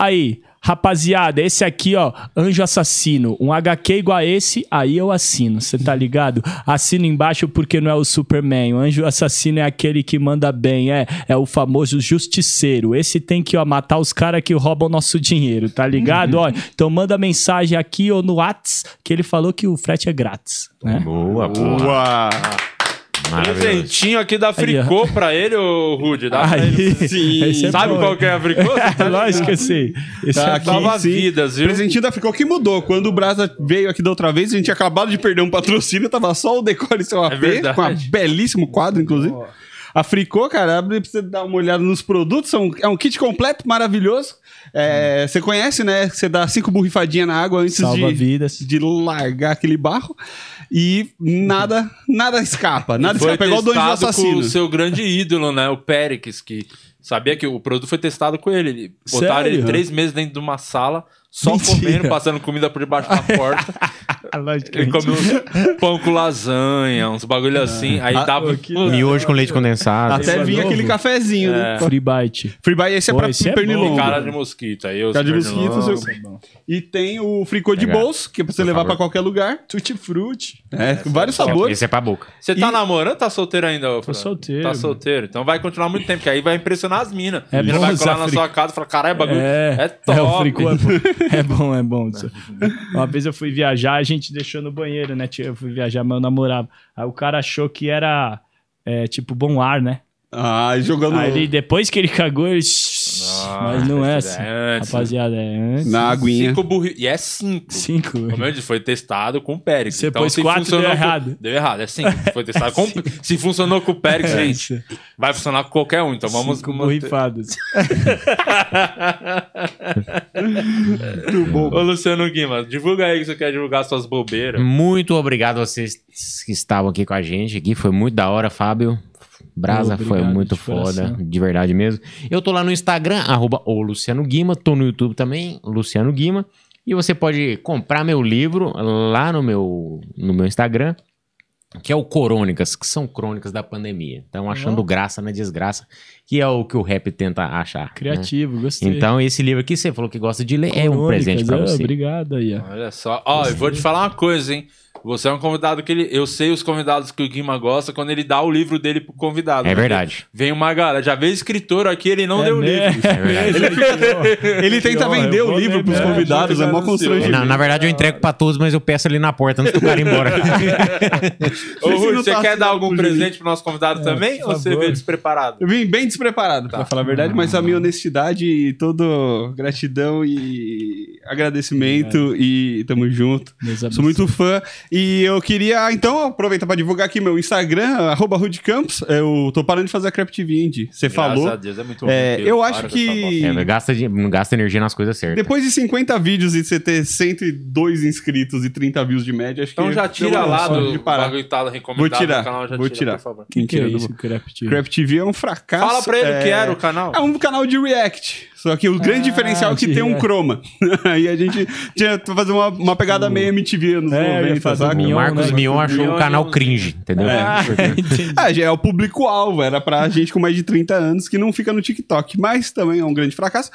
Aí, rapaziada, esse aqui, ó, Anjo Assassino. Um HQ igual a esse, aí eu assino. Você tá ligado? Assino embaixo porque não é o Superman. O Anjo Assassino é aquele que manda bem, é, é o famoso justiceiro. Esse tem que, ó, matar os caras que roubam nosso dinheiro, tá ligado? ó, então manda mensagem aqui ou no Whats que ele falou que o frete é grátis, né? Boa, boa. Boa! Presentinho aqui da Aí, Fricô pra ele, ô Rude. Dá pra ele. Aí, Sim. é Sabe bom, qual que é a Fricô? Lógico que eu sei. Esse Tá é aqui, Salva sim. vidas, viu? Presentinho da Ficou que mudou. Quando o Brasa veio aqui da outra vez, a gente tinha acabado de perder um patrocínio, tava só o Decore seu AP, verdade. com um belíssimo quadro, inclusive. A Fricô, cara, abre pra você dar uma olhada nos produtos. São, é um kit completo, maravilhoso. É, Você conhece, né? Você dá cinco borrifadinhas na água antes Salva de, vidas. de largar aquele barro. E nada, nada escapa. Nada foi escapa. É igual do Anjo testado com o seu grande ídolo, né? O Péricles, que sabia que o produto foi testado com ele. Ele botaram Sério? ele três meses dentro de uma sala, só Mentira. comendo, passando comida por debaixo da porta. Ele comeu uns pão com lasanha, uns bagulho assim. Aí Ah, dava. que Miojo com leite condensado. Até é vinha novo? aquele cafezinho, né? Free bite. Free Buy, esse é Pô, pra esse é pernilongo. cara de mosquito. Aí eu Cara de mosquito, seu- é. E tem o fricô de bolso, que é pra você Por levar favor. pra qualquer lugar. Tutti frutti. É, vários sabores. Esse é pra boca. Você tá E- namorando ou tá solteiro ainda? ô, Fran? solteiro, Tá solteiro. Então vai continuar muito tempo, que aí vai impressionar as minas. É bom vai colar na sua casa e falar: caralho, bagulho é, É, top. é, o fricô é bom. É bom. Uma vez eu fui viajar, a gente deixou no banheiro, né? Eu fui viajar, meu namorado. Aí o cara achou que era, é, tipo, bom ar, né? Ah, jogando Aí ele, depois que ele cagou, ele. Mas não é assim. É antes. Rapaziada, é antes. na aguinha. Cinco burri... E é cinco. Cinco. Como eu disse, foi testado com o Périx. Você pôs quatro, deu errado. Deu errado, é cinco. Foi testado com... Se funcionou com o Périx, É gente, vai funcionar com qualquer um. Então vamos... Cinco manter- borrifados. Muito bom. Ô, Luciano Guima, divulga aí que você quer divulgar suas bobeiras. Muito obrigado a vocês que estavam aqui com a gente aqui. Foi muito da hora, Fábio. Brasa Obrigado, foi muito de foda, coração. de verdade mesmo. Eu tô lá no Instagram, arroba o Luciano Guima, tô no YouTube também, Luciano Guima. E você pode comprar meu livro lá no meu, no meu Instagram, que é o Corônicas, que são crônicas da pandemia. Então, achando graça na desgraça, que é o que o rap tenta achar. né? Criativo, gostei. Então, esse livro aqui, você falou que gosta de ler, é um presente pra ah, você. Obrigado aí. Olha só. Ó, eu vou te falar uma coisa, hein? Você é um convidado que ele. Eu sei os convidados que o Guima gosta quando ele dá o livro dele pro convidado. É Porque verdade. Vem uma galera. Já veio escritor aqui, ele não É deu o livro. É verdade. Ele tenta Ó, vender o livro pros convidados, é mó constrangimento. Na, na verdade, eu entrego pra todos, mas eu peço ali na porta antes do cara ir embora. Ô, Rui, você tá quer dar algum presente pro nosso convidado também? por Ou você veio despreparado? Eu vim bem despreparado, pra falar a verdade, mas a minha honestidade e toda gratidão e agradecimento e tamo junto. Sou muito fã. E eu queria, então, aproveitar pra divulgar aqui meu Instagram, arroba Rude Campos. Eu tô parando de fazer a Craft TV Indie. Você falou. Graças a Deus, é muito É, eu Para acho que-. É, gasta, de- gasta energia nas coisas certas. Depois de 50 vídeos e você ter 102 inscritos e 30 views de média, acho Então que. já tira lá do de parar. que tá Vou tirar, canal, já vou tira, tirar. por favor. O que, que é Mentira, isso, Craft? Craft TV é um fracasso. Fala pra ele o que é- era o canal. É um canal de react. Só que o grande Ah, diferencial é que tem um chroma. Aí a gente tinha que fazer uma, uma pegada meio MTV nos É, eu ia 90, fazer sabe? o O Mion, Marcos né? Mion achou Mion um é canal um- cringe, entendeu? Entendi. Ah, é o público-alvo, era pra gente com mais de 30 anos que não fica no TikTok, mas também é um grande fracasso.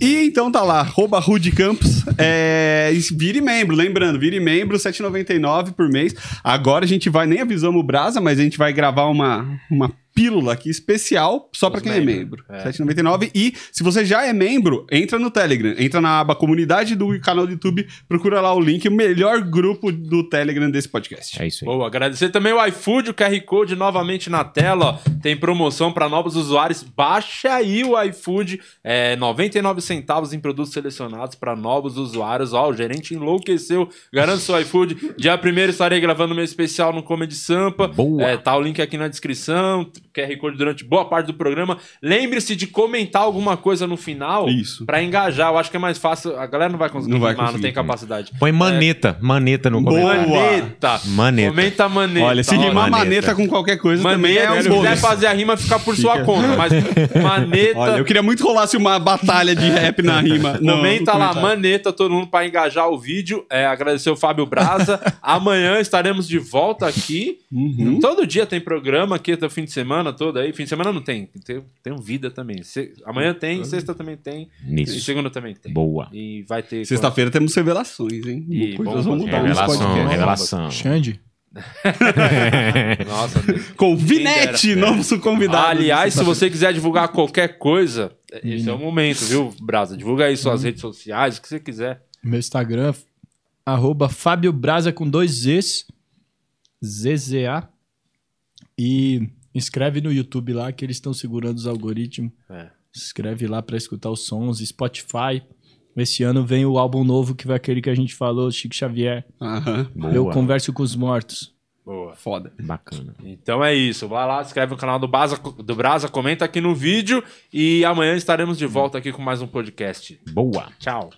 E então tá lá, arroba Rude Campos, é, e vire membro, lembrando, vire membro, R$ 7,99 por mês. Agora a gente vai, nem avisamos o Brasa, mas a gente vai gravar uma, uma pílula aqui especial só pra Os quem é membro. é. R$ 7,99. E se você já é membro, entra no Telegram, entra na aba comunidade do canal do YouTube, procura lá o link, o melhor grupo do Telegram desse podcast. É isso aí. Boa, agradecer também o iFood, o QR Code novamente na tela, ó. Tem promoção para novos usuários. Baixa aí o iFood, é 99 centavos em produtos selecionados para novos usuários. Ó, o gerente enlouqueceu. Garanto seu iFood. Dia 1 estarei gravando meu especial no Comedy Sampa. Boa. É, tá o link aqui na descrição. QR Code durante boa parte do programa. Lembre-se de comentar alguma coisa no final Isso. para engajar. Eu acho que é mais fácil. A galera não vai conseguir Não vai rimar, não conseguir. tem capacidade. Põe maneta, maneta no comentário. Maneta. Maneta. Comenta maneta. Olha, se rimar maneta. maneta com qualquer coisa também Maneta, é um se quiser bônus. fazer a rima, fica por sua conta. Mas maneta. Olha, eu queria muito rolasse uma batalha de rap na rima. no- Comenta lá, maneta, todo mundo pra engajar o vídeo. É, agradecer o Fábio Braza. Amanhã estaremos de volta aqui. Uhum. Todo dia tem programa aqui até o fim de semana todo aí. Fim de semana não tem. Tem, tem um vida também. Se- amanhã tem, sexta também tem. E segunda também tem. Boa. E vai ter. Sexta-feira temos revelações, hein? Ih, Coisas vão mudar nesse Revelação, revelação. Xande? Nossa, Deus. Com Vinete, novo convidado. Aliás, se você quiser divulgar qualquer coisa, esse é o momento, viu, Brasa? Divulga aí suas redes sociais, o que você quiser. Meu Instagram, arroba Fábio Braza com dois Zs, ZZA. E inscreve no YouTube lá que eles estão segurando os algoritmos. É. Se inscreve lá pra escutar os sons. Spotify. Esse ano vem o álbum novo, que vai aquele que a gente falou, Chico Xavier. Boa. Eu converso com os mortos. Boa. foda. Bacana. Então é isso. Vai lá, inscreve no canal do, Brasa, do Brasa, comenta aqui no vídeo e amanhã estaremos de volta aqui com mais um podcast. Boa. Tchau.